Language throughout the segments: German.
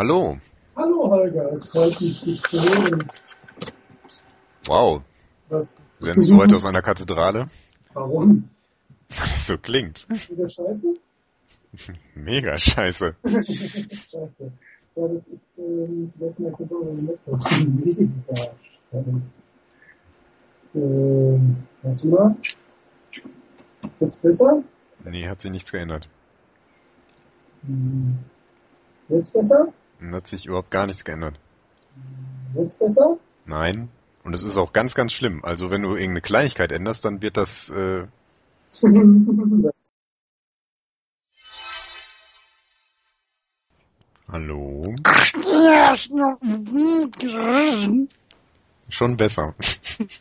Hallo. Hallo Holger, es freut mich, dich zu hören. Wow. Was? Sendest du heute aus einer Kathedrale? Warum? Weil es so klingt. Wieder scheiße? Mega scheiße. scheiße. Ja, das ist, ähm, vielleicht Mega scheiße. Ähm, warte mal. Jetzt besser? Nee, hat sich nichts geändert. Hm. Jetzt besser? Hat sich überhaupt gar nichts geändert. Jetzt besser? Nein. Und es ist auch ganz, ganz schlimm. Also wenn du irgendeine Kleinigkeit änderst, dann wird das äh, Hallo? Schon besser.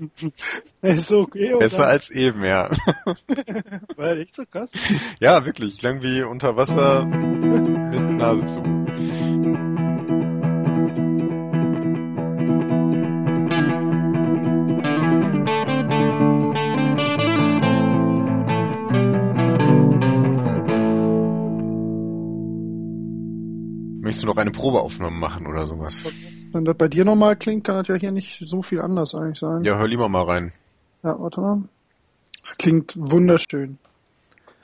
Ist okay, oder? Besser als eben, ja. War echt so krass? Ja, wirklich. Klang wie unter Wasser mit Nase zu. Möchtest du noch eine Probeaufnahme machen oder sowas? Wenn das bei dir normal klingt, kann das ja hier nicht so viel anders eigentlich sein. Ja, hör lieber mal rein. Ja, warte mal. Es klingt wunderschön.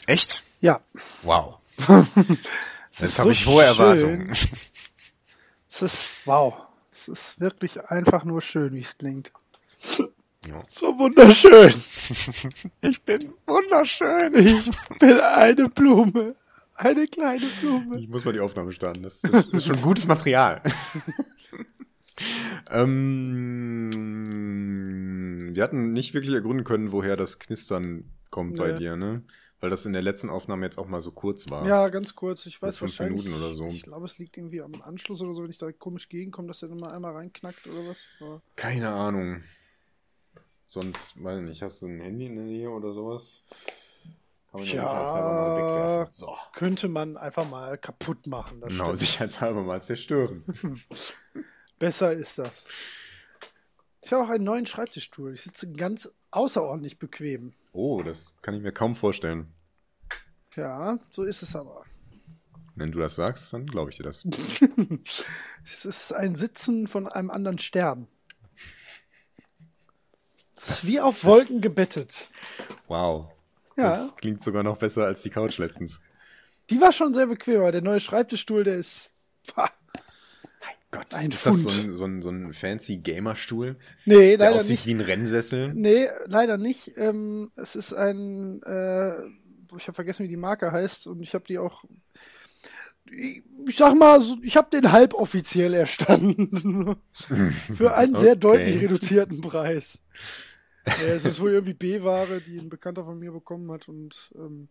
Echt? Ja. Wow. Jetzt ist habe so ich hohe schön. Erwartungen. Es ist, wow. Es ist wirklich einfach nur schön, wie es klingt. Ja. So wunderschön. Ich bin wunderschön. Ich bin eine Blume. Eine kleine Blume. Ich muss mal die Aufnahme starten. Das, das ist schon gutes Material. ähm, wir hatten nicht wirklich ergründen können, woher das Knistern kommt bei Nee. dir, ne? Weil das in der letzten Aufnahme jetzt auch mal so kurz war. Ja, ganz kurz. Ich weiß fünf. Minuten oder so. Ich glaube, es liegt irgendwie am Anschluss oder so, wenn ich da komisch gegenkomme, dass der dann mal einmal reinknackt oder was. Aber Keine Ahnung. Sonst, weiß ich nicht, hast du ein Handy in der Nähe oder sowas? Kann man Ja. wegwerfen. So. könnte man einfach mal kaputt machen. Das Genau, stimmt. sicherheitshalber mal zerstören. Besser ist das. Ich habe auch einen neuen Schreibtischstuhl. Ich sitze ganz außerordentlich bequem. Oh, das kann ich mir kaum vorstellen. Ja, so ist es aber. Wenn du das sagst, dann glaube ich dir das. Es ist ein Sitzen von einem anderen Stern. Es ist wie auf Wolken gebettet. Wow. Ja. Das klingt sogar noch besser als die Couch letztens. Die war schon sehr bequem, aber der neue Schreibtischstuhl, der ist. Pah. Gott, Ein ist das Pfund. so ein, so ein, so ein fancy Gamerstuhl, Nee, der leider aussieht nicht. wie ein Rennsessel? Nee, leider nicht. Ähm, es ist ein. Äh, ich habe vergessen, wie die Marke heißt und ich habe die auch. Ich, ich sag mal, ich habe den halboffiziell erstanden. Für einen sehr Okay. deutlich reduzierten Preis. Ja, es ist wohl irgendwie B-Ware, die ein Bekannter von mir bekommen hat und ähm,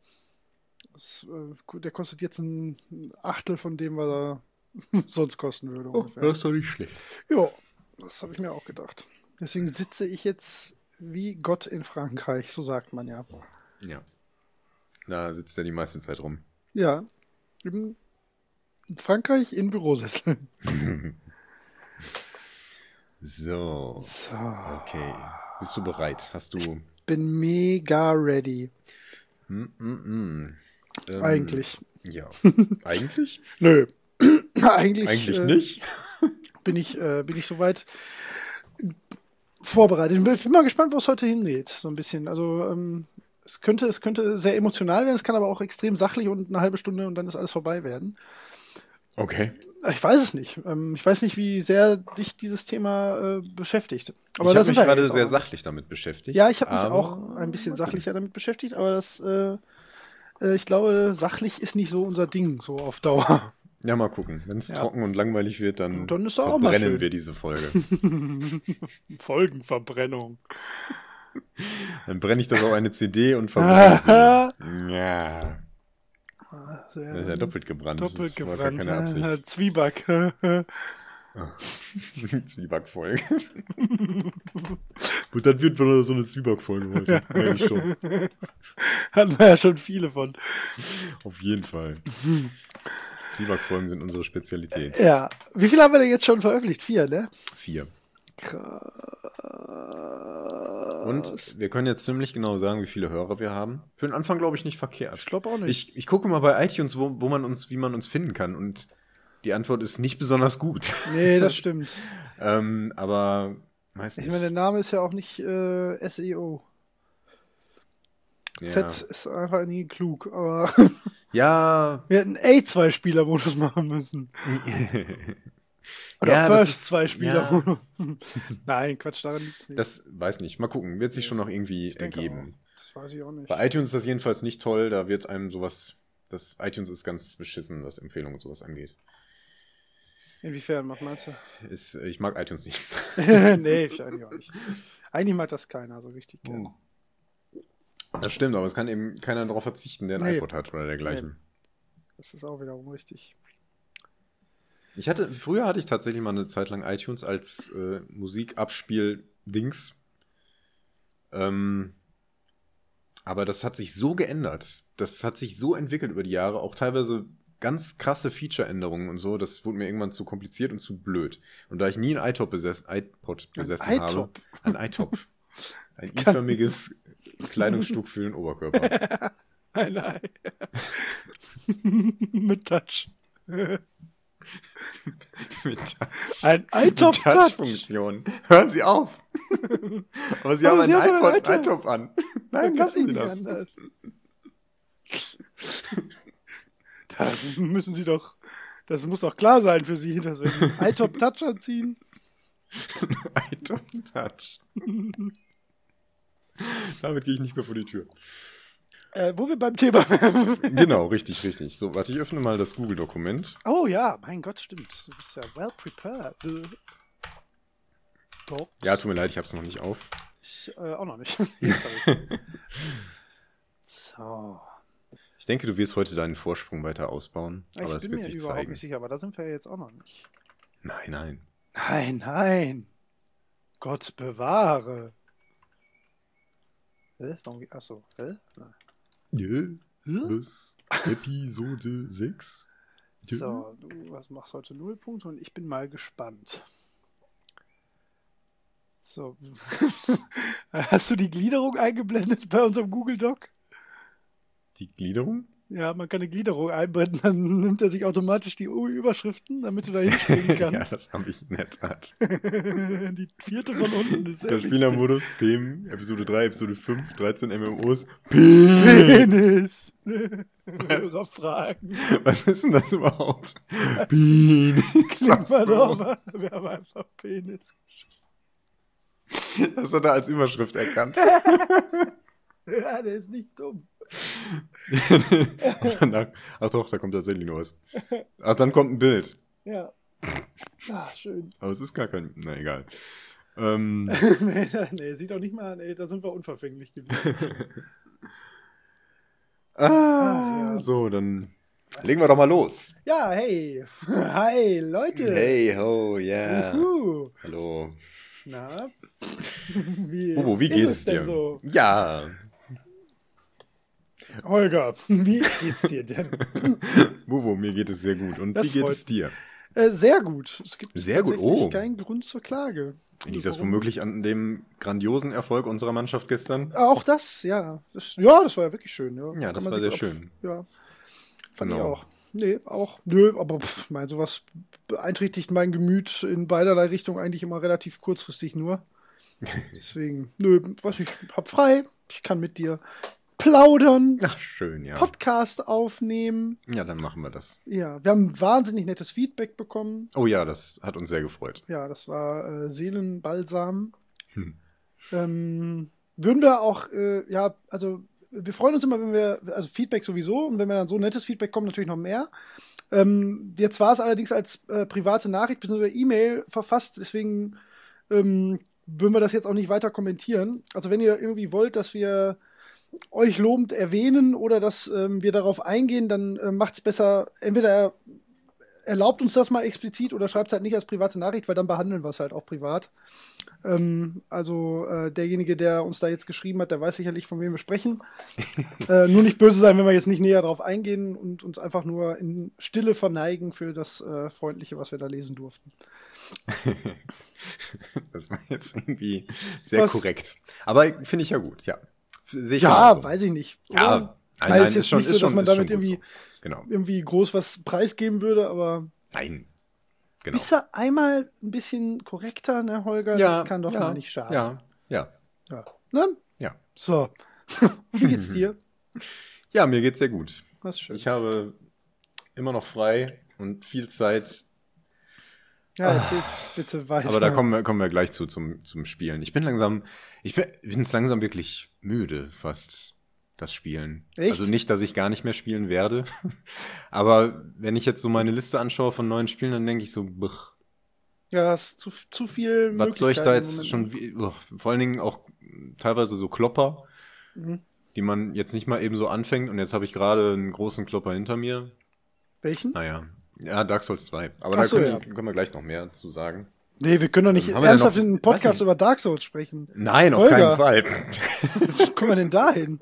das, äh, der kostet jetzt ein Achtel von dem, was er sonst kosten würde. ungefähr. Oh, ist doch nicht schlecht. Ja, das habe ich mir auch gedacht. Deswegen sitze ich jetzt wie Gott in Frankreich, so sagt man ja. Ja. Da sitzt er die meiste Zeit rum. Ja, in Frankreich in Bürosesseln. So, So, okay. Bist du bereit? Hast du... bin mega ready. Hm, hm. Ähm, Eigentlich. Ja. Eigentlich? Nö. Eigentlich, Eigentlich äh, nicht. Bin ich, äh, bin ich soweit vorbereitet. Ich bin mal gespannt, wo es heute hingeht. So ein bisschen. Also, ähm, es könnte, es könnte sehr emotional werden, es kann aber auch extrem sachlich und eine halbe Stunde und dann ist alles vorbei werden. Okay. Ich weiß es nicht. Ähm, ich weiß nicht, wie sehr dich dieses Thema äh, beschäftigt. Aber ich habe mich gerade sehr sachlich damit beschäftigt. Ja, ich habe mich aber- auch ein bisschen sachlicher damit beschäftigt, aber das, äh, äh, ich glaube, sachlich ist nicht so unser Ding, so auf Dauer. Ja, mal gucken. Wenn es Ja. trocken und langweilig wird, dann, Dann ist doch auch mal verbrennen wir diese Folge. Folgenverbrennung. Dann brenne ich das auf eine CD und verbrenne sie. Ja. Das ist ja doppelt gebrannt. Doppelt das war gebrannt. keine Äh, Absicht. Zwieback. Zwiebackfolge. Gut, dann wird wieder so eine Zwiebackfolge heute. Eigentlich schon. Hatten wir ja schon viele von. Auf jeden Fall. Zwiebackfolgen sind unsere Spezialität. Ja. Wie viele haben wir denn jetzt schon veröffentlicht? Vier, ne? Vier. Krass. Und wir können jetzt ziemlich genau sagen, wie viele Hörer wir haben. Für den Anfang glaube ich nicht verkehrt. Ich glaube auch nicht. Ich, ich gucke mal bei iTunes, wo, wo man uns, wie man uns finden kann. Und Die Antwort ist nicht besonders gut. Nee, das stimmt. ähm, aber weiß Ich meine, der Name ist ja auch nicht äh, SEO. Ja, Z ist einfach nie klug, aber ja, wir hätten A2-Spieler-Modus machen müssen. Oder Ja, das First ist- 2-Spieler-Modus. Nein, Quatsch, daran liegt's nicht. das weiß nicht. Mal gucken. Wird sich schon noch irgendwie ergeben. auch. Das weiß ich auch nicht. Bei iTunes ist das jedenfalls nicht toll. Da wird einem sowas. Das iTunes ist ganz beschissen, was Empfehlungen und sowas angeht. Inwiefern, was meinst du? Ist, ich mag iTunes nicht. nee, ich eigentlich auch nicht. Eigentlich mag das keiner so richtig gern. Das stimmt, aber es kann eben keiner darauf verzichten, der ein Nee. iPod hat oder dergleichen. Das ist auch wiederum richtig. Ich hatte, früher hatte ich tatsächlich mal eine Zeit lang iTunes als äh, Musikabspiel-Dings. Ähm, aber das hat sich so geändert. Das hat sich so entwickelt über die Jahre, auch teilweise ganz krasse Feature-Änderungen und so. Das wurde mir irgendwann zu kompliziert und zu blöd. Und da ich nie ein iTop besessen, iPod besessen habe, iTop? ein iTop, ein i-förmiges Kleidungsstück für den Oberkörper. Nein, nein. Mit Touch. Mit Ein iTop Touch. Touch-Funktion. Hören Sie auf. Aber Sie Aber haben Sie einen iPod, einen iTop. iTop an. Nein, Kann lassen ich Sie nicht das. anders. Das müssen Sie doch. Das muss doch klar sein für Sie, dass wir einen iTop Touch anziehen. iTop Touch. Damit gehe ich nicht mehr vor die Tür. Äh, wo wir beim Thema. Genau, richtig, richtig. So, warte, ich öffne mal das Google-Dokument. Oh ja, mein Gott, stimmt. Du bist ja well prepared. Doch. Ja, tut mir leid, ich habe es noch nicht auf. Ich, äh, auch noch nicht. Jetzt hab ich. So. Ich denke, du wirst heute deinen Vorsprung weiter ausbauen. Ich aber das bin wird mir sich überhaupt zeigen. nicht sicher, aber da sind wir ja jetzt auch noch nicht. Nein, nein. Nein, nein. Gott bewahre. Hä? Achso. Hä? Nein. Hä? was? Episode 6? Ja. So, du was machst heute null Punkte und ich bin mal gespannt. So. Hast du die Gliederung eingeblendet bei unserem Google Doc? Die Gliederung? Ja, man kann eine Gliederung einblenden, dann nimmt er sich automatisch die Überschriften, damit du da hinspringen ja, kannst. das habe ich in der Tat. die vierte von unten ist Der. Spielermodus, Themen, Episode 3, Episode 5, 13 MMOs. Penis. Hörerfragen. Was ist denn das überhaupt? Penis. Klingt mal doch mal. Wir haben einfach Penis geschrieben. Das hat er als Überschrift erkannt. Ja, der ist nicht dumm. Danach, ach doch, da kommt tatsächlich noch was. Ach, dann kommt ein Bild. Ja. Ah, schön. Aber es ist gar kein. Na egal. Ähm, nee, nee, sieht auch nicht mal, nee, da sind wir unverfänglich geblieben. ah, ja. So, dann legen wir doch mal los. Ja, hey. Hi, Leute. Hey, ho, yeah. Uhu. Hallo. Na? Wie, Bobo, wie geht es denn dir? so? Ja. Holger, wie geht's dir denn? Bobo, mir geht es sehr gut. Und Das wie geht es dir? äh, sehr gut. Es gibt Sehr gut, tatsächlich oh. keinen Grund zur Klage. Liegt das womöglich an dem grandiosen Erfolg unserer Mannschaft gestern? Auch das, ja. Das, ja, das war ja wirklich schön. Ja, Ja, das war sehr schön. Ja, fand ich Genau. auch. Nee, auch, nö, aber pff, mein, sowas beeinträchtigt mein Gemüt in beiderlei Richtungen eigentlich immer relativ kurzfristig nur. Deswegen, nö, was ich hab frei, ich kann mit dir plaudern, Ach, schön, ja. Podcast aufnehmen. Ja, dann machen wir das. Ja, wir haben wahnsinnig nettes Feedback bekommen. Oh ja, das hat uns sehr gefreut. Ja, das war äh, Seelenbalsam. Hm. Ähm, würden wir auch, äh, ja, also wir freuen uns immer, wenn wir, also Feedback sowieso und wenn wir dann so nettes Feedback kommt, natürlich noch mehr. Ähm, jetzt war es allerdings als äh, private Nachricht bzw. E-Mail verfasst, deswegen ähm, würden wir das jetzt auch nicht weiter kommentieren. Also wenn ihr irgendwie wollt, dass wir euch lobend erwähnen oder dass ähm, wir darauf eingehen, dann äh, macht es besser, entweder erlaubt uns das mal explizit oder schreibt es halt nicht als private Nachricht, weil dann behandeln wir es halt auch privat. Ähm, also äh, derjenige, der uns da jetzt geschrieben hat, der weiß sicherlich, von wem wir sprechen. äh, nur nicht böse sein, wenn wir jetzt nicht näher darauf eingehen und uns einfach nur in Stille verneigen für das äh, Freundliche, was wir da lesen durften. Das war jetzt irgendwie sehr Was? korrekt. Aber finde ich ja gut, ja. Ich Ja, genauso. weiß ich nicht. Ja, oder? nein, Weil nein, es ist jetzt schon, nicht so, ist schon, dass man ist damit irgendwie, so. Genau. irgendwie groß was preisgeben würde, aber Nein. Genau. Bist du einmal ein bisschen korrekter, ne, Holger? das kann doch ja, mal nicht schaden. Ja, ja, Ja. Ne? ja. So. Wie geht's dir? Ja, mir geht's sehr gut. Das ist schön. Ich habe immer noch frei und viel Zeit, Ja, erzähl's bitte weiter. aber da kommen wir, kommen wir gleich zu zum, zum Spielen. Ich bin langsam, ich bin bin's langsam wirklich müde, fast das Spielen. Echt? Also nicht, dass ich gar nicht mehr spielen werde, aber wenn ich jetzt so meine Liste anschaue von neuen Spielen, dann denke ich so, bach, Ja, hast zu, zu viel was soll ich da jetzt schon, uah, vor allen Dingen auch teilweise so Klopper, Mhm. die man jetzt nicht mal eben so anfängt und jetzt habe ich gerade einen großen Klopper hinter mir. Welchen? Naja, ja, Dark Souls 2. Aber Ach da so, können, ja. können wir gleich noch mehr zu sagen. Nee, wir können doch nicht haben ernsthaft in einem Podcast über Dark Souls sprechen. Nein, auf Holger. keinen Fall. Wie kommen wir denn dahin?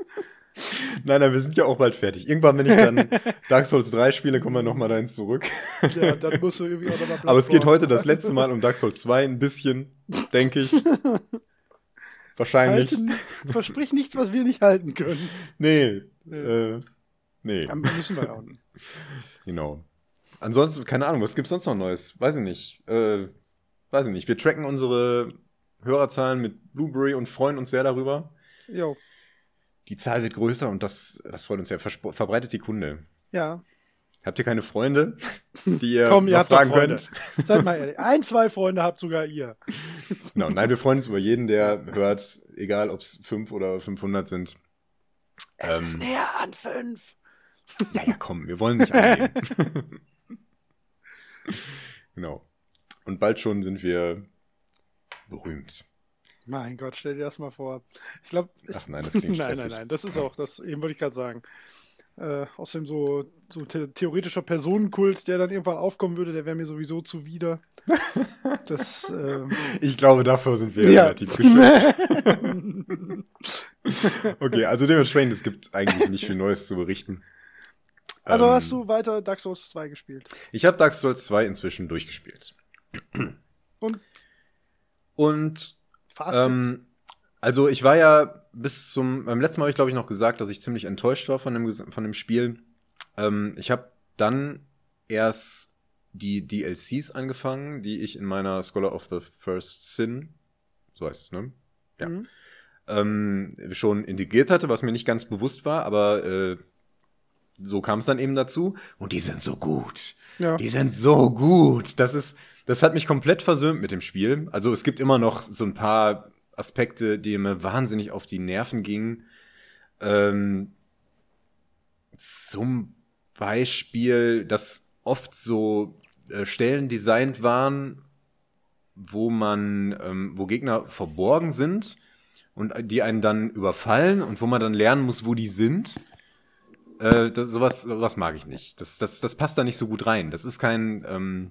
Nein, nein, wir sind ja auch bald fertig. Irgendwann, wenn ich dann Dark Souls 3 spiele, kommen wir nochmal dahin zurück. Ja, dann musst du irgendwie auch nochmal Aber es geht heute das letzte Mal um Dark Souls 2 ein bisschen, denke ich. Wahrscheinlich. Halten, versprich nichts, was wir nicht halten können. Nee. Äh, nee, Ja, müssen wir auch nicht. genau. Ansonsten, keine Ahnung, was gibt's sonst noch Neues? Weiß ich nicht. Äh, weiß ich nicht. Wir tracken unsere Hörerzahlen mit Blueberry und freuen uns sehr darüber. Jo. Die Zahl wird größer und das, das freut uns sehr. Verspro- Verbreitet die Kunde. Ja. Habt ihr keine Freunde, die ihr Komm, ihr habt fragen Freunde. könnt? Seid mal ehrlich. Ein, zwei Freunde habt sogar ihr. Genau, nein, wir freuen uns über jeden, der hört, egal ob es fünf oder 500 sind. Es Ähm, ist näher an fünf. Ja, ja, komm, wir wollen nicht angeben. genau. Und bald schon sind wir berühmt. Mein Gott, stell dir das mal vor. Ich glaube. Ach nein, das klingt Nein, nein, nein. Das ist auch, das eben wollte ich gerade sagen. Äh, außerdem so, so the theoretischer Personenkult, der dann irgendwann aufkommen würde, der wäre mir sowieso zuwider. Das, ähm, Ich glaube, dafür sind wir Ja. relativ geschützt. okay, also dementsprechend, es gibt eigentlich nicht viel Neues zu berichten. Also Ähm, hast du weiter Dark Souls 2 gespielt. Ich habe Dark Souls 2 inzwischen durchgespielt. Und Und Fazit? Ähm, also ich war ja bis zum, beim letzten Mal habe ich glaube ich noch gesagt, dass ich ziemlich enttäuscht war von dem, von dem Spiel. Ähm, ich habe dann erst die DLCs angefangen, die ich in meiner Scholar of the First Sin, so heißt es, ne? Ja. Mhm. Ähm, schon integriert hatte, was mir nicht ganz bewusst war, aber äh, so kam es dann eben dazu. Und die sind so gut. Ja. Die sind so gut. Das ist, das hat mich komplett versöhnt mit dem Spiel. Also es gibt immer noch so ein paar Aspekte, die mir wahnsinnig auf die Nerven gingen. Ähm, zum Beispiel, dass oft so äh, Stellen designt waren, wo man, ähm, wo Gegner verborgen sind und die einen dann überfallen und wo man dann lernen muss, wo die sind. Äh, das, sowas, sowas mag ich nicht. Das, das, das passt da nicht so gut rein. Das ist kein. Ähm,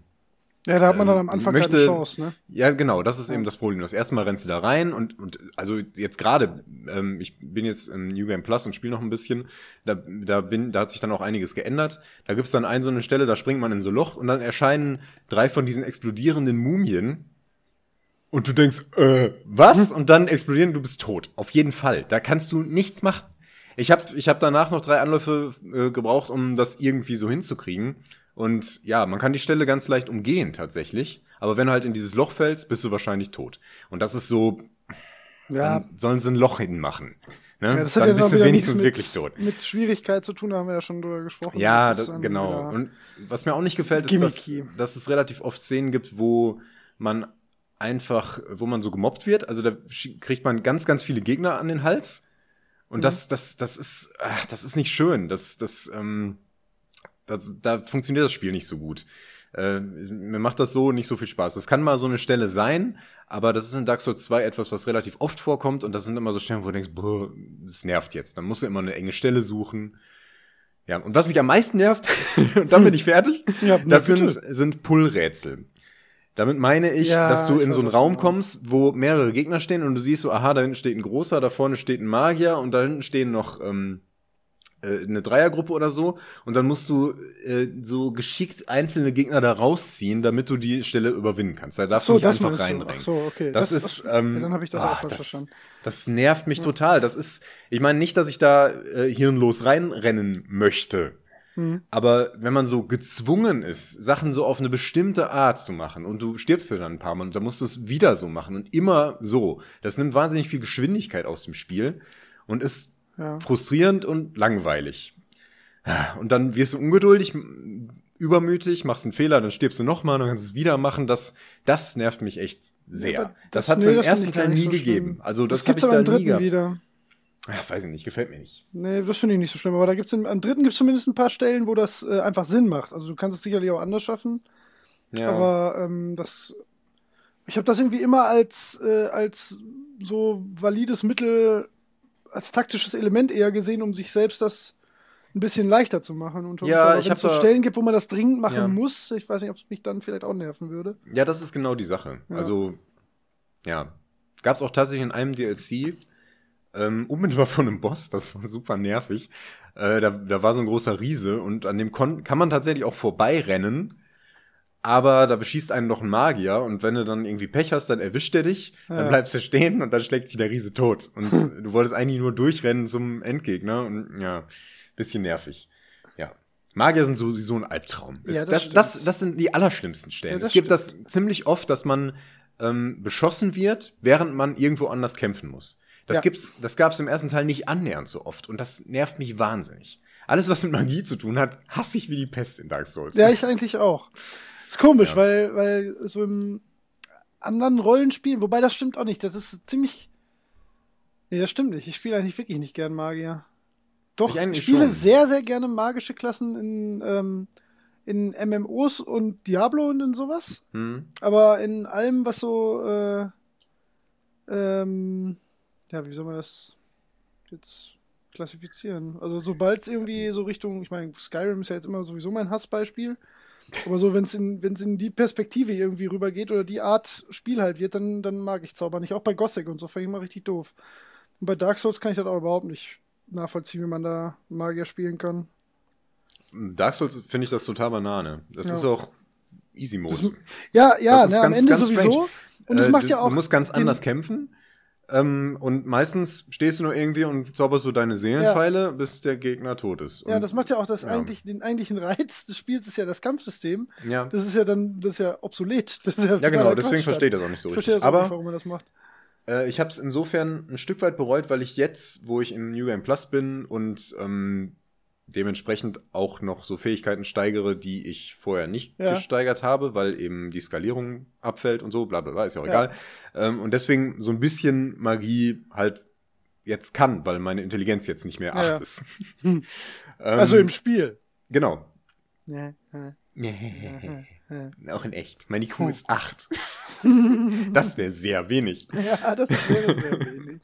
ja, da hat man dann am ähm, Anfang möchte- keine Chance, ne? ja, genau, das ist eben das Problem. Das erste Mal rennst du da rein und, und also jetzt gerade, ähm, ich bin jetzt im New Game Plus und spiele noch ein bisschen, da, da, bin, da hat sich dann auch einiges geändert. Da gibt's dann eine so eine Stelle, da springt man in so ein Loch und dann erscheinen drei von diesen explodierenden Mumien. Und du denkst, äh, was? Und dann explodieren, du bist tot. Auf jeden Fall. Da kannst du nichts machen. Ich habe ich hab danach noch drei Anläufe äh, gebraucht, um das irgendwie so hinzukriegen. Und ja, man kann die Stelle ganz leicht umgehen tatsächlich. Aber wenn du halt in dieses Loch fällst, bist du wahrscheinlich tot. Und das ist so, Ja, sollen sie ein Loch hinmachen. Ne? ja das hat dann ja bist du wenigstens nichts wirklich tot. mit, mit Schwierigkeit zu tun, da haben wir ja schon drüber gesprochen. Ja, Das das, dann genau. Und was mir auch nicht gefällt, ist, dass, dass es relativ oft Szenen gibt, wo man einfach, wo man so gemobbt wird. Also da kriegt man ganz, ganz viele Gegner an den Hals. Und Mhm. das, das, das ist, ach, das ist nicht schön. Das, das, ähm, das, da funktioniert das Spiel nicht so gut. Äh, mir macht das so nicht so viel Spaß. Das kann mal so eine Stelle sein, aber das ist in Dark Souls 2 etwas, was relativ oft vorkommt und das sind immer so Stellen, wo du denkst, boah, das nervt jetzt. Dann musst du immer eine enge Stelle suchen. Ja, und was mich am meisten nervt, und dann bin ich fertig, Ja, das sind, sind Pull-Rätsel. Damit meine ich, Ja, dass du in weiß, so einen Raum kommst, wo mehrere Gegner stehen und du siehst so, aha, da hinten steht ein großer, da vorne steht ein Magier und da hinten stehen noch ähm, äh, eine Dreiergruppe oder so. Und dann musst du äh, so geschickt einzelne Gegner da rausziehen, damit du die Stelle überwinden kannst. Da darfst so, du nicht das einfach reinrennen. So, okay. Das, ist, ähm, ja, dann habe ich das ah, auch falsch das, verstanden. Das nervt mich total. Das ist, ich meine nicht, dass ich da äh, hirnlos reinrennen möchte. Mhm. Aber wenn man so gezwungen ist, Sachen so auf eine bestimmte Art zu machen und du stirbst dir dann ein paar Mal und dann musst du es wieder so machen und immer so, das nimmt wahnsinnig viel Geschwindigkeit aus dem Spiel und ist Ja. frustrierend und langweilig. Und dann wirst du ungeduldig, übermütig, machst einen Fehler, dann stirbst du nochmal, dann kannst du es wieder machen. Das, das nervt mich echt sehr. aber das, das- hat es im ersten Teil nie so gegeben. Also das, Das, gibt's ich aber da im nie dritten gehabt. wieder. Ach, weiß ich nicht, gefällt mir nicht. Nee, das finde ich nicht so schlimm. Aber da gibt's im, am dritten gibt's zumindest ein paar Stellen, wo das äh, einfach Sinn macht. Also du kannst es sicherlich auch anders schaffen. Ja. Aber ähm, das. Ich habe das irgendwie immer als, äh, als so valides Mittel, als taktisches Element eher gesehen, um sich selbst das ein bisschen leichter zu machen. Und Ja, ich wenn hab es so nicht gibt, wo man das dringend machen Ja. muss, ich weiß nicht, ob es mich dann vielleicht auch nerven würde. Ja, das ist genau die Sache. Ja. Also, ja. Gab es auch tatsächlich in einem DLC, ähm, unmittelbar von einem Boss, das war super nervig. Äh, da, da war so ein großer Riese und an dem kon kann man tatsächlich auch vorbeirennen, aber da beschießt einen noch ein Magier und wenn du dann irgendwie Pech hast, dann erwischt er dich, dann Ja. bleibst du stehen und dann schlägt sich der Riese tot. Und du wolltest eigentlich nur durchrennen zum Endgegner und ja, bisschen nervig. Ja. Magier sind sowieso ein Albtraum. Ja, das das, stimmt. das, das sind die allerschlimmsten Stellen. Ja, es gibt das ziemlich oft, dass man ähm, beschossen wird, während man irgendwo anders kämpfen muss. Das Ja. gibt's, das gab's im ersten Teil nicht annähernd so oft und das nervt mich wahnsinnig. Alles, was mit Magie zu tun hat, hasse ich wie die Pest in Dark Souls. Ja, ich eigentlich auch. Ist komisch, Ja. weil, weil so im anderen Rollenspielen, wobei das stimmt auch nicht, das ist ziemlich. Nee, das stimmt nicht. Ich spiele eigentlich wirklich nicht gern Magier. Doch, Ich ich, spiele schon. sehr, sehr gerne magische Klassen in, ähm, in MMOs und Diablo und in sowas. Hm? Aber in allem, was so, äh, ähm, ja, wie soll man das jetzt klassifizieren? Also sobald es irgendwie so Richtung, ich meine, Skyrim ist ja jetzt immer sowieso mein Hassbeispiel. Aber so, wenn es in, wenn's in die Perspektive irgendwie rübergeht oder die Art Spiel halt wird, dann, dann mag ich Zauber nicht. Auch bei Gothic und so fand ich immer richtig doof. Und bei Dark Souls kann ich das auch überhaupt nicht nachvollziehen, wie man da Magier spielen kann. Dark Souls finde ich das total Banane. Das Ja. ist auch Easy Mode. Ja, ja, ne, am ganz- Ende ganz sowieso. strange. Und es Äh, macht du, ja auch. Du musst ganz anders kämpfen. Ähm, und meistens stehst du nur irgendwie und zauberst so deine Seelenpfeile, bis der Gegner tot ist. Ja, Und- das macht ja auch das ja. eigentlich, den eigentlichen Reiz des Spiels ist ja das Kampfsystem. Ja, Das ist ja dann, das ist ja obsolet. Das ist ja, ja genau, deswegen verstehe ich das auch nicht so Ich verstehe richtig. das auch Aber nicht, warum man das macht. Äh, ich habe es insofern ein Stück weit bereut, weil ich jetzt, wo ich im New Game Plus bin und ähm, dementsprechend auch noch so Fähigkeiten steigere, die ich vorher nicht Ja. gesteigert habe, weil eben die Skalierung abfällt und so, bla bla bla, ist ja auch Ja. egal. Ähm, und deswegen so ein bisschen Magie halt jetzt kann, weil meine Intelligenz jetzt nicht mehr 8 Ja. ist. ähm, Also im Spiel. Genau. Auch in echt. Meine IQ ist 8. das wäre sehr wenig. ja, das wäre sehr wenig.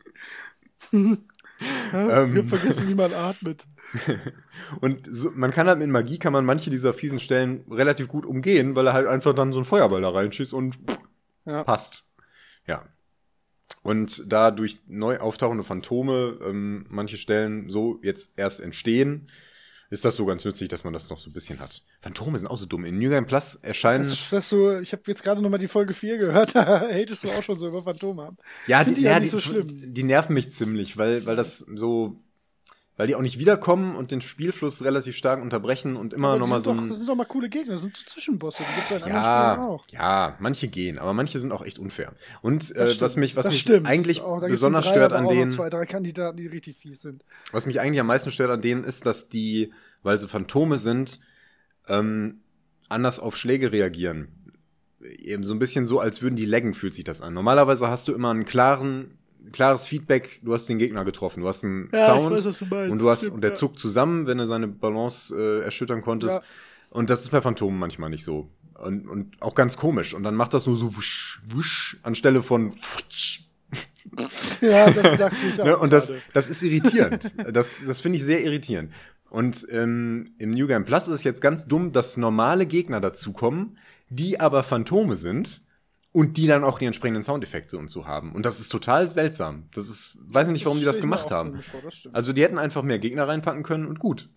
Ähm. Hab vergessen, wie man atmet. Und so, man kann halt mit Magie kann man manche dieser fiesen Stellen relativ gut umgehen, weil er halt einfach dann so ein Feuerball da reinschießt und pff, Ja. passt. Ja. Und da durch neu auftauchende Phantome ähm, manche Stellen so jetzt erst entstehen, ist das so ganz nützlich, dass man das noch so ein bisschen hat. Phantome sind auch so dumm. In New Game Plus erscheinen. Das, ist- das so, ich habe jetzt gerade noch mal die Folge 4 gehört, da hatest du auch schon so über Phantome haben. ja, die, die ja die, so schlimm. die nerven mich ziemlich, weil, weil das so. Weil die auch nicht wiederkommen und den Spielfluss relativ stark unterbrechen und immer nochmal so doch, das sind doch mal coole Gegner, das sind so Zwischenbosse, die gibt's ja in anderen Spielen Ja, auch. ja, manche gehen, aber manche sind auch echt unfair. Und äh, was mich, was das mich stimmt. eigentlich Auch, gibt's besonders drei, stört an denen, zwei, drei Kandidaten, die richtig fies sind. was mich eigentlich am meisten stört an denen, ist, dass die, weil sie Phantome sind, ähm, anders auf Schläge reagieren. Eben so ein bisschen so, als würden die laggen, fühlt sich das an. Normalerweise hast du immer einen klaren, klares Feedback, du hast den Gegner getroffen, du hast einen Ja, Sound weiß, was du und du hast Stimmt, und der ja. zuckt zusammen, wenn du seine Balance äh, erschüttern konntest. Ja. Und das ist bei Phantomen manchmal nicht so. Und, und auch ganz komisch. Und dann macht das nur so wusch, wusch, anstelle von wutsch. Ja, das dachte ich auch. Ne? Und das, das ist irritierend. das das finde ich sehr irritierend. Und ähm, im New Game Plus ist es jetzt ganz dumm, dass normale Gegner dazukommen, die aber Phantome sind und die dann auch die entsprechenden Soundeffekte und so haben. Und das ist total seltsam. Das ist, weiß ich nicht, warum die das ich mir gemacht haben. vor, das. Also die hätten einfach mehr Gegner reinpacken können und gut.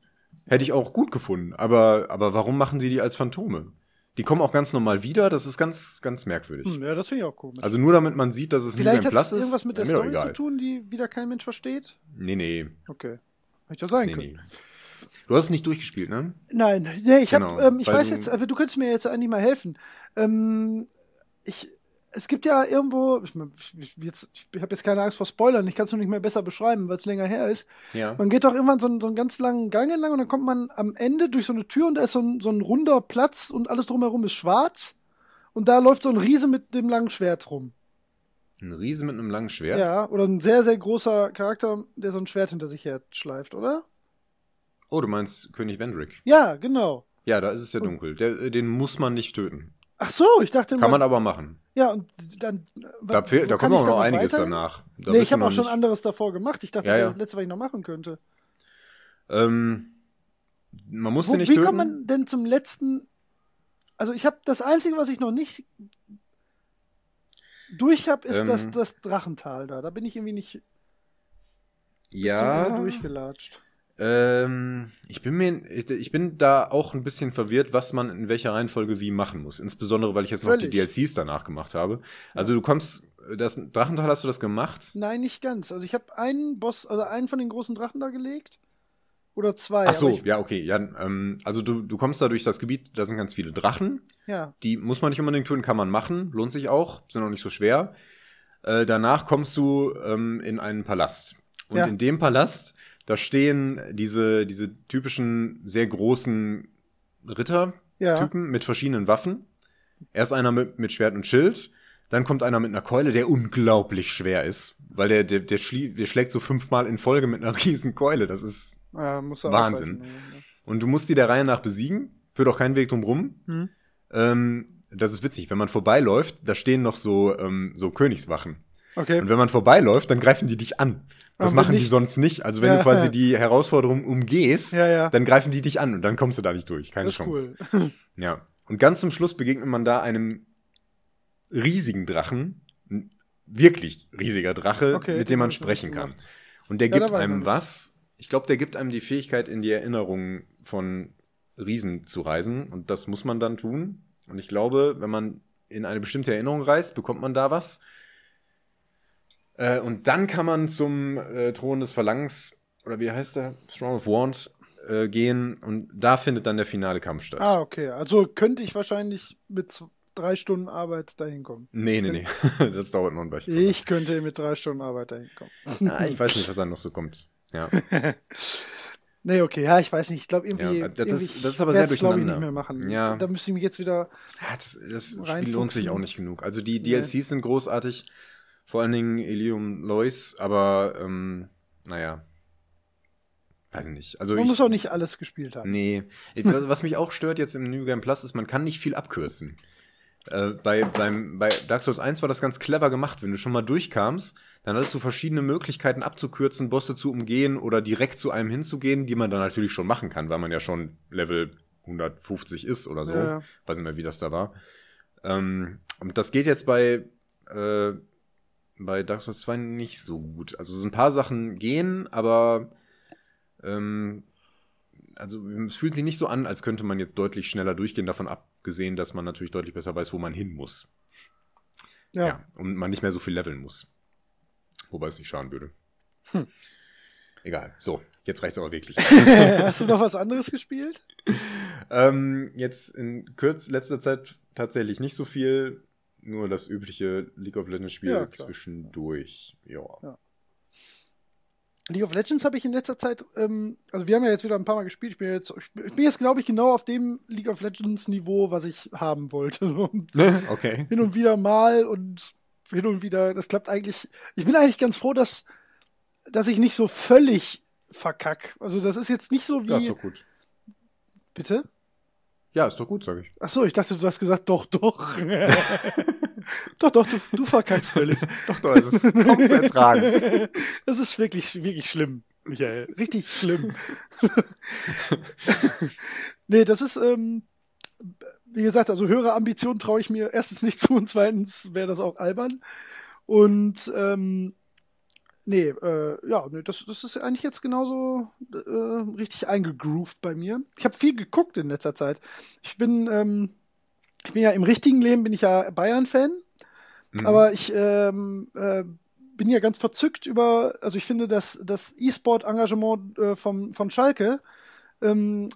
Hätte ich auch gut gefunden. Aber, aber warum machen die die als Phantome? Die kommen auch ganz normal wieder. Das ist ganz, ganz merkwürdig. Hm, ja, das finde ich auch komisch. Also nur damit man sieht, dass es Vielleicht New hat Game es Plus ist. irgendwas mit der Story zu tun, die wieder kein Mensch versteht? Nee, nee. Okay. Hätte ja sein Nee, können. nee. Du hast es nicht durchgespielt, ne? Nein, nee, ich Genau, habe, ähm, ich weiß jetzt, aber du könntest mir jetzt eigentlich mal helfen. Ähm, ich, es gibt ja irgendwo, ich, ich, jetzt, ich habe jetzt keine Angst vor Spoilern, ich kann es nur nicht mehr besser beschreiben, weil es länger her ist. Ja. Man geht doch irgendwann so einen, so einen ganz langen Gang entlang und dann kommt man am Ende durch so eine Tür und da ist so ein, so ein runder Platz und alles drumherum ist schwarz. Und da läuft so ein Riese mit dem langen Schwert rum. Ein Riese mit einem langen Schwert. Ja, oder ein sehr, sehr großer Charakter, der so ein Schwert hinter sich her schleift, oder? Oh, du meinst König Vendrick. Ja, genau. Ja, da ist es ja dunkel. Der, äh, den muss man nicht töten. Ach so, ich dachte Kann man aber machen. Ja, und dann. Da, fehl, da kann kommt auch noch einiges weiter? danach. Da nee, ich habe auch schon nicht- anderes davor gemacht. Ich dachte, Ja, ja. das letzte, was ich noch machen könnte. Ähm, man muss Wo, den nicht wie töten. kommt man denn zum letzten? Also ich habe das Einzige, was ich noch nicht durch habe, ist Ähm. das, das Drachental da. Da bin ich irgendwie nicht ja. Durchgelatscht. Ähm, ich bin mir, ich, ich bin da auch ein bisschen verwirrt, was man in welcher Reihenfolge wie machen muss. Insbesondere, weil ich jetzt noch die Völlig. DLCs danach gemacht habe. Also du kommst, das Drachental hast du das gemacht? Nein, nicht ganz. Also ich habe einen Boss, also einen von den großen Drachen da gelegt. Oder zwei. Ach so, ja, okay. Ja, ähm, also du, du kommst da durch das Gebiet, da sind ganz viele Drachen. ja. Die muss man nicht unbedingt tun, kann man machen, lohnt sich auch, sind auch nicht so schwer. Äh, danach kommst du ähm, in einen Palast. Und Ja. in dem Palast, da stehen diese, diese typischen, sehr großen Ritter-Typen Ja. mit verschiedenen Waffen. Erst einer mit, mit Schwert und Schild, dann kommt einer mit einer Keule, der unglaublich schwer ist, weil der, der, der, schlie der schlägt so fünfmal in Folge mit einer riesen Keule. Das ist Ja, Wahnsinn. und du musst die der Reihe nach besiegen. Führt auch keinen Weg drum rum. Mhm. Ähm, das ist witzig. Wenn man vorbeiläuft, da stehen noch so, ähm, so Königswachen. Okay. Und wenn man vorbeiläuft, dann greifen die dich an. Das machen die nicht- sonst nicht. Also wenn Ja. du quasi die Herausforderung umgehst, Ja, ja. dann greifen die dich an und dann kommst du da nicht durch. Keine Das Chance. cool. Ja. Und ganz zum Schluss begegnet man da einem riesigen Drachen. Ein wirklich riesiger Drache, Okay, mit dem man sprechen kann. gemacht. Und der gibt einem was? Ich glaube, der gibt einem die Fähigkeit, in die Erinnerung von Riesen zu reisen. Und das muss man dann tun. Und ich glaube, wenn man in eine bestimmte Erinnerung reist, bekommt man da was. Äh, und dann kann man zum äh, Thron des Verlangens, oder wie heißt der? Throne of Wands, äh, gehen. Und da findet dann der finale Kampf statt. Ah, okay. Also könnte ich wahrscheinlich mit drei Stunden Arbeit dahin kommen. Nee, nee, nee. das dauert noch ein Weilchen. Ich könnte mit drei Stunden Arbeit dahin kommen. Ah, ich weiß nicht, was da noch so kommt. Ja. Nee, okay, ja, ich weiß nicht. Ich glaube, irgendwie. Ja, das ist- irgendwie- das ist aber sehr glaub ich, durcheinander. nicht mehr machen. Ja. Da müsste ich mich jetzt wieder. Ja, das, das Spiel lohnt sich auch nicht genug. Also die Nee. DLCs sind großartig, vor allen Dingen Elium Lois, aber ähm, naja, weiß ich nicht. Also Man ich, muss auch nicht alles gespielt haben. nee, was mich auch stört jetzt im New Game Plus ist, man kann nicht viel abkürzen. Äh, bei, beim, bei Dark Souls 1 war das ganz clever gemacht. Wenn du schon mal durchkamst, dann hattest du verschiedene Möglichkeiten abzukürzen, Bosse zu umgehen oder direkt zu einem hinzugehen, die man dann natürlich schon machen kann, weil man ja schon Level 150 ist oder so. Ja, ja. Weiß nicht mehr, wie das da war. Ähm, und das geht jetzt bei, äh, bei Dark Souls 2 nicht so gut. Also so ein paar Sachen gehen, aber ähm, also es fühlt sich nicht so an, als könnte man jetzt deutlich schneller durchgehen, davon abgesehen, dass man natürlich deutlich besser weiß, wo man hin muss. Ja. Ja. Und man nicht mehr so viel leveln muss. Wobei es nicht schaden würde. Hm. Egal. So, jetzt reicht's aber wirklich. Hast du noch was anderes gespielt? ähm, jetzt in kürz letzter Zeit tatsächlich nicht so viel. Nur das übliche League of Legends Spiel Ja, zwischendurch. Ja. Ja. League of Legends habe ich in letzter Zeit, ähm, also wir haben ja jetzt wieder ein paar Mal gespielt. Ich bin jetzt, ich bin jetzt, glaube ich, genau auf dem League of Legends Niveau, was ich haben wollte. Und okay. hin und wieder mal und hin und wieder, das klappt eigentlich. Ich bin eigentlich ganz froh, dass, dass ich nicht so völlig verkack. Also das ist jetzt nicht so wie. Ja, ist doch gut. Bitte? Ja, ist doch gut, sage ich. Ach so, ich dachte, du hast gesagt, doch, doch. doch, doch, du, du verkackst völlig. Doch, doch, es ist kaum zu ertragen. Das ist wirklich, wirklich schlimm, Michael. Richtig schlimm. nee, das ist, ähm, wie gesagt, also höhere Ambitionen traue ich mir erstens nicht zu und zweitens wäre das auch albern. Und ähm, nee, äh, ja, nee, das, das ist eigentlich jetzt genauso äh, richtig eingegroovt bei mir. Ich habe viel geguckt in letzter Zeit. Ich bin, ähm, ich bin ja im richtigen Leben bin ich ja Bayern-Fan. Mhm. Aber ich ähm, äh, bin ja ganz verzückt über, also ich finde, dass das E-Sport-Engagement äh, vom, von Schalke ähm,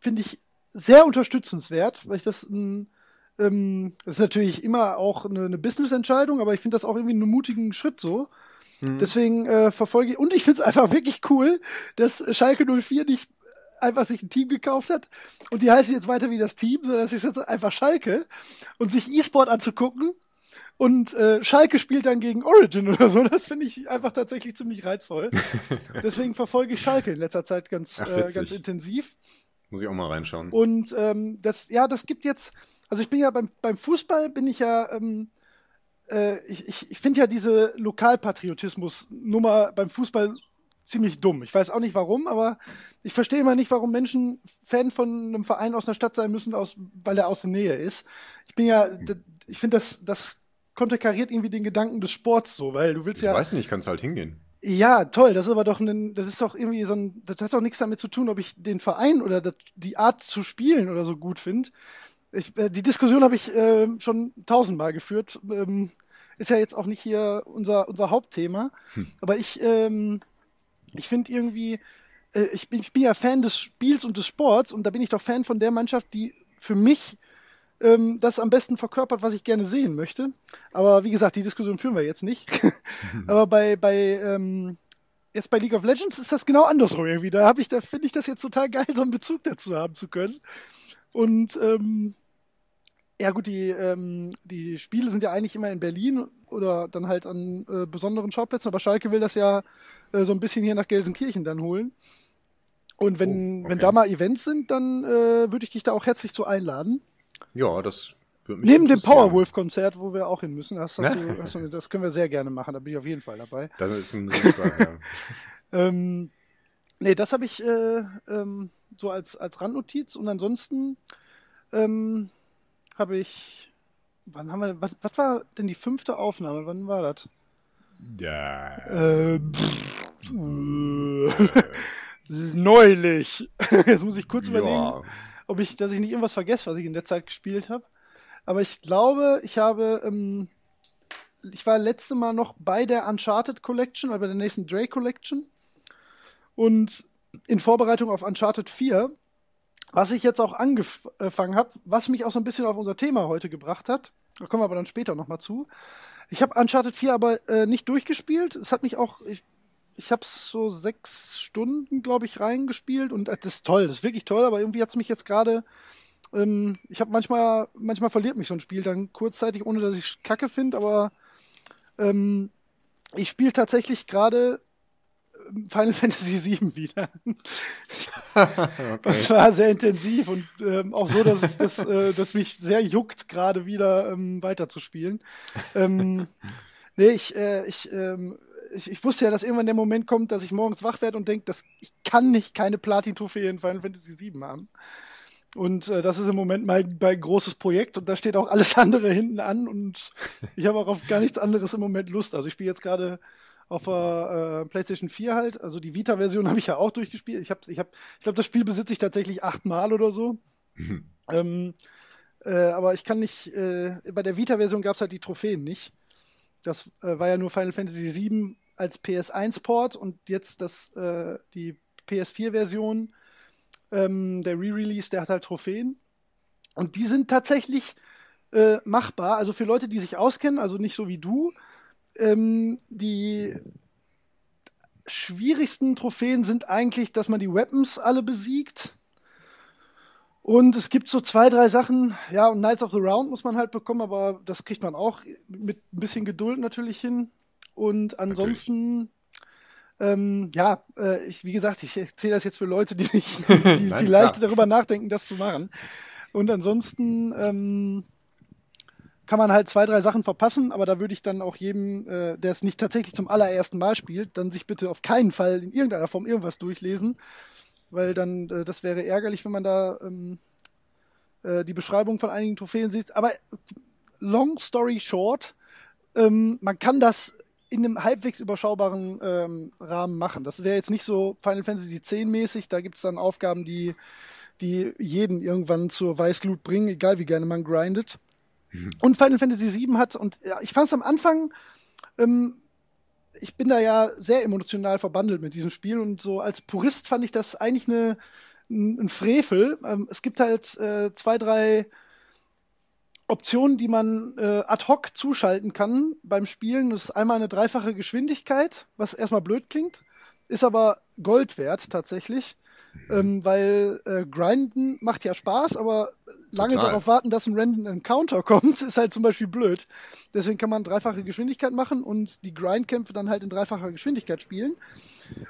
finde ich sehr unterstützenswert, weil ich das ein ähm, das ist natürlich immer auch eine, eine Business-Entscheidung, aber ich finde das auch irgendwie einen mutigen Schritt so. Mhm. Deswegen äh, verfolge ich, und ich finde es einfach wirklich cool, dass Schalke 04 nicht einfach sich ein Team gekauft hat und die heißen jetzt weiter wie das Team, sondern es ist jetzt einfach Schalke und sich E-Sport anzugucken und äh, Schalke spielt dann gegen Origin oder so. Das finde ich einfach tatsächlich ziemlich reizvoll. Deswegen verfolge ich Schalke in letzter Zeit ganz, Ach, äh, ganz intensiv. Muss ich auch mal reinschauen. Und ähm, das, ja, das gibt jetzt, also ich bin ja beim, beim Fußball bin ich ja, ähm, äh, ich, ich, ich finde ja diese Lokalpatriotismus-Nummer beim Fußball ziemlich dumm. Ich weiß auch nicht warum, aber ich verstehe immer nicht, warum Menschen Fan von einem Verein aus einer Stadt sein müssen, aus, weil er aus der Nähe ist. Ich bin ja, ich finde, das, das konterkariert irgendwie den Gedanken des Sports so, weil du willst ja. Ich weiß nicht, kannst halt hingehen. Ja, toll. Das ist aber doch ein, das ist doch irgendwie so ein, das hat doch nichts damit zu tun, ob ich den Verein oder das, die Art zu spielen oder so gut finde. Äh, die Diskussion habe ich äh, schon tausendmal geführt. Ähm, ist ja jetzt auch nicht hier unser, unser Hauptthema. Hm. Aber ich, ähm, ich finde irgendwie, äh, ich, bin, ich bin ja Fan des Spiels und des Sports und da bin ich doch Fan von der Mannschaft, die für mich ähm, das am besten verkörpert, was ich gerne sehen möchte. Aber wie gesagt, die Diskussion führen wir jetzt nicht. Aber bei, bei ähm, jetzt bei League of Legends ist das genau andersrum irgendwie. Da habe ich, da finde ich das jetzt total geil, so einen Bezug dazu haben zu können. Und ähm, ja gut, die, ähm, die Spiele sind ja eigentlich immer in Berlin oder dann halt an äh, besonderen Schauplätzen, aber Schalke will das ja äh, so ein bisschen hier nach Gelsenkirchen dann holen. Und wenn, oh, okay. wenn da mal Events sind, dann äh, würde ich dich da auch herzlich zu einladen. Ja, das würde mich Neben dem Powerwolf-Konzert, wo wir auch hin müssen, hast, hast, du, hast du, das können wir sehr gerne machen, da bin ich auf jeden Fall dabei. Das ist ein Riesenspaß, ja. ähm, nee, das habe ich äh, ähm, so als, als Randnotiz und ansonsten ähm, habe ich. Wann haben wir. Was, was war denn die fünfte Aufnahme? Wann war das? Ja. Äh, neulich. Jetzt muss ich kurz überlegen, ja. ob ich, dass ich nicht irgendwas vergesse, was ich in der Zeit gespielt habe. Aber ich glaube, ich habe, ähm, ich war letzte Mal noch bei der Uncharted Collection, oder bei der nächsten Drake Collection. Und in Vorbereitung auf Uncharted 4 was ich jetzt auch angefangen habe, was mich auch so ein bisschen auf unser Thema heute gebracht hat, da kommen wir aber dann später nochmal zu. Ich habe Uncharted 4 aber äh, nicht durchgespielt. Es hat mich auch, ich, ich habe so sechs Stunden, glaube ich, reingespielt und äh, das ist toll, das ist wirklich toll, aber irgendwie hat es mich jetzt gerade, ähm, ich habe manchmal, manchmal verliert mich so ein Spiel dann kurzzeitig, ohne dass ich Kacke finde, aber ähm, ich spiele tatsächlich gerade Final Fantasy VII wieder. okay. Das war sehr intensiv und ähm, auch so, dass es das, äh, dass mich sehr juckt, gerade wieder ähm, weiterzuspielen. Ähm, nee, ich, äh, ich, ähm, ich, ich, wusste ja, dass irgendwann der Moment kommt, dass ich morgens wach werde und denke, dass ich kann nicht keine Platin-Trophäe in Final Fantasy VII haben. Und äh, das ist im Moment mein, mein großes Projekt und da steht auch alles andere hinten an und ich habe auch auf gar nichts anderes im Moment Lust. Also ich spiele jetzt gerade auf der äh, PlayStation 4 halt. Also die Vita-Version habe ich ja auch durchgespielt. Ich habe, ich habe, ich glaube, das Spiel besitze ich tatsächlich achtmal oder so. ähm, äh, aber ich kann nicht. Äh, bei der Vita-Version gab es halt die Trophäen nicht. Das äh, war ja nur Final Fantasy VII als PS1-Port und jetzt das äh, die PS4-Version. Ähm, der Re-Release, der hat halt Trophäen. Und die sind tatsächlich äh, machbar. Also für Leute, die sich auskennen, also nicht so wie du, ähm, die schwierigsten Trophäen sind eigentlich, dass man die Weapons alle besiegt. Und es gibt so zwei, drei Sachen, ja, und Knights of the Round muss man halt bekommen, aber das kriegt man auch mit ein bisschen Geduld natürlich hin. Und ansonsten, ähm, ja, äh, ich, wie gesagt, ich erzähle das jetzt für Leute, die, sich, die Nein, vielleicht klar. darüber nachdenken, das zu machen. Und ansonsten, ähm, kann man halt zwei, drei Sachen verpassen, aber da würde ich dann auch jedem, äh, der es nicht tatsächlich zum allerersten Mal spielt, dann sich bitte auf keinen Fall in irgendeiner Form irgendwas durchlesen, weil dann, äh, das wäre ärgerlich, wenn man da ähm, äh, die Beschreibung von einigen Trophäen sieht. Aber long story short, ähm, man kann das in einem halbwegs überschaubaren ähm, Rahmen machen. Das wäre jetzt nicht so Final Fantasy X mäßig, da gibt es dann Aufgaben, die, die jeden irgendwann zur Weißglut bringen, egal wie gerne man grindet. Und Final Fantasy VII hat, und ja, ich fand es am Anfang, ähm, ich bin da ja sehr emotional verbandelt mit diesem Spiel und so als Purist fand ich das eigentlich eine, ein, Frevel. Ähm, es gibt halt äh, zwei, drei Optionen, die man äh, ad hoc zuschalten kann beim Spielen. Das ist einmal eine dreifache Geschwindigkeit, was erstmal blöd klingt, ist aber Gold wert tatsächlich. Ähm, weil äh, Grinden macht ja Spaß, aber lange Total. darauf warten, dass ein Random Encounter kommt, ist halt zum Beispiel blöd. Deswegen kann man dreifache Geschwindigkeit machen und die Grindkämpfe dann halt in dreifacher Geschwindigkeit spielen.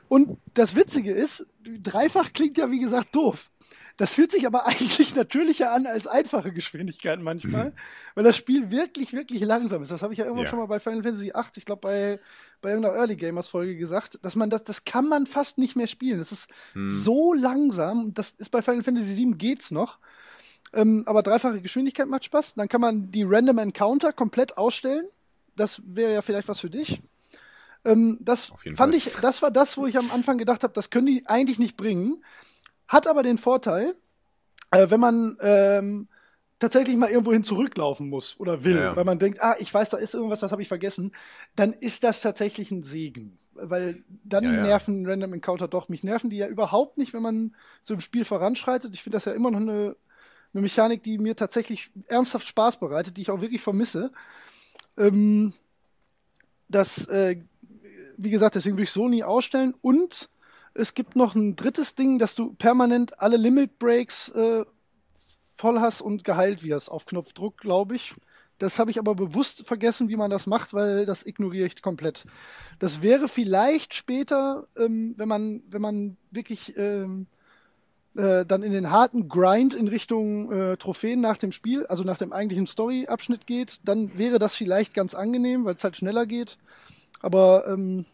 Und das Witzige ist, dreifach klingt ja wie gesagt doof. Das fühlt sich aber eigentlich natürlicher an als einfache Geschwindigkeit manchmal, weil das Spiel wirklich, wirklich langsam ist. Das habe ich ja irgendwann Ja. schon mal bei Final Fantasy VIII, ich glaube bei, bei irgendeiner Early Gamers Folge gesagt, dass man das, das kann man fast nicht mehr spielen. Das ist so langsam. Das ist bei Final Fantasy VII geht's noch. Ähm, aber dreifache Geschwindigkeit macht Spaß. Dann kann man die Random Encounter komplett ausstellen. Das wäre ja vielleicht was für dich. Ähm, das fand Fall. ich, das war das, wo ich am Anfang gedacht habe, das können die eigentlich nicht bringen. Hat aber den Vorteil, äh, wenn man ähm, tatsächlich mal irgendwohin zurücklaufen muss oder will, Ja, weil man denkt, ah, ich weiß, da ist irgendwas, das habe ich vergessen, dann ist das tatsächlich ein Segen. Weil dann Ja, ja. nerven Random Encounter doch. Mich nerven die ja überhaupt nicht, wenn man so im Spiel voranschreitet. Ich finde das ja immer noch eine, eine Mechanik, die mir tatsächlich ernsthaft Spaß bereitet, die ich auch wirklich vermisse. Ähm, das, äh, wie gesagt, deswegen würde ich so nie ausstellen. Und es gibt noch ein drittes Ding, dass du permanent alle Limit Breaks äh, voll hast und geheilt wirst auf Knopfdruck, glaube ich. Das habe ich aber bewusst vergessen, wie man das macht, weil das ignoriere ich komplett. Das wäre vielleicht später, ähm, wenn man, wenn man wirklich ähm, äh, dann in den harten Grind in Richtung äh, Trophäen nach dem Spiel, also nach dem eigentlichen Story-Abschnitt geht, dann wäre das vielleicht ganz angenehm, weil es halt schneller geht. Aber ähm,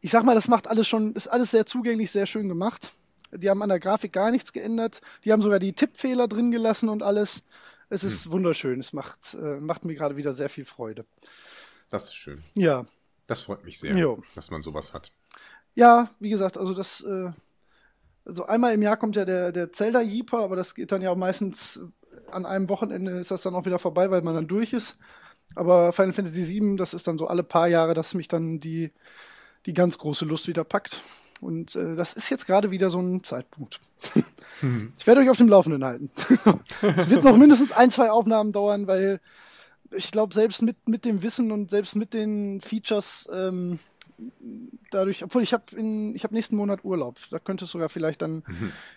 ich sag mal, das macht alles schon, ist alles sehr zugänglich, sehr schön gemacht. Die haben an der Grafik gar nichts geändert. Die haben sogar die Tippfehler drin gelassen und alles. Es ist wunderschön. Es macht, äh, macht mir gerade wieder sehr viel Freude. Das ist schön. Ja. Das freut mich sehr, Jo. dass man sowas hat. Ja, wie gesagt, also das, äh, also einmal im Jahr kommt ja der, der Zelda Jeeper, aber das geht dann ja auch meistens äh, an einem Wochenende ist das dann auch wieder vorbei, weil man dann durch ist. Aber Final Fantasy VII, das ist dann so alle paar Jahre, dass mich dann die, die ganz große Lust wieder packt. Und äh, das ist jetzt gerade wieder so ein Zeitpunkt. ich werde euch auf dem Laufenden halten. es wird noch mindestens ein, zwei Aufnahmen dauern, weil ich glaube, selbst mit, mit dem Wissen und selbst mit den Features, ähm, dadurch, obwohl ich habe ich habe nächsten Monat Urlaub, da könnte es sogar vielleicht dann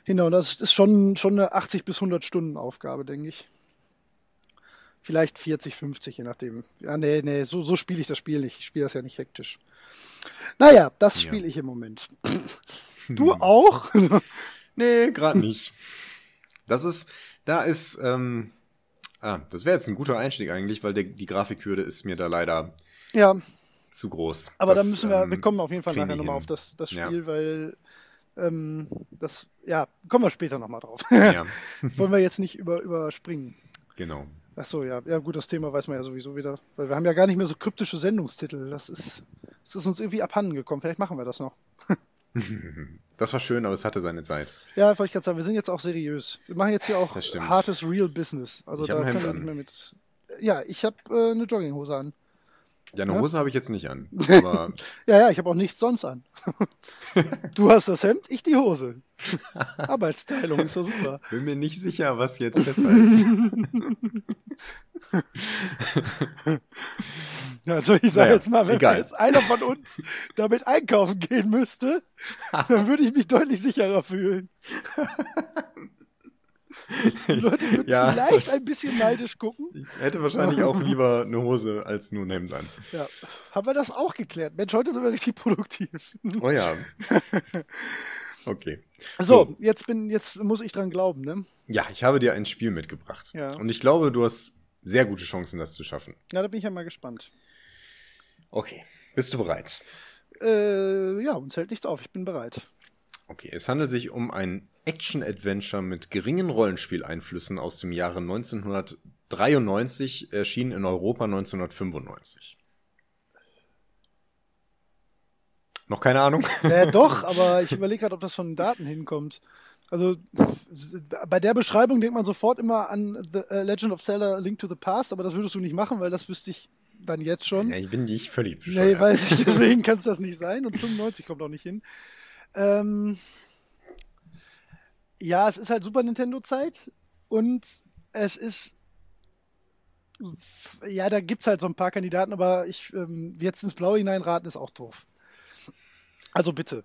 hinhauen. Das ist schon schon eine 80 bis 100 Stunden Aufgabe, denke ich. Vielleicht 40, 50, je nachdem. Ja, nee, nee, so, so spiele ich das Spiel nicht. Ich spiele das ja nicht hektisch. Naja, das spiele ich im Moment. Du auch? Nee, gerade nicht. Das ist, da ist, ähm, ah, das wäre jetzt ein guter Einstieg eigentlich, weil der, die Grafikhürde ist mir da leider ja, zu groß. aber Das, da müssen wir, ähm, wir kommen auf jeden Fall nachher nochmal auf das, das Ja. Spiel, weil ähm, das, ja, kommen wir später nochmal drauf. Ja, Wollen wir jetzt nicht über, überspringen. genau. Ach so, ja. Ja, gut, das Thema weiß man ja sowieso wieder. Weil wir haben ja gar nicht mehr so kryptische Sendungstitel. Das ist, das ist uns irgendwie abhanden gekommen. Vielleicht machen wir das noch. Das war schön, aber es hatte seine Zeit. Ja, wollte ich gerade sagen, wir sind jetzt auch seriös. Wir machen jetzt hier auch hartes Real Business. Also Ich da können wir nicht mehr mit. Ja, ich habe äh, eine Jogginghose an. Ja, eine Hose habe ich jetzt nicht an. Aber Ja, ja, ich habe auch nichts sonst an. du hast das Hemd, ich die Hose. Arbeitsteilung ist doch super. bin mir nicht sicher, was jetzt besser ist. Ja, also ich sage Naja, jetzt mal, wenn egal. jetzt einer von uns damit einkaufen gehen müsste, dann würde ich mich deutlich sicherer fühlen. Die Leute würden Ja, vielleicht ein bisschen neidisch gucken. Ich hätte wahrscheinlich auch lieber eine Hose als nur ein Hemd an. Ja, haben wir das auch geklärt? Mensch, heute sind wir richtig produktiv. Oh ja. Okay. So, jetzt bin, jetzt muss ich dran glauben, ne? Ja, ich habe dir ein Spiel mitgebracht. Ja. Und ich glaube, du hast sehr gute Chancen, das zu schaffen. Ja, da bin ich ja mal gespannt. Okay. Bist du bereit? Äh, ja, uns hält nichts auf, ich bin bereit. Okay, es handelt sich um ein Action-Adventure mit geringen Rollenspieleinflüssen aus dem Jahre 1993, erschienen in Europa 1995. Noch keine Ahnung? Ja, doch, aber ich überlege gerade, ob das von den Daten hinkommt. Also bei der Beschreibung denkt man sofort immer an The äh, Legend of Zelda Link to the Past, aber das würdest du nicht machen, weil das wüsste ich dann jetzt schon. Ja, ich bin nicht völlig Nee, bescheuert. weiß ich, deswegen kann es das nicht sein und 95 kommt auch nicht hin. Ähm, Ja, es ist halt Super Nintendo-Zeit und es ist. Ja, da gibt's halt so ein paar Kandidaten, aber ich ähm, jetzt ins Blaue hineinraten ist auch doof. Also bitte,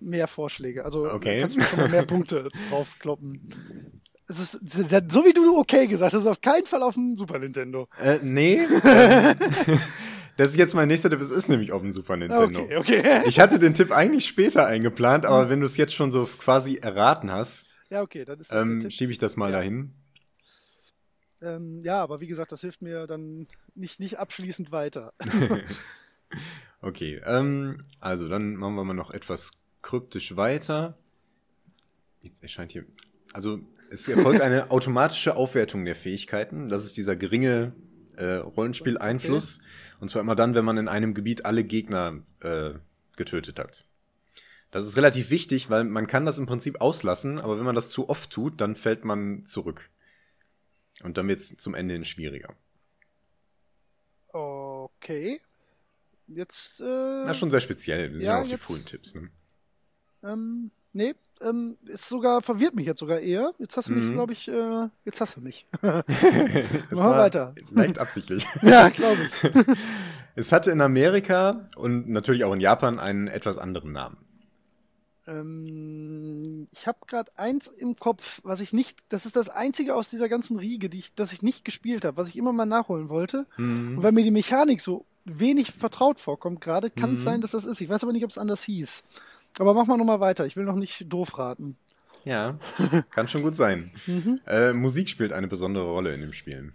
mehr Vorschläge. Also Okay. kannst du mir schon mal mehr Punkte draufkloppen. Es ist so wie du okay gesagt hast, ist auf keinen Fall auf dem Super Nintendo. Äh, nee. das ist jetzt mein nächster Tipp. Es ist nämlich auf dem Super Nintendo. Okay, okay. Ich hatte den Tipp eigentlich später eingeplant, aber wenn du es jetzt schon so quasi erraten hast, Ja, okay, dann ist das ähm, schiebe ich das mal Ja. dahin. Ähm, ja, aber wie gesagt, das hilft mir dann nicht, nicht abschließend weiter. Okay, ähm, also dann machen wir mal noch etwas kryptisch weiter. Jetzt erscheint hier. Also es erfolgt eine automatische Aufwertung der Fähigkeiten. Das ist dieser geringe äh, Rollenspieleinfluss. Und zwar immer dann, wenn man in einem Gebiet alle Gegner äh, getötet hat. Das ist relativ wichtig, weil man kann das im Prinzip auslassen, aber wenn man das zu oft tut, dann fällt man zurück. Und dann wird es zum Ende hin schwieriger. Okay. Jetzt, äh, Na, schon sehr speziell. Das sind Ja, ja auch die jetzt- coolen Tipps, ne? ähm, nee, ähm, ist sogar, verwirrt mich jetzt sogar eher. Jetzt hast du mich, Mhm. glaube ich, äh, jetzt hast du mich. Machen wir weiter. Leicht absichtlich. ja, glaube ich. Es hatte in Amerika und natürlich auch in Japan einen etwas anderen Namen. Ähm, ich habe gerade eins im Kopf, was ich nicht, das ist das einzige aus dieser ganzen Riege, die ich, das ich nicht gespielt habe, was ich immer mal nachholen wollte. Und weil mir die Mechanik so wenig vertraut vorkommt gerade, kann es sein, dass das ist. Ich weiß aber nicht, ob es anders hieß. Aber mach mal nochmal weiter. Ich will noch nicht doof raten. Ja, kann schon gut sein. Äh, Musik spielt eine besondere Rolle in dem Spiel.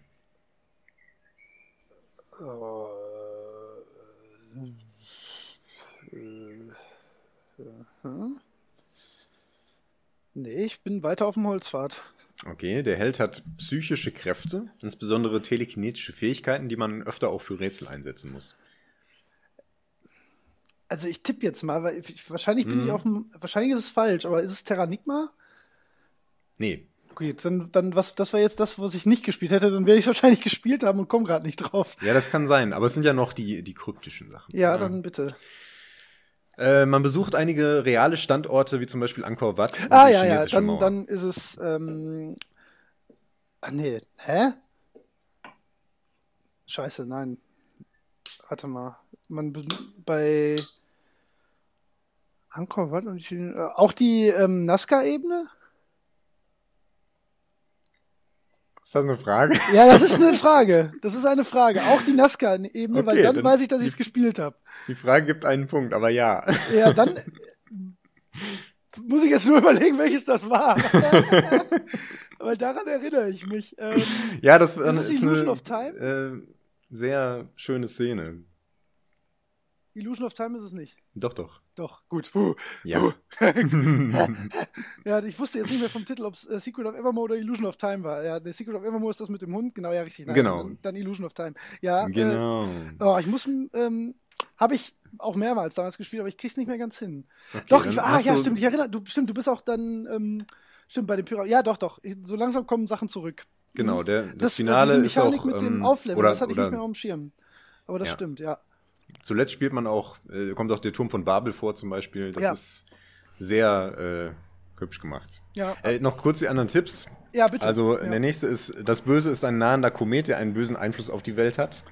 Nee, ich bin weiter auf dem Holzpfad. Okay, der Held hat psychische Kräfte, insbesondere telekinetische Fähigkeiten, die man öfter auch für Rätsel einsetzen muss. Also ich tippe jetzt mal, weil ich, wahrscheinlich bin Mhm. ich auf dem, wahrscheinlich ist es falsch, aber ist es Terranigma? Nee, Okay, dann, dann was, das war jetzt das, was ich nicht gespielt hätte, dann werde ich wahrscheinlich gespielt haben und komme gerade nicht drauf. ja, das kann sein, aber es sind ja noch die, die kryptischen Sachen. Ja, dann bitte. Äh, man besucht einige reale Standorte, wie zum Beispiel Angkor Wat. Ah ja, ja, dann, Mauer. dann ist es, ähm, ah nee, hä? Scheiße, nein. Warte mal. Man be- bei Angkor Wat und die, äh, auch die ähm, Nazca-Ebene? Ist das eine Frage? Ja, das ist eine Frage. Das ist eine Frage. Auch die Nazca-Ebene, weil Okay, dann, dann- weiß ich, dass ich es gespielt habe. Die Frage gibt einen Punkt, aber ja. Ja, dann äh, muss ich jetzt nur überlegen, welches das war. Aber daran erinnere ich mich. Ähm, Ja, das Ist es ist Illusion eine of Time? Äh, sehr schöne Szene. Illusion of Time ist es nicht. Doch, doch. Doch, gut. Puh. Ja. Ja, ich wusste jetzt nicht mehr vom Titel, ob es äh, Secret of Evermore oder Illusion of Time war. Ja, der Secret of Evermore ist das mit dem Hund. Genau, ja, richtig. Nein, Genau. Dann, dann Illusion of Time. Ja, genau. Äh, oh, ich muss, ähm, habe ich auch mehrmals damals gespielt, aber ich krieg's nicht mehr ganz hin. Okay, doch, ich, ah, ja, stimmt, ich erinnere, du, stimmt, du bist auch dann, ähm, stimmt, bei den Pyramiden. Ja, doch, doch. So langsam kommen Sachen zurück. Genau, der, das, Das, Finale diese ist auch. mit dem ähm, Aufleveln, oder, das hatte ich oder nicht mehr auf dem Schirm. Aber das Ja. stimmt, ja. Zuletzt spielt man auch, äh, kommt auch der Turm von Babel vor zum Beispiel. Das Ja. ist sehr äh, hübsch gemacht. Ja, Äh, noch kurz die anderen Tipps. ja bitte. Also ja. der nächste ist, das Böse ist ein nahender Komet, der einen bösen Einfluss auf die Welt hat.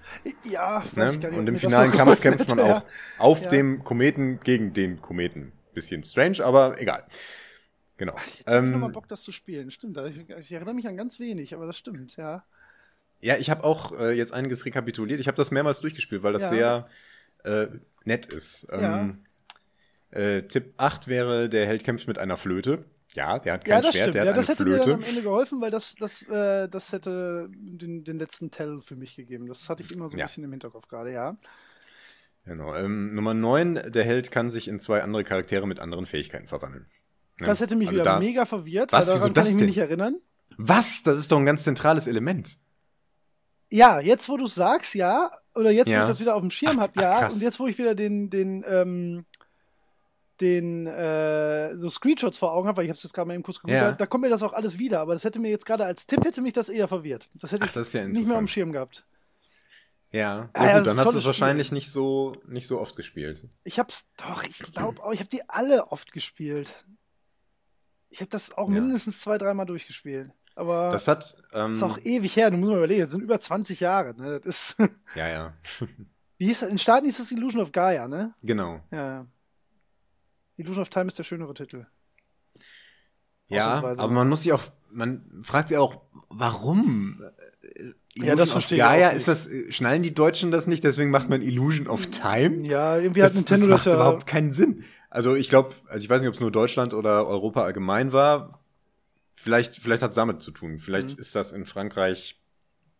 Ja, Ne? ich gar nicht, Und im finalen Kampf kämpft man auch auf dem Kometen gegen den Kometen. Bisschen strange, aber egal. Genau. Jetzt hab ich nochmal Ähm, Bock, das zu spielen. Stimmt, ich, ich erinnere mich an ganz wenig, aber das stimmt, ja. ja, ich habe auch äh, jetzt einiges rekapituliert. Ich habe das mehrmals durchgespielt, weil das Ja. sehr äh, nett ist. Ähm, äh, Tipp 8 wäre, der Held kämpft mit einer Flöte. Ja, der hat kein Ja, das Schwert, stimmt. der Ja, hat das eine hätte mir Flöte. dann am Ende geholfen, weil das, das, äh, das hätte den, den letzten Tell für mich gegeben. Das hatte ich immer so ein Ja. bisschen im Hinterkopf gerade, ja. Genau. Ähm, Nummer 9, der Held kann sich in zwei andere Charaktere mit anderen Fähigkeiten verwandeln. Das hätte mich Also wieder mega verwirrt, Was, weil daran kann ich mich denn? nicht erinnern. Was? Das ist doch ein ganz zentrales Element. Ja, jetzt wo du sagst, ja, oder jetzt wo Ja. ich das wieder auf dem Schirm habe, ja, krass. und jetzt wo ich wieder den, den, ähm, den äh, so Screenshots vor Augen habe, weil ich habe es jetzt gerade mal eben kurz geguckt, Ja. da, da kommt mir das auch alles wieder, aber das hätte mir jetzt gerade als Tipp hätte mich das eher verwirrt. Das hätte Ach, ich das ja nicht mehr auf dem. Schirm gehabt. Ja. Ah, ja, gut, dann hast du es wahrscheinlich nicht so, nicht so oft gespielt. Ich hab's doch, ich glaube auch, ich habe die alle oft gespielt. Ich habe das auch Ja. mindestens zwei, dreimal durchgespielt. Aber Das hat. Ähm, ist auch ewig her, du musst mal überlegen, das sind über 20 Jahre, ne? Das ist. ja, ja. Wie hieß das? In Staaten hieß das Illusion of Gaia, ne? Genau. Ja. Illusion of Time ist der schönere Titel. Ja, aber man muss sich auch, man fragt sich auch, warum? Äh, Ja, das Illusion of verstehe ich Gaia, ist das, schnallen die Deutschen das nicht, deswegen macht man Illusion of Time? Ja, irgendwie das, hat Nintendo das das, macht ja. überhaupt keinen Sinn. Also ich glaube, also ich weiß nicht, ob es nur Deutschland oder Europa allgemein war. Vielleicht, vielleicht hat es damit zu tun. Vielleicht Mhm. ist das in Frankreich.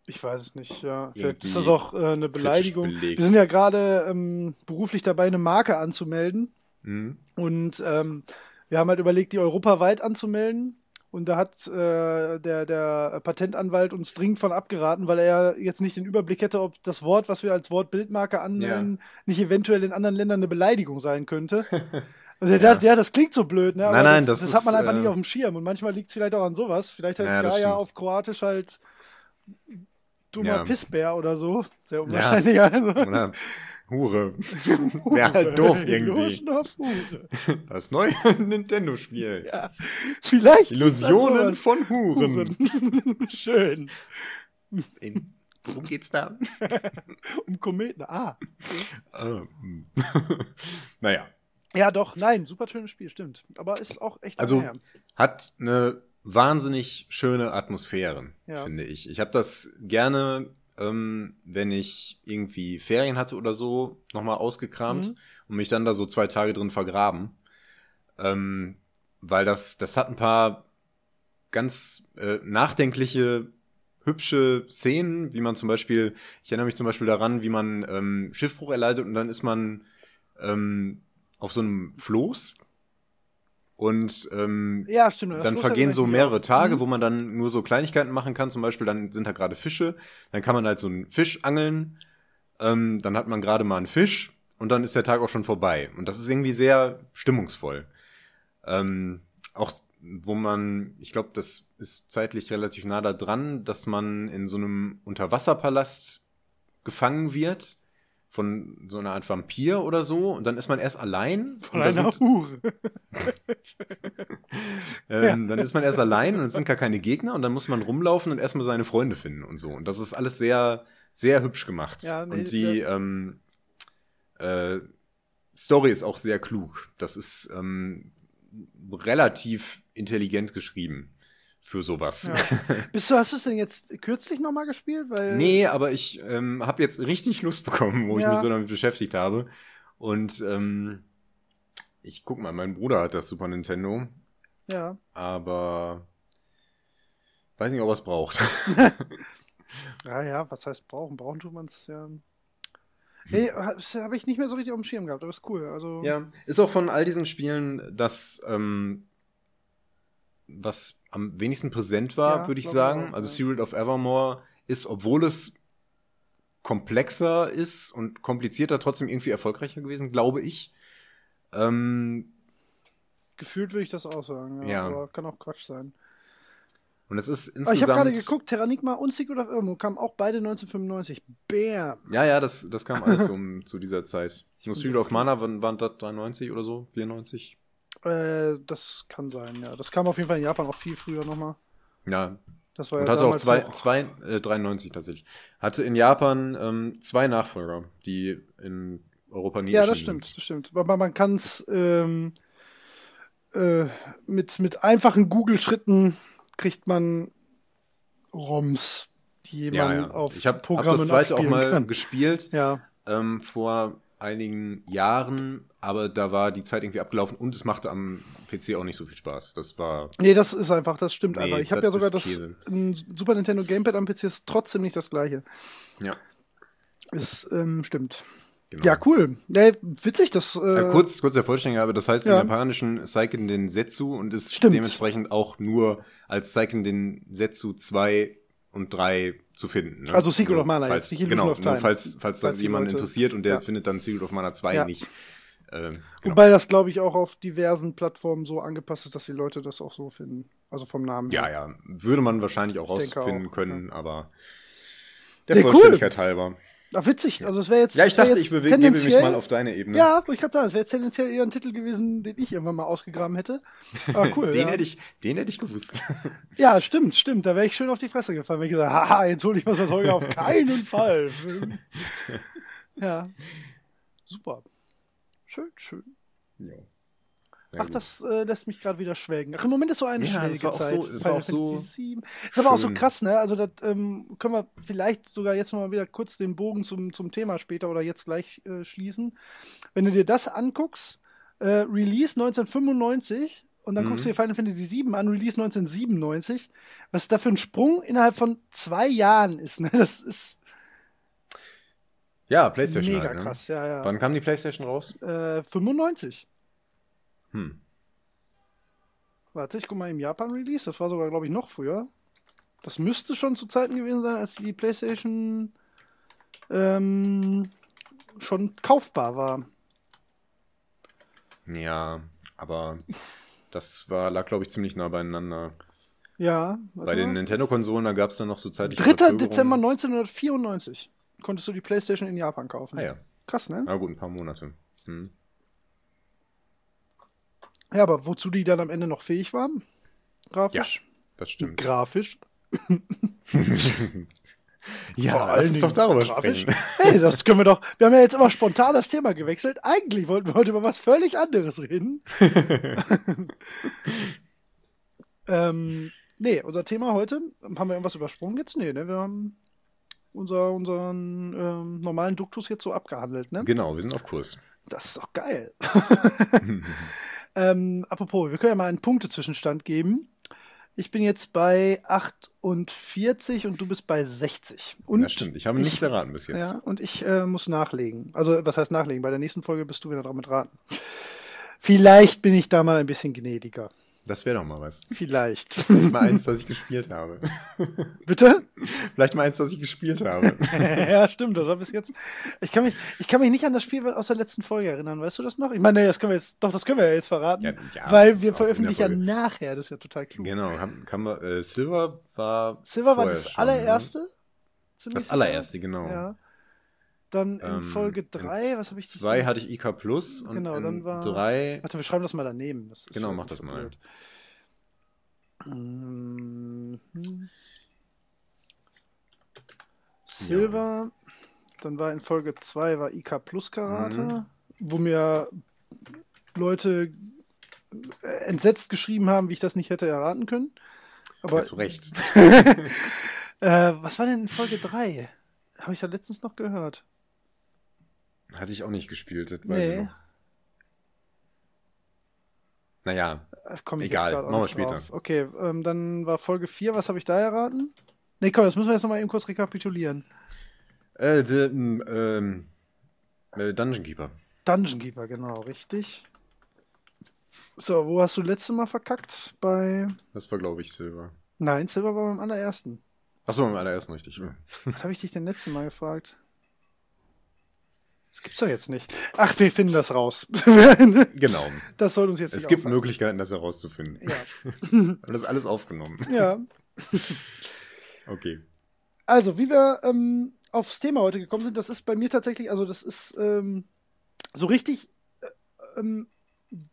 Ich weiß es nicht, ja. Vielleicht ist das auch äh, eine Beleidigung. Wir sind ja gerade ähm, beruflich dabei, eine Marke anzumelden. Hm, Und ähm, wir haben halt überlegt, die europaweit anzumelden. Und da hat äh, der, der Patentanwalt uns dringend von abgeraten, weil er jetzt nicht den Überblick hätte, ob das Wort, was wir als Wort Bildmarke anmelden, nicht eventuell in anderen Ländern eine Beleidigung sein könnte. Also der, ja. das klingt so blöd, ne? Nein, nein, das, das das hat man ist, einfach äh, nicht auf dem Schirm. Und manchmal liegt es vielleicht auch an sowas. Vielleicht heißt Ja, Gaia auf Kroatisch halt dummer Ja. Pissbär oder so. Sehr unwahrscheinlich. Also. Hure. Wäre halt doof irgendwie. Hure. Das neue Nintendo-Spiel. Ja, vielleicht. Illusionen von Huren. Schön. In, worum geht's da? Um Kometen. Ah. Ähm, naja. Ja, doch, nein, super schönes Spiel, stimmt. Aber ist auch echt Also her. hat eine wahnsinnig schöne Atmosphäre, Ja. finde ich. Ich habe das gerne, ähm, wenn ich irgendwie Ferien hatte oder so, nochmal ausgekramt Mhm. und mich dann da so zwei Tage drin vergraben. Ähm, weil das, das hat ein paar ganz äh, nachdenkliche, hübsche Szenen, wie man zum Beispiel, ich erinnere mich zum Beispiel daran, wie man ähm, Schiffbruch erleidet und dann ist man ähm, auf so einem Floß und ähm, Ja, stimmt. dann vergehen so mehrere. Tage, Mhm. wo man dann nur so Kleinigkeiten machen kann. Zum Beispiel, dann sind da gerade Fische. Dann kann man halt so einen Fisch angeln. Ähm, dann hat man gerade mal einen Fisch und dann ist der Tag auch schon vorbei. Und das ist irgendwie sehr stimmungsvoll. Ähm, auch wo man, ich glaube, das ist zeitlich relativ nah da dran, dass man in so einem Unterwasserpalast gefangen wird von so einer Art Vampir oder so. Und dann ist man erst allein. Von einer sind, Hure. ähm, Dann ist man erst allein und es sind gar keine Gegner und dann muss man rumlaufen und erstmal seine Freunde finden und so. Und das ist alles sehr, sehr hübsch gemacht. Ja, nee, und die ähm, äh, Story ist auch sehr klug. Das ist ähm, relativ intelligent geschrieben für sowas. Ja. Bist du, hast du es denn jetzt kürzlich nochmal gespielt? Weil, Nee, aber ich ähm, habe jetzt richtig Lust bekommen, wo Ja. ich mich so damit beschäftigt habe. Und ähm, ich guck mal, mein Bruder hat das Super Nintendo, Ja. aber weiß nicht, ob er es braucht. Ja, ja, was heißt brauchen? Brauchen tut man es ja. Nee, habe ich nicht mehr so richtig auf dem Schirm gehabt, aber ist cool. Also, Ja, ist auch von all diesen Spielen das, ähm, was am wenigsten präsent war, Ja, würde ich sagen. also. Secret of Evermore ist, obwohl es komplexer ist und komplizierter, trotzdem irgendwie erfolgreicher gewesen, glaube ich. Ähm, gefühlt würde ich das auch sagen. Ja, Ja. Aber kann auch Quatsch sein. und es ist Aber ich habe gerade insgesamt. geguckt, Terranigma und Secret of Evermore kamen auch beide 1995. Bam! Ja, ja, das, das kam alles um, zu dieser Zeit. Nur Secret so of Mana waren, waren das 93 oder so, 94. Äh, das kann sein, ja. Das kam auf jeden Fall in Japan auch viel früher nochmal. Ja, Das war Und ja hatte auch zwei, noch- zwei äh, 93 tatsächlich. Hatte in Japan ähm, zwei Nachfolger, die in Europa nie Ja, das stimmt, das stimmt. Aber man kann es ähm, äh, mit, mit einfachen Google-Schritten kriegt man ROMs, die sind. Ja, man ja. auf ich habe hab Programmen das zweite auch mal kann. gespielt Ja, ähm, vor einigen Jahren, aber da war die Zeit irgendwie abgelaufen und es machte am PC auch nicht so viel Spaß. Das war nee, das ist einfach, das stimmt Nee, einfach. Ich habe ja sogar das Super Nintendo Gamepad am PC ist trotzdem nicht das gleiche. ja Ist ähm, stimmt. genau. Ja, cool. Ja, witzig, das äh, Ja, kurz, kurz der Vollständigkeit, aber das heißt Ja. im japanischen Seiken den Setsu und ist Stimmt. dementsprechend auch nur als Seiken den Setsu 2 und 3 zu finden. Ne? Also Secret Nur of Mana falls, jetzt, nicht Illusion Genau, of Time. falls, falls, Falls das Leute- interessiert und der findet dann Secret of Mana 2 Ja. nicht. Ähm, genau. Wobei das, glaube ich, auch auf diversen Plattformen so angepasst ist, dass die Leute das auch so finden. Also vom Namen Ja, her. ja, würde man wahrscheinlich auch Ich rausfinden auch, können, aber der cool. Vollständigkeit halber. Ach, witzig. Also es wäre jetzt. Ja, ich dachte, ich bewege mich mal auf deine Ebene. Ja, wollte ich gerade sagen, es wäre jetzt tendenziell eher ein Titel gewesen, den ich irgendwann mal ausgegraben hätte. Aber cool. den, ja. hätte ich, den hätte ich gewusst. ja, stimmt, stimmt. Da wäre ich schön auf die Fresse gefallen, wenn ich gesagt haha, jetzt hole ich was aus Holger auf keinen Fall. ja. Super. Schön, schön. Ja. Ach, das äh, lässt mich gerade wieder schwelgen. Ach, im Moment ist so eine Ja, auch Zeit. so- das war Final auch so. Ist aber auch so krass, ne? Also, das ähm, können wir vielleicht sogar jetzt mal wieder kurz den Bogen zum, zum Thema später oder jetzt gleich äh, schließen. Wenn du dir das anguckst, äh, Release 1995 und dann Mhm. guckst du dir Final Fantasy VII an, Release 1997, was da für ein Sprung innerhalb von zwei Jahren ist, ne? Das ist Ja, PlayStation. mega halt, ne? krass, ja, ja. Wann kam die PlayStation raus? Äh, 95. Hm. Warte, ich guck mal im Japan-Release. Das war sogar, glaube ich, noch früher. Das müsste schon zu Zeiten gewesen sein, als die PlayStation ähm, schon kaufbar war. Ja, aber das war, lag, glaube ich, ziemlich nah beieinander. Ja. Bei den. Nintendo-Konsolen, da gab es dann noch so zeitliche 3. Verzögerungen. Dezember 1994 konntest du die PlayStation in Japan kaufen. Ah ja, Krass, ne? na gut, ein paar Monate. Hm. Ja, aber wozu die dann am Ende noch fähig waren? Grafisch? Das stimmt. Grafisch? Ja, Vor lass allen uns Dingen doch darüber grafisch. sprechen. Hey, das können wir doch. Wir haben ja jetzt immer spontan das Thema gewechselt. Eigentlich wollten wir heute über was völlig anderes reden. ähm, nee, unser Thema heute, haben wir irgendwas übersprungen jetzt? Nee, ne? Wir haben unser, unseren ähm, normalen Duktus jetzt so abgehandelt, ne? Genau, wir sind auf Kurs. Das ist doch geil. ähm, apropos, wir können ja mal einen Punktezwischenstand geben. Ich bin jetzt bei 48 und du bist bei 60. Und das stimmt, ich habe nichts erraten bis jetzt. ja, und ich äh, muss nachlegen. Also, was heißt nachlegen? Bei der nächsten Folge bist du wieder dran mit raten. Vielleicht bin ich da mal ein bisschen gnädiger. Das wäre doch mal was. Vielleicht. Mal eins, das ich gespielt habe. Bitte? Vielleicht mal eins, das ich gespielt habe. ja, stimmt. Das war bis jetzt. Ich kann mich, ich kann mich nicht an das Spiel aus der letzten Folge erinnern. Weißt du das noch? Ich meine, nee, das können wir jetzt, doch, das können wir ja jetzt verraten. Ja, ja, weil wir veröffentlichen ja nachher. Das ist ja total klug. genau, haben, kann man, äh, Silver war. Silver war das schon, allererste. Ne? Das allererste, genau. Ja. Dann in Ähm, Folge in 3, was habe ich Zwei hatte ich IK Plus und Genau, dann war- drei. Warte, wir schreiben das mal daneben. Das Genau, ja mach das mal. Mhm. Silver, dann war in Folge 2 war IK Plus Karate, Mhm. wo mir Leute äh, entsetzt geschrieben haben, wie ich das nicht hätte erraten können. Aber Ja, zu Recht. äh, was war denn in Folge 3? Habe ich ja letztens noch gehört. Hatte ich auch nicht gespielt. Das Nee. Naja, Komm ich Egal, machen wir später. drauf. Okay, ähm, dann war Folge 4, was habe ich da erraten? Nee, komm, das müssen wir jetzt nochmal eben kurz rekapitulieren. äh, the, ähm, äh, Dungeon Keeper. Dungeon Keeper, genau, richtig. So, wo hast du letzte Mal verkackt? Bei. Das war, glaube ich, Silver. Nein, Silver war beim allerersten. Achso, beim allerersten richtig. Was habe ich dich denn letzte Mal gefragt? Das gibt's doch jetzt nicht. Ach, wir finden das raus. Genau. das soll uns jetzt Es gibt auffallen. Möglichkeiten, das herauszufinden. Ja. Haben das alles aufgenommen. ja. Okay. Also, wie wir ähm, aufs Thema heute gekommen sind, das ist bei mir tatsächlich, also das ist ähm, so richtig äh, ähm,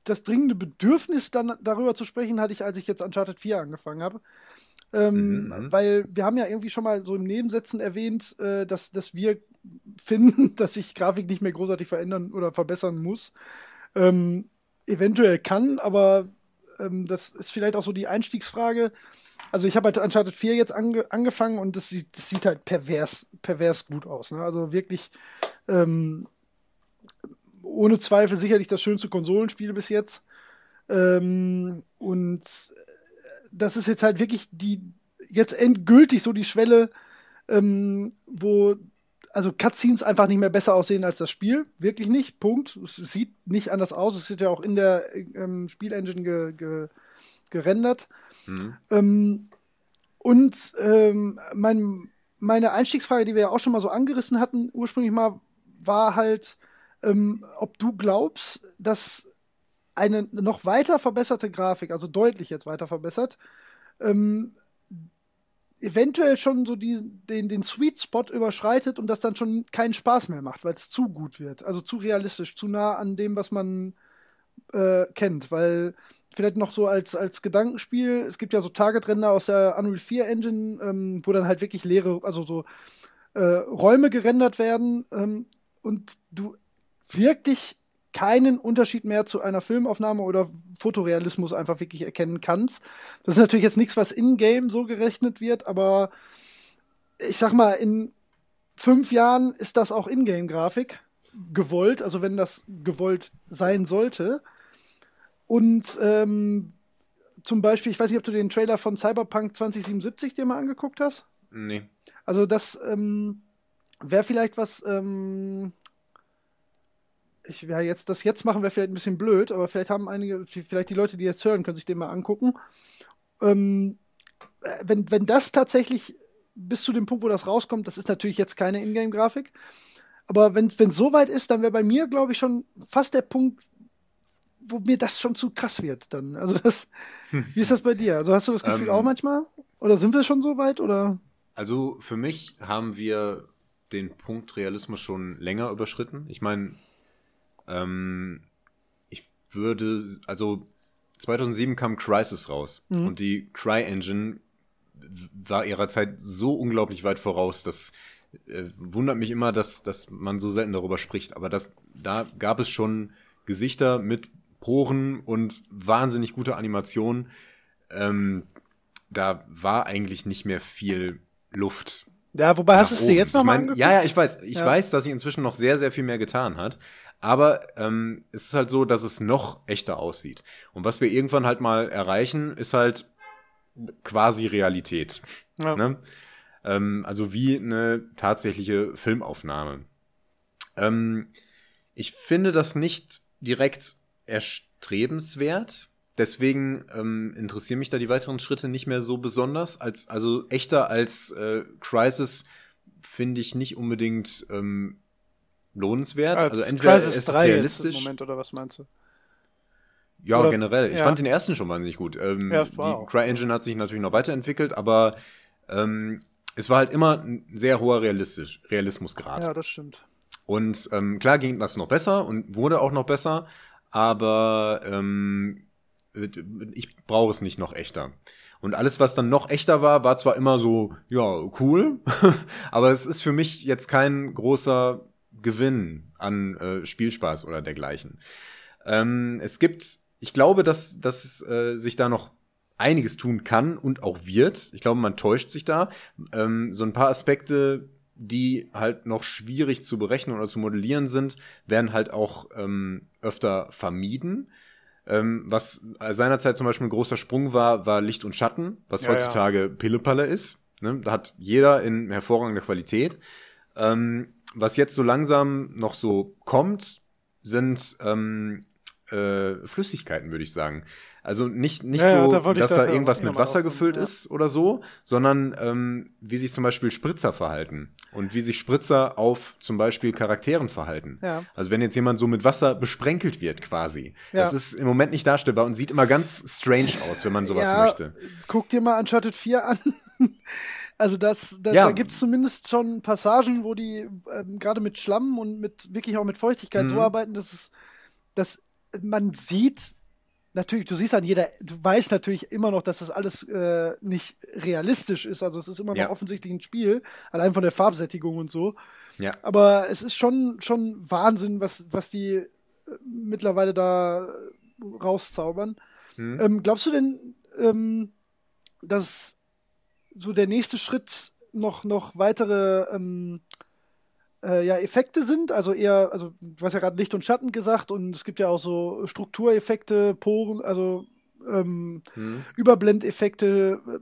das dringende Bedürfnis, dann darüber zu sprechen, hatte ich, als ich jetzt Uncharted 4 angefangen habe. Ähm, mhm. Weil wir haben ja irgendwie schon mal so im Nebensätzen erwähnt, äh, dass, dass wir finden, dass sich Grafik nicht mehr großartig verändern oder verbessern muss. Ähm, eventuell kann, aber ähm, das ist vielleicht auch so die Einstiegsfrage. Also ich habe halt Uncharted 4 jetzt ange angefangen und das sieht, das sieht halt pervers, pervers gut aus. Ne? Also wirklich ähm, ohne Zweifel sicherlich das schönste Konsolenspiel bis jetzt. Ähm, und das ist jetzt halt wirklich die, jetzt endgültig so die Schwelle, ähm, wo also Cutscenes einfach nicht mehr besser aussehen als das Spiel. Wirklich nicht. Punkt. Es sieht nicht anders aus. Es wird ja auch in der ähm, Spielengine ge ge gerendert. Mhm. Ähm, und ähm, mein, meine Einstiegsfrage, die wir ja auch schon mal so angerissen hatten, ursprünglich mal, war halt, ähm, ob du glaubst, dass eine noch weiter verbesserte Grafik, also deutlich jetzt weiter verbessert, ähm, eventuell schon so die, den, den Sweet Spot überschreitet und das dann schon keinen Spaß mehr macht, weil es zu gut wird. Also zu realistisch, zu nah an dem, was man äh, kennt. Weil vielleicht noch so als, als Gedankenspiel, es gibt ja so Target-Render aus der Unreal 4 Engine, ähm, wo dann halt wirklich leere, also so äh, Räume gerendert werden ähm, und du wirklich keinen Unterschied mehr zu einer Filmaufnahme oder Fotorealismus einfach wirklich erkennen kannst. Das ist natürlich jetzt nichts, was in-game so gerechnet wird, aber ich sag mal, in fünf Jahren ist das auch in-game-Grafik gewollt, also wenn das gewollt sein sollte. Und ähm, zum Beispiel, ich weiß nicht, ob du den Trailer von Cyberpunk 2077 dir mal angeguckt hast. Nee. Also das ähm, wäre vielleicht was, ähm, ich ja jetzt das jetzt machen wäre vielleicht ein bisschen blöd, aber vielleicht haben einige, vielleicht die Leute, die jetzt hören, können sich den mal angucken. Ähm, äh, wenn, wenn das tatsächlich bis zu dem Punkt, wo das rauskommt, das ist natürlich jetzt keine Ingame-Grafik. Aber wenn es so weit ist, dann wäre bei mir, glaube ich, schon fast der Punkt, wo mir das schon zu krass wird dann. Also das, wie ist das bei dir? Also hast du das Gefühl ähm, auch manchmal? Oder sind wir schon so weit? Oder? Also für mich haben wir den Punkt Realismus schon länger überschritten. Ich meine, ähm, ich würde, also 2007 kam Crisis raus mhm. und die Cry-Engine war ihrer Zeit so unglaublich weit voraus, dass äh, wundert mich immer, dass, dass man so selten darüber spricht. Aber das, da gab es schon Gesichter mit Poren und wahnsinnig gute Animationen. Ähm, da war eigentlich nicht mehr viel Luft. Ja, wobei hast du es dir jetzt nochmal mein, Ja, ja, ich weiß. Ich ja. weiß, dass sie inzwischen noch sehr, sehr viel mehr getan hat. Aber ähm, es ist halt so, dass es noch echter aussieht. Und was wir irgendwann halt mal erreichen, ist halt quasi Realität. Ja. Ne? Ähm, also wie eine tatsächliche Filmaufnahme. Ähm, ich finde das nicht direkt erstrebenswert. Deswegen ähm, interessieren mich da die weiteren Schritte nicht mehr so besonders. Als, also echter als äh, Crisis finde ich nicht unbedingt ähm, lohnenswert. Als also entweder Crisis ist es realistisch. Moment, oder was meinst du? Ja, oder, generell. Ich ja. fand den ersten schon mal nicht gut. Ähm, ja, die CryEngine hat sich natürlich noch weiterentwickelt, aber ähm, es war halt immer ein sehr hoher Realistisch, Realismusgrad. Ja, das stimmt. Und ähm, klar ging das noch besser und wurde auch noch besser, aber ähm, ich brauche es nicht noch echter. Und alles, was dann noch echter war, war zwar immer so, ja, cool, aber es ist für mich jetzt kein großer Gewinn an äh, Spielspaß oder dergleichen. Ähm, es gibt, ich glaube, dass, dass äh, sich da noch einiges tun kann und auch wird. Ich glaube, man täuscht sich da. Ähm, so ein paar Aspekte, die halt noch schwierig zu berechnen oder zu modellieren sind, werden halt auch ähm, öfter vermieden. Ähm, was seinerzeit zum Beispiel ein großer Sprung war, war Licht und Schatten, was ja, heutzutage ja. Pillepalle ist. Ne? Da hat jeder in hervorragender Qualität. Ähm, was jetzt so langsam noch so kommt, sind ähm, äh, Flüssigkeiten, würde ich sagen. Also nicht, nicht ja, so, ja, da dass da irgendwas mit Wasser gefüllt ja. ist oder so, sondern ähm, wie sich zum Beispiel Spritzer verhalten und wie sich Spritzer auf zum Beispiel Charakteren verhalten. Ja. Also wenn jetzt jemand so mit Wasser besprenkelt wird quasi. Das ist im Moment nicht darstellbar und sieht immer ganz strange aus, wenn man sowas möchte. Guck dir mal Uncharted 4 an. Also das, das ja. da gibt es zumindest schon Passagen, wo die ähm, gerade mit Schlamm und mit wirklich auch mit Feuchtigkeit mhm. so arbeiten, dass es, dass man sieht, natürlich, du siehst an jeder, du weißt natürlich immer noch, dass das alles äh, nicht realistisch ist. Also es ist immer noch ja. offensichtlich ein Spiel, allein von der Farbsättigung und so. Ja. Aber es ist schon, schon Wahnsinn, was, was die äh, mittlerweile da rauszaubern. Hm. Ähm, glaubst du denn, ähm, dass so der nächste Schritt noch, noch weitere ähm, äh, ja, Effekte sind, also eher, also du hast ja gerade Licht und Schatten gesagt und es gibt ja auch so Struktureffekte, Poren, also ähm, hm. Überblendeffekte, äh,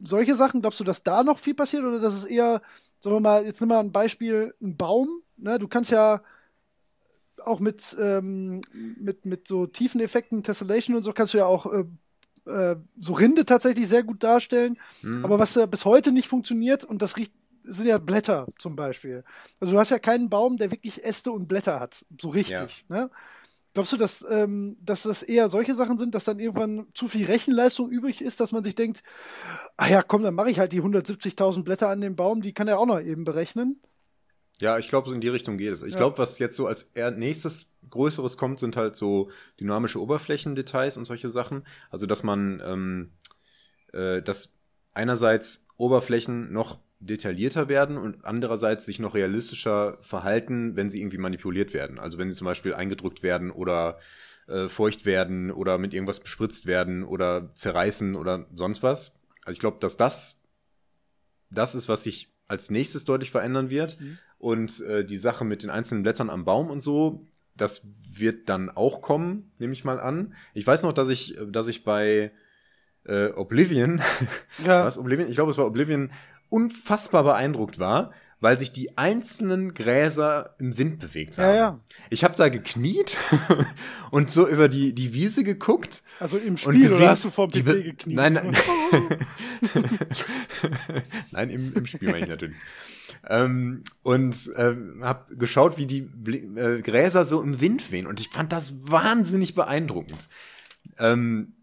solche Sachen. Glaubst du, dass da noch viel passiert oder dass es eher, sagen wir mal, jetzt nimm mal ein Beispiel, ein Baum, ne? Du kannst ja auch mit, ähm, mit, mit so tiefen Effekten, Tessellation und so, kannst du ja auch äh, äh, so Rinde tatsächlich sehr gut darstellen. Hm. Aber was ja bis heute nicht funktioniert, und das riecht sind ja Blätter zum Beispiel. Also du hast ja keinen Baum, der wirklich Äste und Blätter hat, so richtig. Ja. Ne? Glaubst du, dass, ähm, dass das eher solche Sachen sind, dass dann irgendwann zu viel Rechenleistung übrig ist, dass man sich denkt, ah ja, komm, dann mache ich halt die 170.000 Blätter an dem Baum, die kann er auch noch eben berechnen? Ja, ich glaube, so in die Richtung geht es. Ich ja. glaube, was jetzt so als nächstes Größeres kommt, sind halt so dynamische Oberflächendetails und solche Sachen. Also, dass man, ähm, äh, dass einerseits Oberflächen noch detaillierter werden und andererseits sich noch realistischer verhalten, wenn sie irgendwie manipuliert werden. Also wenn sie zum Beispiel eingedrückt werden oder äh, feucht werden oder mit irgendwas bespritzt werden oder zerreißen oder sonst was. Also ich glaube, dass das das ist, was sich als nächstes deutlich verändern wird. Mhm. Und äh, die Sache mit den einzelnen Blättern am Baum und so, das wird dann auch kommen, nehme ich mal an. Ich weiß noch, dass ich, dass ich bei äh, Oblivion, ja. was Oblivion, ich glaube, es war Oblivion, unfassbar beeindruckt war, weil sich die einzelnen Gräser im Wind bewegt haben. Ja, ja. Ich habe da gekniet und so über die, die Wiese geguckt. Also im Spiel gesehen, oder hast du vom PC gekniet? Nein, nein. nein, im, im Spiel meine ich natürlich. Ähm, und ähm, habe geschaut, wie die äh, Gräser so im Wind wehen. Und ich fand das wahnsinnig beeindruckend. Ähm,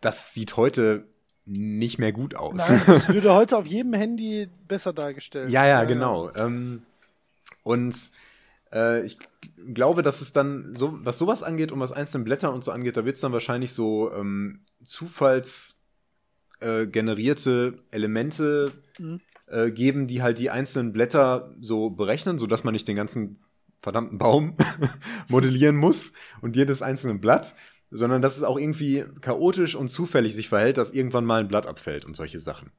das sieht heute nicht mehr gut aus. Nein, das würde heute auf jedem Handy besser dargestellt. ja, ja, genau. Ähm, und äh, ich glaube, dass es dann so, was sowas angeht und was einzelne Blätter und so angeht, da wird es dann wahrscheinlich so ähm, zufallsgenerierte äh, Elemente mhm. äh, geben, die halt die einzelnen Blätter so berechnen, sodass man nicht den ganzen verdammten Baum modellieren muss und jedes einzelne Blatt, sondern dass es auch irgendwie chaotisch und zufällig sich verhält, dass irgendwann mal ein Blatt abfällt und solche Sachen.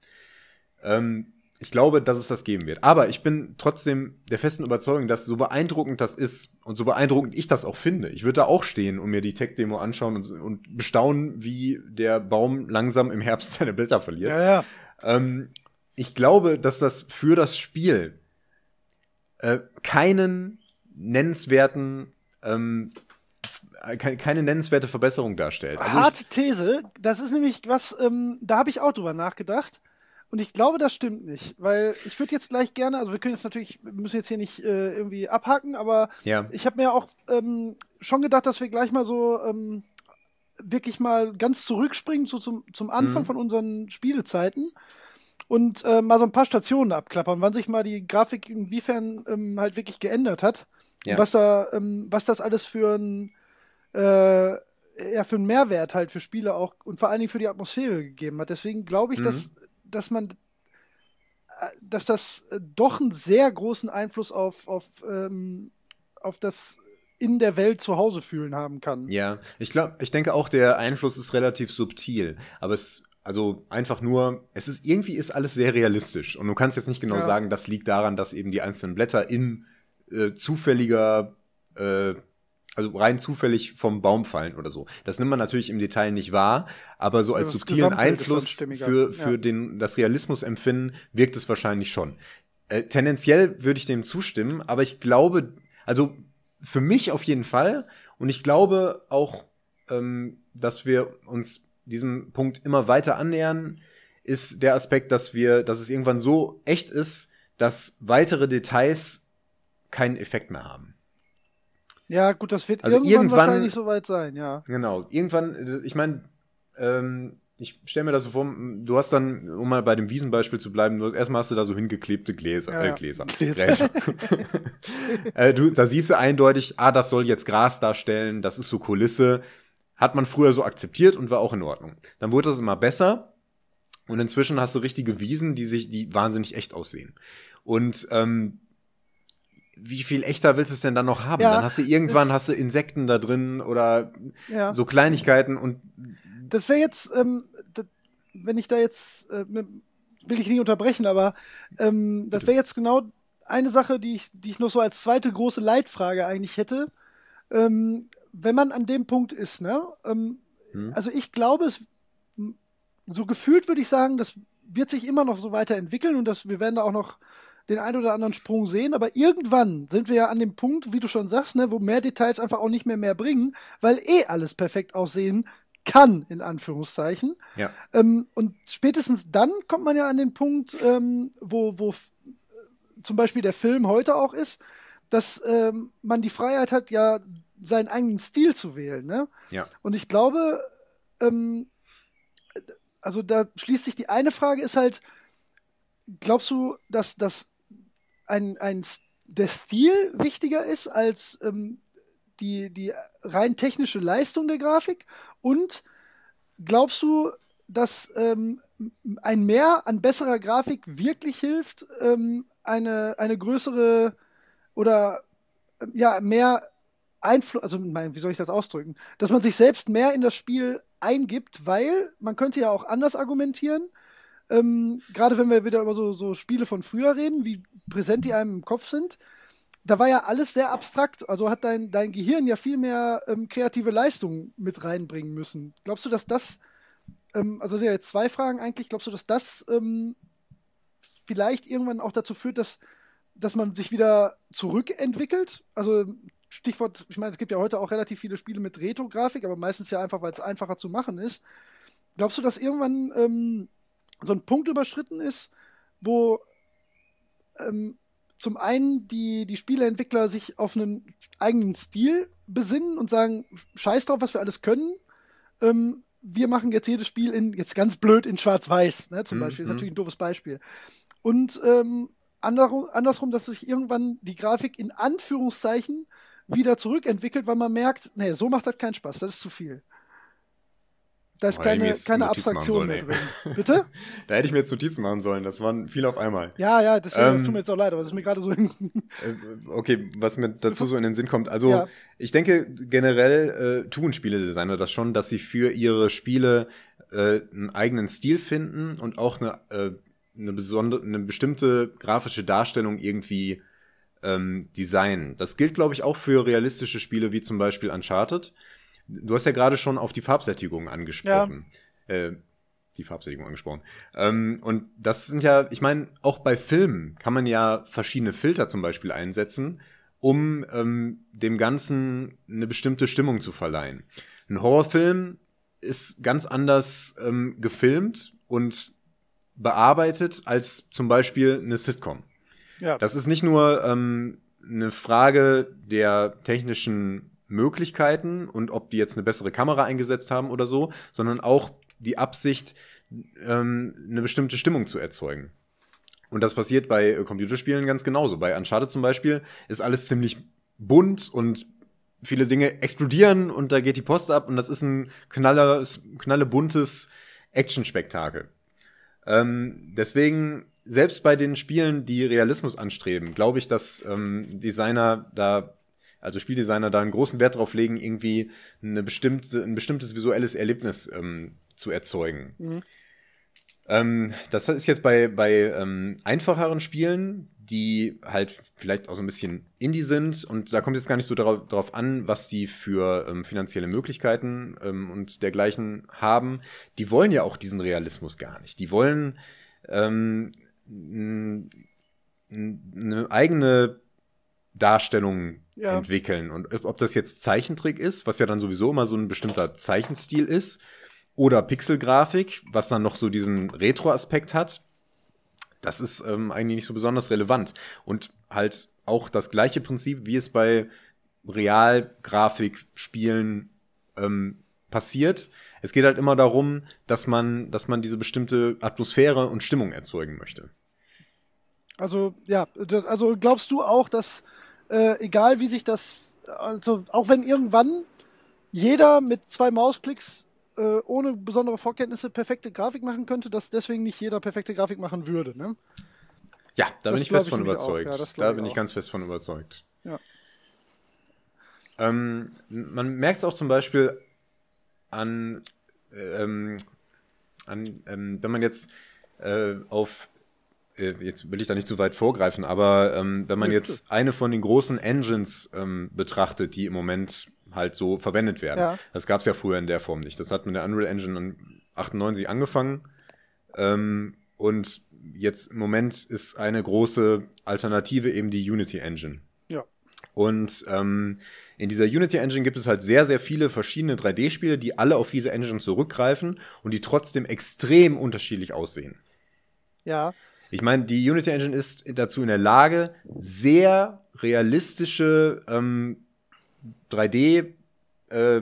Ähm, ich glaube, dass es das geben wird. Aber ich bin trotzdem der festen Überzeugung, dass so beeindruckend das ist und so beeindruckend ich das auch finde. Ich würde da auch stehen und mir die Tech-Demo anschauen und, und, bestaunen, wie der Baum langsam im Herbst seine Blätter verliert. Ja, ja. Ähm, ich glaube, dass das für das Spiel äh, keinen nennenswerten ähm, keine nennenswerte Verbesserung darstellt. Also Harte These, das ist nämlich was, ähm, da habe ich auch drüber nachgedacht. Und ich glaube, das stimmt nicht, weil ich würde jetzt gleich gerne, also wir können jetzt natürlich, wir müssen jetzt hier nicht äh, irgendwie abhaken, aber ja. ich habe mir auch ähm, schon gedacht, dass wir gleich mal so ähm, wirklich mal ganz zurückspringen so zum, zum Anfang mhm. von unseren Spielezeiten und äh, mal so ein paar Stationen abklappern, wann sich mal die Grafik inwiefern ähm, halt wirklich geändert hat. Ja. Was da, ähm, was das alles für ein äh, ja, für einen Mehrwert halt für Spiele auch und vor allen Dingen für die Atmosphäre gegeben hat. Deswegen glaube ich, mhm. dass, dass man äh, dass das doch einen sehr großen Einfluss auf, auf, ähm, auf das in der Welt zu Hause fühlen haben kann. Ja, ich glaube, ich denke auch, der Einfluss ist relativ subtil, aber es also einfach nur, es ist irgendwie ist alles sehr realistisch und du kannst jetzt nicht genau ja. sagen, das liegt daran, dass eben die einzelnen Blätter in äh, zufälliger äh, also rein zufällig vom Baum fallen oder so. Das nimmt man natürlich im Detail nicht wahr, aber so als subtilen Einfluss für, für ja. den, das Realismusempfinden wirkt es wahrscheinlich schon. Äh, tendenziell würde ich dem zustimmen, aber ich glaube, also für mich auf jeden Fall und ich glaube auch, ähm, dass wir uns diesem Punkt immer weiter annähern, ist der Aspekt, dass wir, dass es irgendwann so echt ist, dass weitere Details keinen Effekt mehr haben. Ja, gut, das wird also irgendwann, irgendwann wahrscheinlich soweit sein, ja. Genau, irgendwann, ich meine, ähm, ich stelle mir das so vor, du hast dann, um mal bei dem Wiesenbeispiel zu bleiben, du hast, erstmal hast du da so hingeklebte Gläser, ja, äh, Gläser. Gläser. Gläser. äh, du, da siehst du eindeutig, ah, das soll jetzt Gras darstellen, das ist so Kulisse. Hat man früher so akzeptiert und war auch in Ordnung. Dann wurde das immer besser und inzwischen hast du richtige Wiesen, die sich, die wahnsinnig echt aussehen. Und ähm, wie viel echter willst du es denn dann noch haben? Ja, dann hast du irgendwann hast du Insekten da drin oder ja. so Kleinigkeiten und das wäre jetzt, ähm, das, wenn ich da jetzt äh, will ich nicht unterbrechen, aber ähm, das wäre jetzt genau eine Sache, die ich, die ich noch so als zweite große Leitfrage eigentlich hätte. Ähm, wenn man an dem Punkt ist, ne? Ähm, hm. Also ich glaube, es so gefühlt würde ich sagen, das wird sich immer noch so weiterentwickeln und das, wir werden da auch noch den ein oder anderen Sprung sehen, aber irgendwann sind wir ja an dem Punkt, wie du schon sagst, ne, wo mehr Details einfach auch nicht mehr mehr bringen, weil eh alles perfekt aussehen kann, in Anführungszeichen. Ja. Ähm, und spätestens dann kommt man ja an den Punkt, ähm, wo, wo zum Beispiel der Film heute auch ist, dass ähm, man die Freiheit hat, ja seinen eigenen Stil zu wählen. Ne? Ja. Und ich glaube, ähm, also da schließt sich die eine Frage, ist halt, glaubst du, dass, dass ein, ein, der Stil wichtiger ist als ähm, die, die rein technische Leistung der Grafik? Und glaubst du, dass ähm, ein Mehr an besserer Grafik wirklich hilft, ähm, eine, eine größere oder ähm, ja, mehr Einfluss, also wie soll ich das ausdrücken, dass man sich selbst mehr in das Spiel eingibt, weil man könnte ja auch anders argumentieren. Ähm, Gerade wenn wir wieder über so, so Spiele von früher reden, wie präsent die einem im Kopf sind, da war ja alles sehr abstrakt. Also hat dein, dein Gehirn ja viel mehr ähm, kreative Leistung mit reinbringen müssen. Glaubst du, dass das, ähm, also sind ja jetzt zwei Fragen eigentlich, glaubst du, dass das ähm, vielleicht irgendwann auch dazu führt, dass, dass man sich wieder zurückentwickelt? Also Stichwort, ich meine, es gibt ja heute auch relativ viele Spiele mit Retro-Grafik, aber meistens ja einfach, weil es einfacher zu machen ist. Glaubst du, dass irgendwann ähm, so ein Punkt überschritten ist, wo ähm, zum einen die, die Spieleentwickler sich auf einen eigenen Stil besinnen und sagen, scheiß drauf, was wir alles können. Ähm, wir machen jetzt jedes Spiel in, jetzt ganz blöd, in Schwarz-Weiß, ne, zum mhm. Beispiel. Ist natürlich ein doofes Beispiel. Und ähm, andersrum, dass sich irgendwann die Grafik in Anführungszeichen wieder zurückentwickelt, weil man merkt, nee, so macht das keinen Spaß, das ist zu viel. Da ist keine, keine Abstraktion sollen, mehr drin. Bitte? da hätte ich mir jetzt Notizen machen sollen. Das waren viel auf einmal. Ja, ja, deswegen, ähm, das tut mir jetzt auch leid, aber das ist mir gerade so. äh, okay, was mir dazu so in den Sinn kommt. Also, ja. ich denke, generell äh, tun Spieledesigner das schon, dass sie für ihre Spiele äh, einen eigenen Stil finden und auch eine, äh, eine, besondere, eine bestimmte grafische Darstellung irgendwie ähm, designen. Das gilt, glaube ich, auch für realistische Spiele wie zum Beispiel Uncharted. Du hast ja gerade schon auf die Farbsättigung angesprochen. Ja. Äh, die Farbsättigung angesprochen. Ähm, und das sind ja, ich meine, auch bei Filmen kann man ja verschiedene Filter zum Beispiel einsetzen, um ähm, dem Ganzen eine bestimmte Stimmung zu verleihen. Ein Horrorfilm ist ganz anders ähm, gefilmt und bearbeitet als zum Beispiel eine Sitcom. Ja. Das ist nicht nur ähm, eine Frage der technischen Möglichkeiten und ob die jetzt eine bessere Kamera eingesetzt haben oder so, sondern auch die Absicht, ähm, eine bestimmte Stimmung zu erzeugen. Und das passiert bei äh, Computerspielen ganz genauso. Bei Uncharted zum Beispiel ist alles ziemlich bunt und viele Dinge explodieren und da geht die Post ab und das ist ein knaller, knalle buntes Action-Spektakel. Ähm, deswegen, selbst bei den Spielen, die Realismus anstreben, glaube ich, dass ähm, Designer da also Spieldesigner da einen großen Wert drauf legen, irgendwie eine bestimmte, ein bestimmtes visuelles Erlebnis ähm, zu erzeugen. Mhm. Ähm, das ist jetzt bei, bei ähm, einfacheren Spielen, die halt vielleicht auch so ein bisschen Indie sind und da kommt jetzt gar nicht so darauf, darauf an, was die für ähm, finanzielle Möglichkeiten ähm, und dergleichen haben. Die wollen ja auch diesen Realismus gar nicht. Die wollen ähm, eine eigene Darstellung ja. entwickeln. Und ob das jetzt Zeichentrick ist, was ja dann sowieso immer so ein bestimmter Zeichenstil ist, oder Pixelgrafik, was dann noch so diesen Retro-Aspekt hat, das ist ähm, eigentlich nicht so besonders relevant. Und halt auch das gleiche Prinzip, wie es bei Realgrafikspielen ähm, passiert. Es geht halt immer darum, dass man, dass man diese bestimmte Atmosphäre und Stimmung erzeugen möchte. Also, ja, also glaubst du auch, dass äh, egal wie sich das, also auch wenn irgendwann jeder mit zwei Mausklicks äh, ohne besondere Vorkenntnisse perfekte Grafik machen könnte, dass deswegen nicht jeder perfekte Grafik machen würde, ne? Ja, da das bin ich fest ich von überzeugt. Ja, da bin ich, ich ganz fest von überzeugt. Ja. Ähm, man merkt es auch zum Beispiel an, ähm, an ähm, wenn man jetzt äh, auf äh, jetzt will ich da nicht zu weit vorgreifen, aber ähm, wenn man jetzt eine von den großen Engines ähm, betrachtet, die im Moment halt so verwendet werden, ja. das gab es ja früher in der Form nicht. Das hat mit der Unreal Engine 98 angefangen ähm, und jetzt im Moment ist eine große Alternative eben die Unity Engine. Ja. Und ähm, in dieser Unity Engine gibt es halt sehr, sehr viele verschiedene 3D-Spiele, die alle auf diese Engine zurückgreifen und die trotzdem extrem unterschiedlich aussehen. Ja. Ich meine, die Unity Engine ist dazu in der Lage, sehr realistische ähm, 3D äh,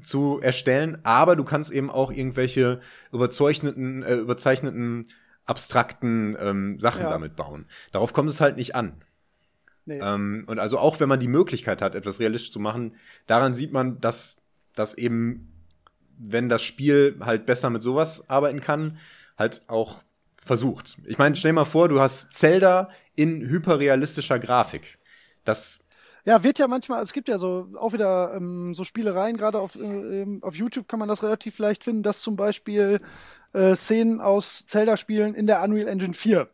zu erstellen, aber du kannst eben auch irgendwelche überzeichneten, äh, überzeichneten abstrakten ähm, Sachen ja. damit bauen. Darauf kommt es halt nicht an. Nee. Ähm, und also auch wenn man die Möglichkeit hat, etwas realistisch zu machen, daran sieht man, dass, dass eben, wenn das Spiel halt besser mit sowas arbeiten kann, halt auch versucht. Ich meine, stell dir mal vor, du hast Zelda in hyperrealistischer Grafik. Das ja, wird ja manchmal, es gibt ja so auch wieder ähm, so Spielereien, gerade auf, äh, auf YouTube kann man das relativ leicht finden, dass zum Beispiel äh, Szenen aus Zelda-Spielen in der Unreal Engine 4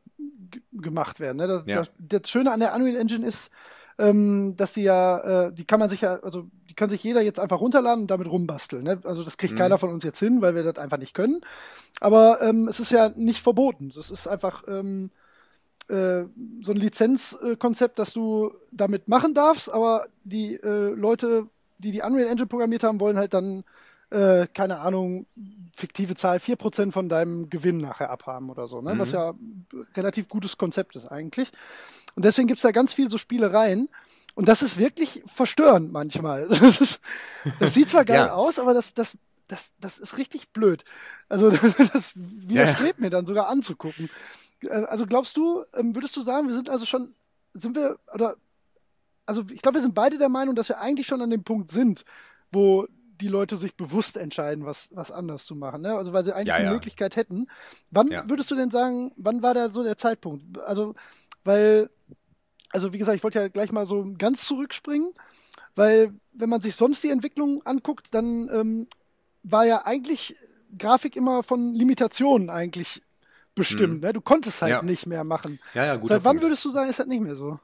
gemacht werden. Ne? Das, ja. das, das, Schöne an der Unreal Engine ist, ähm, dass die ja, äh, die kann man sich ja, also kann sich jeder jetzt einfach runterladen und damit rumbasteln. Ne? Also das kriegt mhm. keiner von uns jetzt hin, weil wir das einfach nicht können. Aber ähm, es ist ja nicht verboten. Es ist einfach ähm, äh, so ein Lizenzkonzept, dass du damit machen darfst, aber die äh, Leute, die die Unreal Engine programmiert haben, wollen halt dann, äh, keine Ahnung, fiktive Zahl, 4% von deinem Gewinn nachher abhaben oder so, ne? Mhm. was ja relativ gutes Konzept ist eigentlich. Und deswegen gibt's da ganz viel so Spielereien. Und das ist wirklich verstörend manchmal. Das, ist, das sieht zwar geil ja. aus, aber das, das, das, das ist richtig blöd. Also das, das widerstrebt ja. mir dann sogar anzugucken. Äh, also glaubst du, ähm, würdest du sagen, wir sind also schon, sind wir, oder, also ich glaube, wir sind beide der Meinung, dass wir eigentlich schon an dem Punkt sind, wo die Leute sich bewusst entscheiden, was, was anders zu machen, ne? Also weil sie eigentlich ja, die ja. Möglichkeit hätten. Wann ja. würdest du denn sagen, wann war da so der Zeitpunkt? Also, weil, also wie gesagt, ich wollte ja gleich mal so ganz zurückspringen, weil wenn man sich sonst die Entwicklung anguckt, dann ähm, war ja eigentlich Grafik immer von Limitationen eigentlich bestimmt. Hm. Ne? Du konntest halt ja. nicht mehr machen. Ja, ja, Seit wann Punkt. würdest du sagen, ist das nicht mehr so?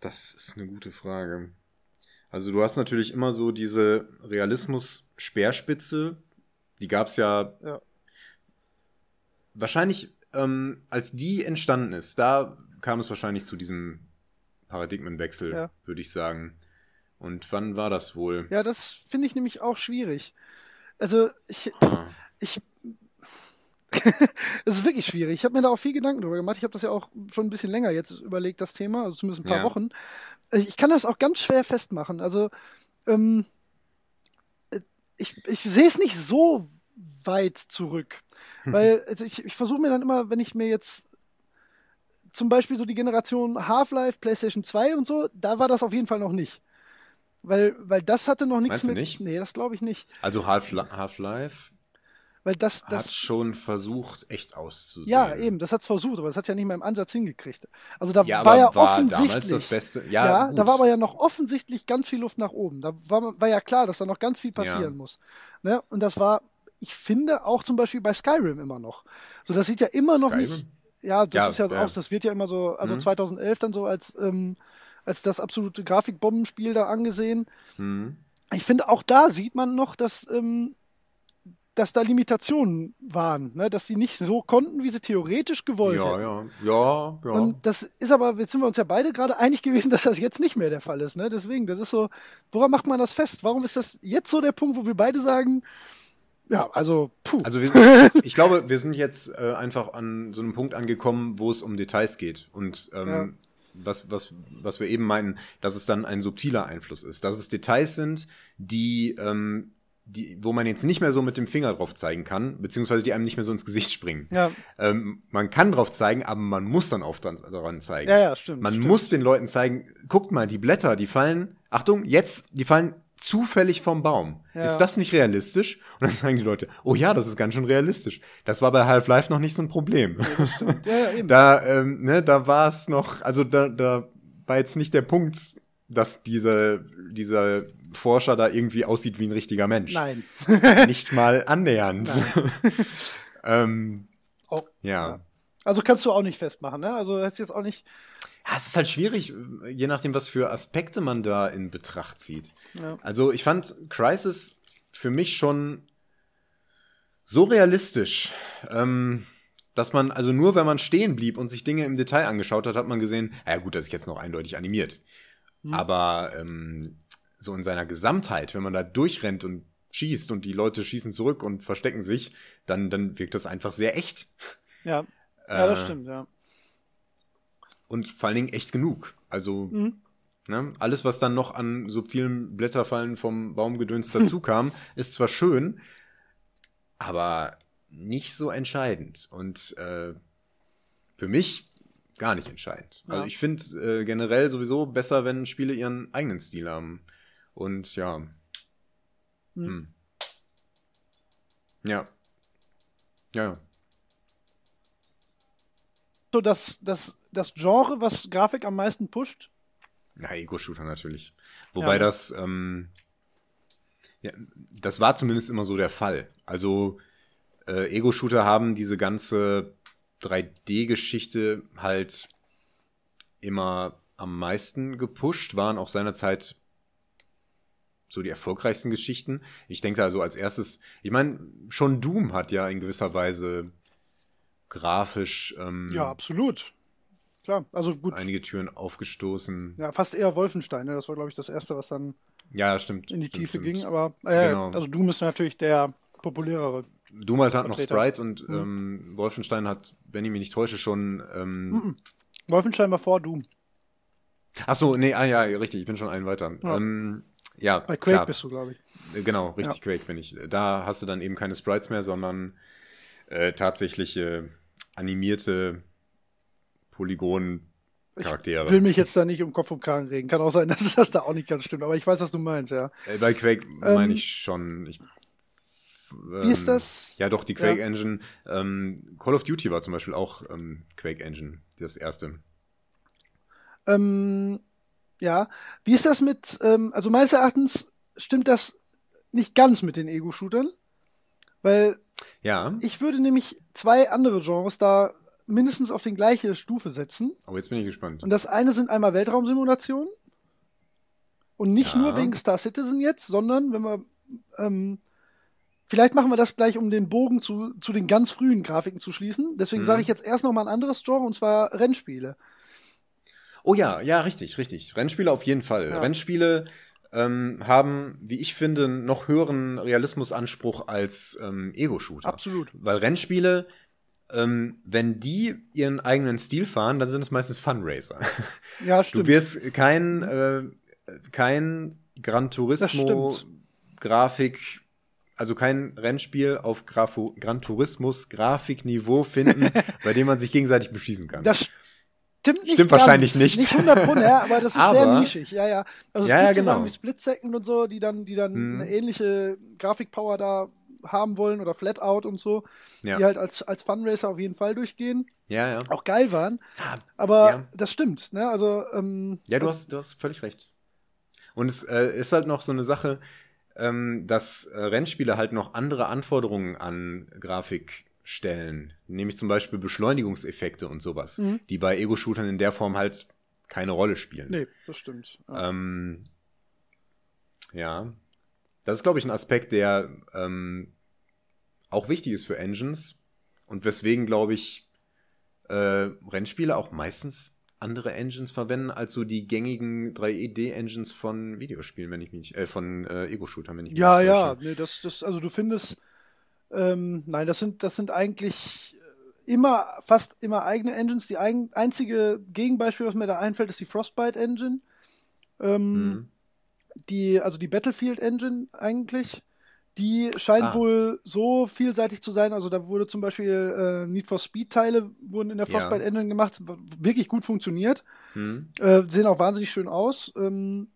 Das ist eine gute Frage. Also du hast natürlich immer so diese Realismus-Speerspitze. Die gab es ja, ja, wahrscheinlich, ähm, als die entstanden ist, da kam es wahrscheinlich zu diesem Paradigmenwechsel, ja. würde ich sagen. Und wann war das wohl? Ja, das finde ich nämlich auch schwierig. Also ich, ah. ich es ist wirklich schwierig. Ich habe mir da auch viel Gedanken drüber gemacht. Ich habe das ja auch schon ein bisschen länger jetzt überlegt, das Thema, also zumindest ein paar ja. Wochen. Ich kann das auch ganz schwer festmachen. Also, ähm, ich, ich sehe es nicht so weit zurück. Weil also ich, ich versuche mir dann immer, wenn ich mir jetzt zum Beispiel so die Generation Half-Life, PlayStation 2 und so, da war das auf jeden Fall noch nicht. Weil, weil das hatte noch nichts mit. Nicht? Nee, das glaube ich nicht. Also Half-Life, Half weil das, das hat schon versucht, echt auszusehen. Ja, eben, das hat es versucht, aber das hat ja nicht mal im Ansatz hingekriegt. Also da ja, war ja war offensichtlich. das Beste. Ja, ja da war aber ja noch offensichtlich ganz viel Luft nach oben. Da war, war ja klar, dass da noch ganz viel passieren ja. muss. Ne? Und das war, ich finde, auch zum Beispiel bei Skyrim immer noch. So, das sieht ja immer noch Skyrim? nicht. Ja, das ja, ist ja, ja auch, das wird ja immer so, also mhm. 2011 dann so als, ähm, als das absolute Grafikbombenspiel da angesehen. Mhm. Ich finde, auch da sieht man noch, dass ähm, dass da Limitationen waren, ne? dass sie nicht so konnten, wie sie theoretisch gewollt ja, hätten. Ja, ja, ja. Und das ist aber, jetzt sind wir uns ja beide gerade einig gewesen, dass das jetzt nicht mehr der Fall ist. Ne? Deswegen, das ist so, woran macht man das fest? Warum ist das jetzt so der Punkt, wo wir beide sagen, ja, also, puh. Also wir, ich glaube, wir sind jetzt äh, einfach an so einem Punkt angekommen, wo es um Details geht. Und ähm, ja. was, was, was wir eben meinen, dass es dann ein subtiler Einfluss ist. Dass es Details sind, die ähm, die, wo man jetzt nicht mehr so mit dem Finger drauf zeigen kann, beziehungsweise die einem nicht mehr so ins Gesicht springen. Ja. Ähm, man kann drauf zeigen, aber man muss dann auch dran, daran zeigen. Ja, ja, stimmt. Man stimmt. muss den Leuten zeigen, guckt mal, die Blätter, die fallen, Achtung, jetzt, die fallen zufällig vom Baum. Ja. Ist das nicht realistisch? Und dann sagen die Leute, oh ja, das ist ganz schön realistisch. Das war bei Half-Life noch nicht so ein Problem. Ja, ja, eben. da, ähm, ne, da war es noch, also da, da war jetzt nicht der Punkt, dass diese, dieser Forscher da irgendwie aussieht wie ein richtiger Mensch. Nein. Nicht mal annähernd. ähm, oh, ja. ja. Also kannst du auch nicht festmachen, ne? Also hast jetzt auch nicht. Ja, es ist halt schwierig, je nachdem, was für Aspekte man da in Betracht zieht. Ja. Also ich fand Crisis für mich schon so realistisch, ähm, dass man, also nur wenn man stehen blieb und sich Dinge im Detail angeschaut hat, hat man gesehen, ja gut, das ist jetzt noch eindeutig animiert. Mhm. Aber ähm, so in seiner Gesamtheit, wenn man da durchrennt und schießt und die Leute schießen zurück und verstecken sich, dann, dann wirkt das einfach sehr echt. Ja, ja das äh, stimmt, ja. Und vor allen Dingen echt genug. Also, mhm. Ne? Alles, was dann noch an subtilen Blätterfallen vom Baumgedöns dazu kam, ist zwar schön, aber nicht so entscheidend. Und äh, für mich gar nicht entscheidend. Ja. Also ich finde äh, generell sowieso besser, wenn Spiele ihren eigenen Stil haben. Und ja. Hm. Hm. Ja. Ja, ja. So das, das, das Genre, was Grafik am meisten pusht. Ja, Ego-Shooter natürlich. Wobei Ja. das, ähm, ja, das war zumindest immer so der Fall. Also äh, Ego-Shooter haben diese ganze 3D-Geschichte halt immer am meisten gepusht, waren auch seinerzeit so die erfolgreichsten Geschichten. Ich denke also als erstes, ich meine, schon Doom hat ja in gewisser Weise grafisch ähm, Ja, absolut. Klar, also gut. einige Türen aufgestoßen. Ja, fast eher Wolfenstein, ne? Das war, glaube ich, das erste, was dann Ja, stimmt. in die stimmt, Tiefe stimmt. ging. Aber äh, Genau. also Doom ist natürlich der populärere. Doom halt hat noch. Sprites und Mhm. ähm, Wolfenstein hat, wenn ich mich nicht täusche, schon. Ähm, Mhm. Wolfenstein war vor Doom. Ach so, nee, ah ja, richtig, ich bin schon einen weiter. Ja. Ähm, ja, Bei Quake klar, bist du, glaube ich. äh, Genau, richtig, Quake bin ich. Da hast du dann eben keine Sprites mehr, sondern äh, tatsächliche animierte Polygon-Charaktere. Will mich jetzt da nicht um Kopf und Kragen regen. Kann auch sein, dass das da auch nicht ganz stimmt. Aber ich weiß, was du meinst, ja. Äh, bei Quake Ähm, meine ich schon. Ich, Wie ist ähm, das? Ja, doch, die Quake Engine. Ähm, Call of Duty war zum Beispiel auch ähm, Quake Engine, das erste. Ähm, ja. Wie ist das mit, ähm, also meines Erachtens stimmt das nicht ganz mit den Ego-Shootern. Weil Ja, ich würde nämlich zwei andere Genres da mindestens auf die gleiche Stufe setzen. oh, jetzt bin ich gespannt. Und das eine sind einmal Weltraumsimulationen. Und nicht Ja. nur wegen Star Citizen jetzt, sondern wenn wir, ähm, vielleicht machen wir das gleich, um den Bogen zu, zu den ganz frühen Grafiken zu schließen. Deswegen Mhm. sage ich jetzt erst noch mal ein anderes Genre, und zwar Rennspiele. Oh ja, ja, richtig, richtig. Rennspiele auf jeden Fall. Ja. Rennspiele ähm, haben, wie ich finde, einen noch höheren Realismusanspruch als ähm, Ego-Shooter. Absolut. Weil Rennspiele, ähm, wenn die ihren eigenen Stil fahren, dann sind es meistens Funracer. Ja, Du stimmt. wirst kein, äh, kein Gran Turismo. Grafik, also kein Rennspiel auf Grafo Gran Turismus Grafikniveau finden, bei dem man sich gegenseitig beschießen kann. das stimmt nicht. Stimmt wahrscheinlich nicht. Nicht 100 Pro, ja, aber das ist sehr Aber- nischig. Ja, ja. Also es Ja, gibt ja, so genau. Sachen wie Split Second und so, die dann, die dann Mhm. eine ähnliche Grafikpower da haben wollen oder Flatout und so, Ja. die halt als, als Funracer auf jeden Fall durchgehen. ja, ja. auch geil waren. Aber ja. das stimmt, ne? Also, ähm, Ja, du hast, du hast völlig recht. Und es äh, ist halt noch so eine Sache, ähm, dass äh, Rennspiele halt noch andere Anforderungen an Grafik stellen. Nämlich zum Beispiel Beschleunigungseffekte und sowas, Mhm. die bei Ego-Shootern in der Form halt keine Rolle spielen. nee, das stimmt. Ja. Ähm, ja. Das ist, glaube ich, ein Aspekt, der ähm, auch wichtig ist für Engines und weswegen, glaube ich, äh, Rennspiele auch meistens andere Engines verwenden als so die gängigen 3D-Engines von Videospielen, wenn ich mich, äh, von äh, Ego-Shootern, wenn ich mich ja, ja, nee, das, das, also du findest, ähm, nein, das sind, das sind eigentlich immer, fast immer eigene Engines. Die eigen, einzige Gegenbeispiel, was mir da einfällt, ist die Frostbite Engine. Ähm, Mhm. die, also die Battlefield Engine eigentlich, die scheint Ah. wohl so vielseitig zu sein. Also da wurde zum Beispiel äh, Need for Speed Teile wurden in der Ja. Frostbite Engine gemacht, wirklich gut funktioniert. Hm. Äh, sehen auch wahnsinnig schön aus. Ähm,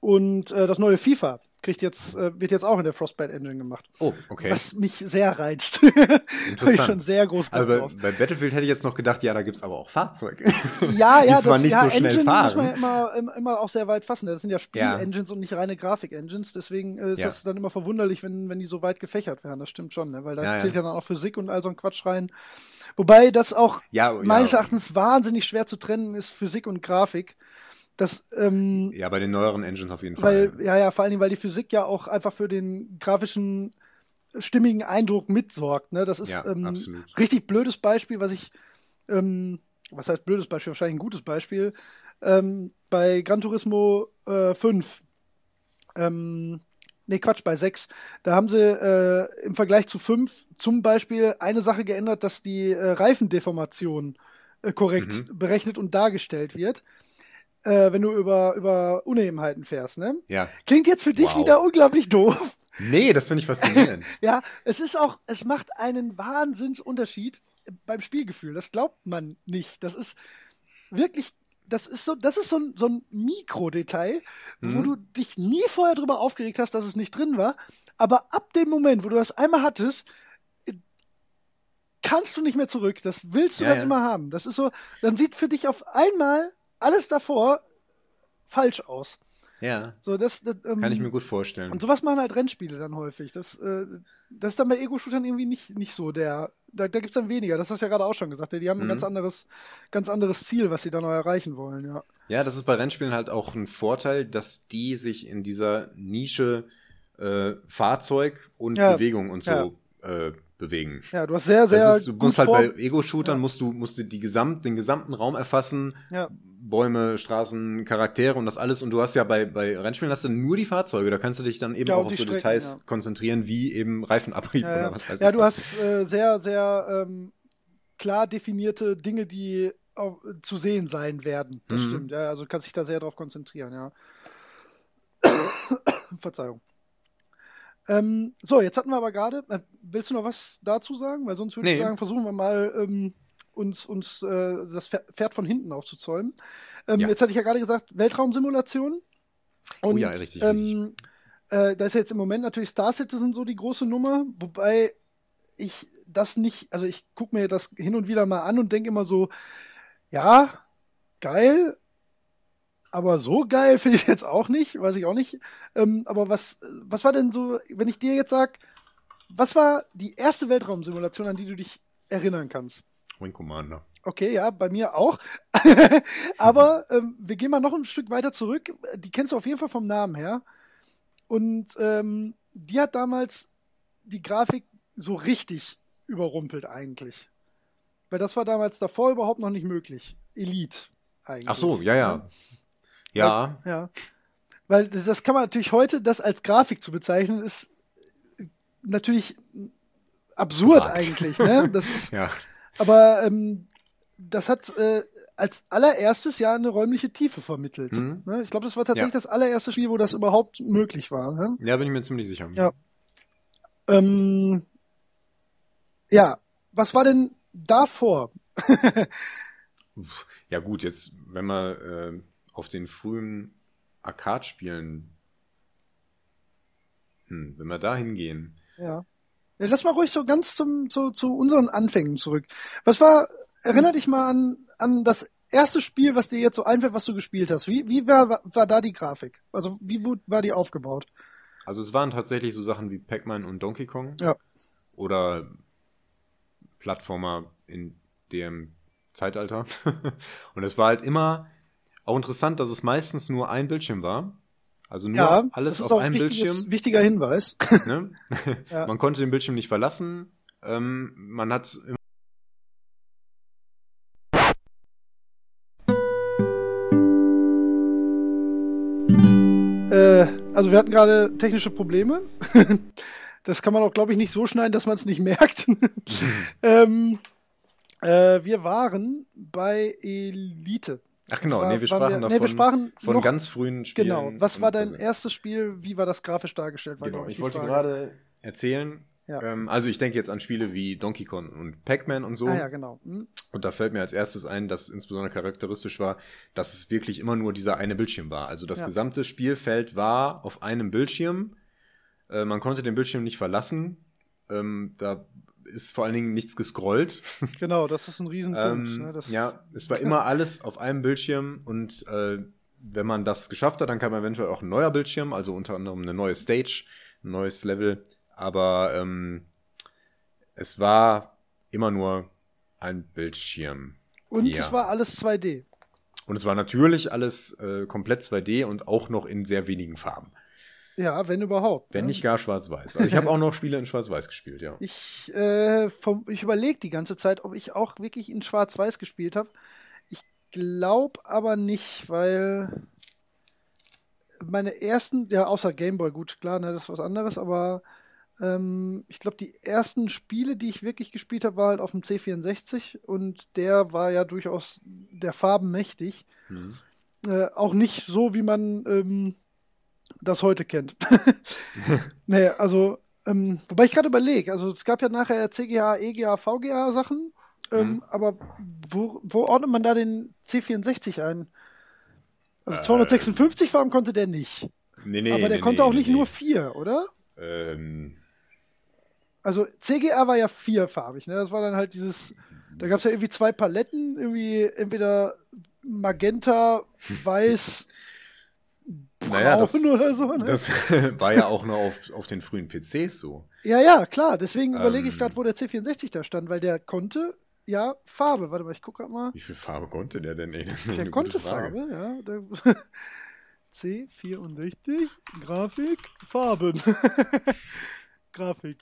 und äh, das neue FIFA kriegt jetzt, äh, wird jetzt auch in der Frostbite Engine gemacht. Oh, okay. Was mich sehr reizt. Habe ich Interessant. schon sehr groß Bock Also bei, Battlefield hätte ich jetzt noch gedacht, ja, da gibt's aber auch Fahrzeuge. Ja, ja, das nicht ja, so schnell Engine muss man ja fahren. immer, immer, immer auch sehr weit fassen. Das sind ja Ja. Spiel-Engines und nicht reine Grafik-Engines. Deswegen äh, ist Ja. das dann immer verwunderlich, wenn, wenn die so weit gefächert werden. Das stimmt schon, ne? weil da Ja, ja. zählt ja dann auch Physik und all so ein Quatsch rein. Wobei das auch Ja, meines ja. Erachtens wahnsinnig schwer zu trennen ist, Physik und Grafik. Das, ähm, Ja, bei den neueren Engines auf jeden Fall. weil, ja, ja, vor allen Dingen, weil die Physik ja auch einfach für den grafischen, stimmigen Eindruck mitsorgt. Ne? Das ist Ja, ähm, richtig blödes Beispiel, was ich, ähm, was heißt blödes Beispiel, wahrscheinlich ein gutes Beispiel, ähm, bei Gran Turismo äh, 5, ähm, nee, Quatsch, bei 6, da haben sie äh, im Vergleich zu 5 zum Beispiel eine Sache geändert, dass die äh, Reifendeformation äh, korrekt Mhm. berechnet und dargestellt wird. Äh, wenn du über, über Unebenheiten fährst, ne? Ja. Klingt jetzt für dich Wow. wieder unglaublich doof. Nee, das finde ich faszinierend. Ja, es ist auch, es macht einen Wahnsinnsunterschied beim Spielgefühl. Das glaubt man nicht. Das ist wirklich, das ist so, das ist so ein, so ein Mikrodetail, wo du dich nie vorher drüber aufgeregt hast, dass es nicht drin war. Aber ab dem Moment, wo du das einmal hattest, äh, kannst du nicht mehr zurück. Das willst du Ja, dann ja. immer haben. Das ist so, dann sieht für dich auf einmal alles davor falsch aus. ja, So, das, das ähm, kann ich mir gut vorstellen. und sowas machen halt Rennspiele dann häufig. Das, äh, das ist dann bei Ego-Shootern irgendwie nicht, nicht so der. Da, da gibt es dann weniger. Das hast du ja gerade auch schon gesagt. Die haben ein Mhm. ganz anderes, ganz anderes Ziel, was sie da noch erreichen wollen, ja. Ja, das ist bei Rennspielen halt auch ein Vorteil, dass die sich in dieser Nische äh, Fahrzeug und Ja, Bewegung und so ja. äh, bewegen. Ja, du hast sehr, sehr. Ist, du gut musst halt bei Ego-Shootern Ja. musst du, musst du die gesamt, den gesamten Raum erfassen, Ja. Bäume, Straßen, Charaktere und das alles. Und du hast ja bei, bei Rennspielen hast du nur die Fahrzeuge. Da kannst du dich dann eben Ja, auch auf so Strecken, Details ja. konzentrieren, wie eben Reifenabrieb Ja, oder ja. was weiß ja ich du was. hast äh, sehr, sehr ähm, klar definierte Dinge, die auch, zu sehen sein werden. Das Mhm. stimmt. Ja, also kannst dich da sehr drauf konzentrieren, ja. Verzeihung. Ähm, so, jetzt hatten wir aber gerade. Äh, willst du noch was dazu sagen? Weil sonst würde ich Nee. sagen, versuchen wir mal ähm, uns, uns äh, das Pfer- Pferd von hinten aufzuzäumen. Ähm, Ja. Jetzt hatte ich ja gerade gesagt, Weltraumsimulation. Und, Oh ja, richtig, ähm, äh, da ist jetzt im Moment natürlich Star Citizen so die große Nummer, wobei ich das nicht, also ich gucke mir das hin und wieder mal an und denke immer so, ja, geil, aber so geil finde ich jetzt auch nicht, weiß ich auch nicht. Ähm, aber was, was war denn so, wenn ich dir jetzt sag, was war die erste Weltraumsimulation, an die du dich erinnern kannst? Wing Commander. Okay, ja, bei mir auch. Aber ähm, wir gehen mal noch ein Stück weiter zurück. Die kennst du auf jeden Fall vom Namen her. Und ähm, die hat damals die Grafik so richtig überrumpelt eigentlich. Weil das war damals davor überhaupt noch nicht möglich. Elite eigentlich. Ach so, ja, ja. Ja, Ja. Weil das kann man natürlich heute, das als Grafik zu bezeichnen, ist äh, natürlich absurd Gewagt. eigentlich. Ne? Das ist, ja. Aber ähm, das hat äh, als allererstes Jahr eine räumliche Tiefe vermittelt. Mhm. Ne? Ich glaube, das war tatsächlich Ja. das allererste Spiel, wo das überhaupt möglich war. Ne? Ja, bin ich mir ziemlich sicher. Ja. Ähm, ja, was war denn davor? Ja gut, jetzt, wenn wir äh, auf den frühen Arcade-Spielen, hm, wenn wir da hingehen, Ja. Ja. Lass mal ruhig so ganz zum, zu, zu unseren Anfängen zurück. Was war, erinner dich mal an, an das erste Spiel, was dir jetzt so einfällt, was du gespielt hast. Wie, wie war, war da die Grafik? Also wie war die aufgebaut? also es waren tatsächlich so Sachen wie Pac-Man und Donkey Kong Ja. oder Plattformer in dem Zeitalter. und es war halt immer auch interessant, dass es meistens nur ein Bildschirm war. Also nur ja, alles auf einem Bildschirm. wichtiger Hinweis. Ne? Ja. Man konnte den Bildschirm nicht verlassen. Ähm, man hat immer Äh, also wir hatten gerade technische Probleme. das kann man auch, glaube ich, nicht so schneiden, dass man es nicht merkt. ähm, äh, wir waren bei Elite. Ach genau, war- nee, wir sprachen wir- davon nee, wir sprachen von noch- ganz frühen Spielen. Genau. Was war dein erstes Spiel? Wie war das grafisch dargestellt? War, Genau, glaub ich die wollte Frage. gerade erzählen, Ja. ähm, also ich denke jetzt an Spiele wie Donkey Kong und Pac-Man und so. Ah ja, genau. Hm. Und da fällt mir als erstes ein, dass insbesondere charakteristisch war, dass es wirklich immer nur dieser eine Bildschirm war. Also das Ja. gesamte Spielfeld war auf einem Bildschirm. Äh, man konnte den Bildschirm nicht verlassen. Ähm, da ist vor allen Dingen nichts gescrollt. Genau, das ist ein Riesenpunkt. Ähm, ne? ja, es war immer alles auf einem Bildschirm und äh, wenn man das geschafft hat, dann kam eventuell auch ein neuer Bildschirm, also unter anderem eine neue Stage, ein neues Level, aber ähm, es war immer nur ein Bildschirm. Und ja. es war alles 2D. Und es war natürlich alles äh, komplett 2D und auch noch in sehr wenigen Farben. Ja, wenn überhaupt. Wenn ne? nicht gar schwarz-weiß. Also ich habe auch noch Spiele in schwarz-weiß gespielt, ja. Ich, äh, vom, ich überlege die ganze Zeit, ob ich auch wirklich in Schwarz-Weiß gespielt habe. Ich glaube aber nicht, weil meine ersten, ja, außer Gameboy, gut, klar, ne, das ist was anderes, aber ähm, ich glaube, die ersten Spiele, die ich wirklich gespielt habe, war halt auf dem C64 und der war ja durchaus der Farben mächtig. Mhm. Äh, auch nicht so, wie man ähm, das heute kennt. nee, also, ähm, wobei ich gerade überlege, also es gab ja nachher CGA, EGA, VGA Sachen, ähm, mhm. aber wo, wo ordnet man da den C64 ein? Also 256 äh, Farben konnte der nicht. Nee, nee, aber der nee, konnte nee, auch nicht nee. nur vier, oder? Ähm. Also CGA war ja vierfarbig, ne? Das war dann halt dieses, da gab es ja irgendwie zwei Paletten, irgendwie entweder Magenta, Weiß, naja, das, oder so. Ne? Das war ja auch nur auf, auf den frühen PCs so. Ja, ja, klar. Deswegen ähm, überlege ich gerade, wo der C64 da stand, weil der konnte ja Farbe. Warte mal, ich gucke gerade mal. Wie viel Farbe konnte der denn? Ey, der konnte Farbe, ja. Der C64, Grafik, Farben. Grafik,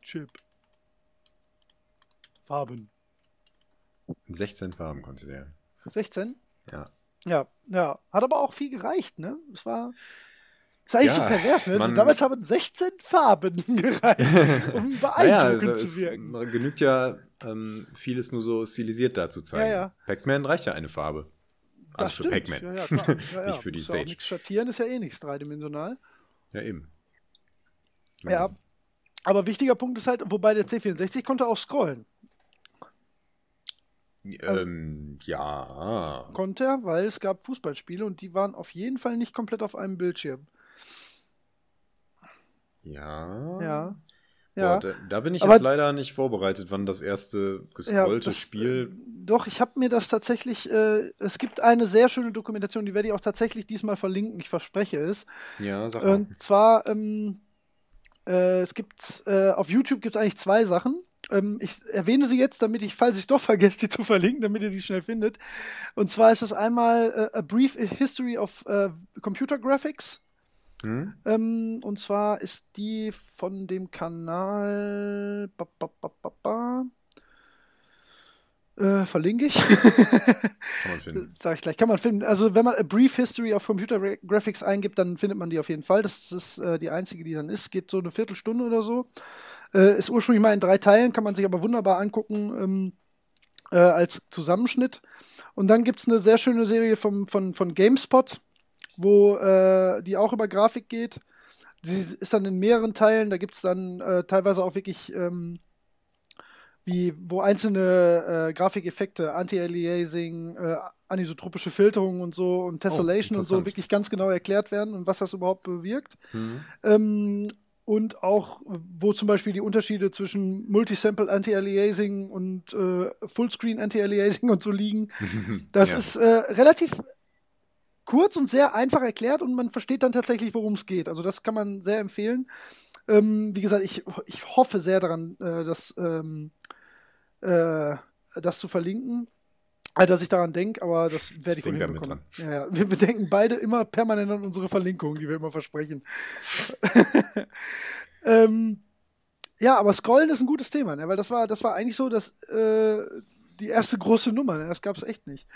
Chip. Farben. 16 Farben konnte der. 16? Ja. Ja, ja. Hat aber auch viel gereicht, ne? Es war. Das ist eigentlich ja, so pervers, ne? Man, Damals haben 16 Farben gereicht, um beeindruckend naja, zu wirken. Es genügt ja ähm, vieles nur so stilisiert da zu zeigen. Ja, ja. Pac-Man reicht ja eine Farbe. Also das für Pac-Man. Ja, ja, ja, Nicht für die Stage. Nichts schattieren ist ja eh nichts dreidimensional. Ja, eben. Ja. Aber wichtiger Punkt ist halt, wobei der C64 konnte auch scrollen. Also, ähm, ja. Konnte er, weil es gab Fußballspiele und die waren auf jeden Fall nicht komplett auf einem Bildschirm. Ja. Ja. Ja. Boah, da, da, bin ich Aber, jetzt leider nicht vorbereitet, wann das erste gescrollte ja, das, Spiel. Äh, doch, ich habe mir das tatsächlich. Äh, es gibt eine sehr schöne Dokumentation, die werde ich auch tatsächlich diesmal verlinken. Ich verspreche es. Ja, sag mal. Und zwar ähm, äh, es gibt äh, auf YouTube gibt es eigentlich zwei Sachen. Ähm, ich erwähne sie jetzt, damit ich, falls ich doch vergesse, die zu verlinken, damit ihr die schnell findet. Und zwar ist es einmal äh, A Brief History of äh, Computer Graphics. Hm? Ähm, und zwar ist die von dem Kanal. Ba, ba, ba, äh, verlinke ich. Kann man finden. Sag ich gleich. Kann man finden. Also, wenn man A Brief History of Computer Graphics eingibt, dann findet man die auf jeden Fall. Das ist äh, die einzige, die dann ist. Geht so eine Viertelstunde oder so. Äh, ist ursprünglich mal in drei Teilen, kann man sich aber wunderbar angucken ähm, äh, als Zusammenschnitt. Und dann gibt es eine sehr schöne Serie vom, von, von GameSpot, wo äh, die auch über Grafik geht. Die ist dann in mehreren Teilen. Da gibt es dann äh, teilweise auch wirklich ähm, wie, wo einzelne äh, Grafikeffekte, Anti-Aliasing, äh, anisotropische Filterung und so und Tessellation oh, und so wirklich ganz genau erklärt werden und was das überhaupt bewirkt. Mhm. Ähm, und auch, wo zum Beispiel die Unterschiede zwischen Multisample Anti-Aliasing und äh, Fullscreen Anti-Aliasing und so liegen. Das ja. ist äh, relativ kurz und sehr einfach erklärt und man versteht dann tatsächlich, worum es geht. Also das kann man sehr empfehlen. Ähm, wie gesagt, ich, ich hoffe sehr daran, äh, dass, ähm, äh, das zu verlinken. Äh, dass ich daran denke, aber das werde ich, ich wohl hinbekommen. Ja, ja. Wir bedenken beide immer permanent an unsere Verlinkungen, die wir immer versprechen. ähm, ja, aber Scrollen ist ein gutes Thema, ne? weil das war, das war eigentlich so dass, äh, die erste große Nummer. Ne? Das gab es echt nicht.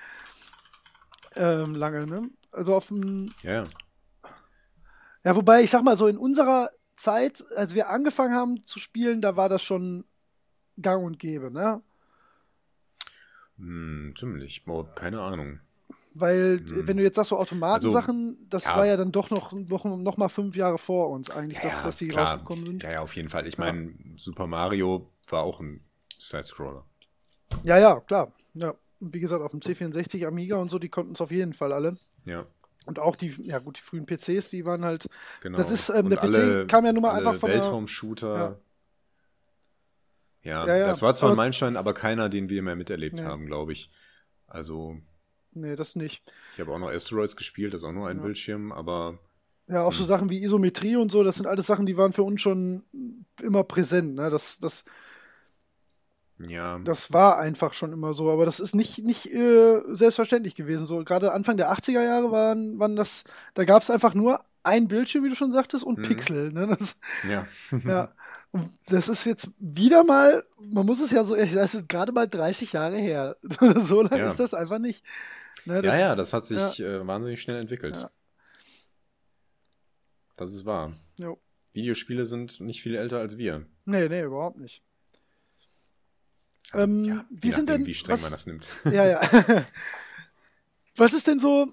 Ähm, lange, ne? Also auf dem. Ja. Ja, wobei, ich sag mal so, in unserer Zeit, als wir angefangen haben zu spielen, da war das schon gang und gäbe, ne? Hm, ziemlich. Oh, keine Ahnung. Weil, hm. wenn du jetzt sagst, so Automatensachen, also, das ja. war ja dann doch noch, noch, noch mal fünf Jahre vor uns eigentlich, dass, ja, dass die klar. rausgekommen sind. Ja, ja, auf jeden Fall. Ich meine, Super Mario war auch ein Side-Scroller. Ja, ja, klar. Ja. Und wie gesagt, auf dem C64 Amiga und so, die konnten es auf jeden Fall alle. Ja. Und auch die, ja gut, die frühen PCs, die waren halt. Genau. Das ist, ähm, der PC kam ja nun mal einfach von. Weltraum-Shooter. Ja. Ja, ja, ja, das war zwar ein Meilenstein, aber keiner, den wir mehr miterlebt ja. haben, glaube ich. Also. Nee, das nicht. Ich habe auch noch Asteroids gespielt, das ist auch nur ein Bildschirm, aber. Ja, auch so hm. Sachen wie Isometrie und so, das sind alles Sachen, die waren für uns schon immer präsent. Ne? Das, das, ja. Das war einfach schon immer so, aber das ist nicht, nicht äh, selbstverständlich gewesen. So, gerade Anfang der 80er Jahre waren, waren das, da gab es einfach nur ein Bildschirm, wie du schon sagtest, und mhm. Pixel. Ne? Das, ja. ja. Das ist jetzt wieder mal, man muss es ja so, das ist gerade mal 30 Jahre her. so lange ja. ist das einfach nicht. Ne, das, ja, ja, das hat sich ja. äh, wahnsinnig schnell entwickelt. Ja. Das ist wahr. Jo. Videospiele sind nicht viel älter als wir. Nee, nee, überhaupt nicht. Also, ähm, wie sind denn, wie streng was, man das nimmt. Ja, ja. was ist denn so